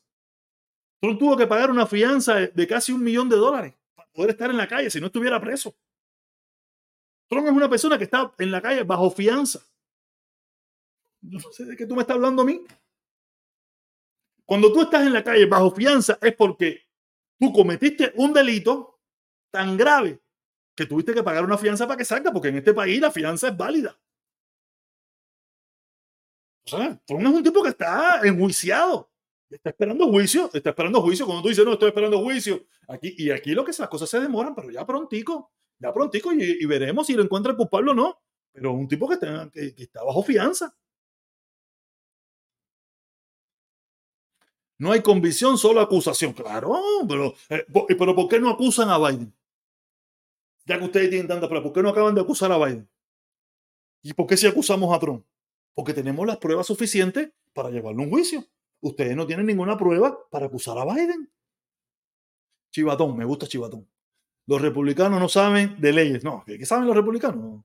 Trump tuvo que pagar una fianza de casi un millón de dólares para poder estar en la calle si no estuviera preso. Trump es una persona que está en la calle bajo fianza. No sé de qué tú me estás hablando a mí. Cuando tú estás en la calle bajo fianza es porque tú cometiste un delito tan grave que tuviste que pagar una fianza para que salga, porque en este país la fianza es válida. O sea, Trump es un tipo que está enjuiciado. Está esperando juicio, está esperando juicio. Cuando tú dices, no, estoy esperando juicio. Aquí, y aquí lo que es, las cosas se demoran, pero ya prontico, ya prontico, y, veremos si lo encuentra culpable o no. Pero un tipo que está, que, está bajo fianza. No hay convicción, solo acusación. Claro, pero, eh, pero ¿por qué no acusan a Biden? Ya que ustedes tienen tanta pruebas, ¿por qué no acaban de acusar a Biden? ¿Y por qué si acusamos a Trump? Porque tenemos las pruebas suficientes para llevarlo a un juicio. Ustedes no tienen ninguna prueba para acusar a Biden. Chivatón, me gusta Chivatón. Los republicanos no saben de leyes. No, ¿qué saben los republicanos?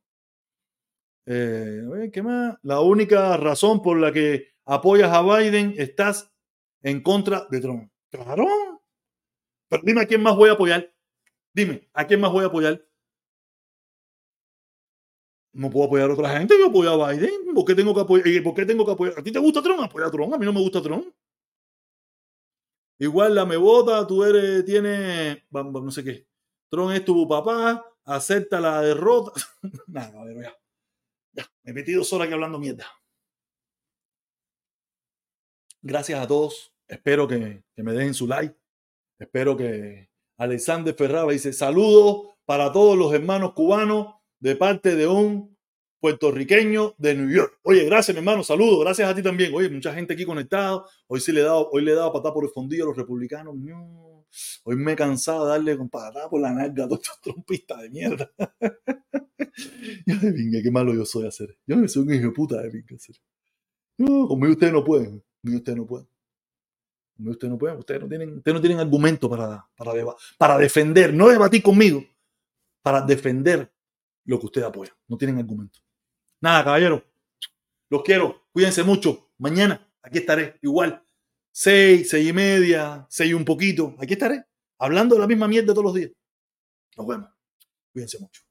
Eh, ¿Qué más? La única razón por la que apoyas a Biden estás en contra de Trump. Claro. Pero dime a quién más voy a apoyar. Dime, ¿a quién más voy a apoyar? No puedo apoyar a otra gente, yo apoyo a Biden. ¿Por qué tengo que apoyar? ¿Por qué tengo que apoyar? ¿A ti te gusta Trump? Apoya a Trump. A mí no me gusta Trump. Igual la me vota, tú eres, tienes, no sé qué. Trump es tu papá, acepta la derrota. Nada, a ver, ya. Ya, me he metido sola aquí hablando mierda. Gracias a todos. Espero que, me dejen su like. Espero que Alexander Ferraba dice saludos para todos los hermanos cubanos de parte de un puertorriqueño de New York. Oye, gracias, mi hermano, saludos, gracias a ti también. Oye, mucha gente aquí conectada. Hoy sí le he dado, hoy le he dado patada por el fondillo a los republicanos. Hoy me he cansado de darle con patada por la nalga a todos estos trompistas de mierda. *laughs* yo de pinga, qué malo yo soy a hacer. Yo soy un hijo de puta de pinga hacer. No, conmigo ustedes no pueden. Conmigo ustedes no pueden. Conmigo ustedes no pueden. Ustedes no tienen, ustedes no tienen argumento para, para, para defender, no debatir conmigo, para defender lo que usted apoya. No tienen argumento. Nada, caballero. Los quiero. Cuídense mucho. Mañana aquí estaré. Igual. Seis, seis y media, seis y un poquito. Aquí estaré. Hablando de la misma mierda todos los días. Nos vemos. Cuídense mucho.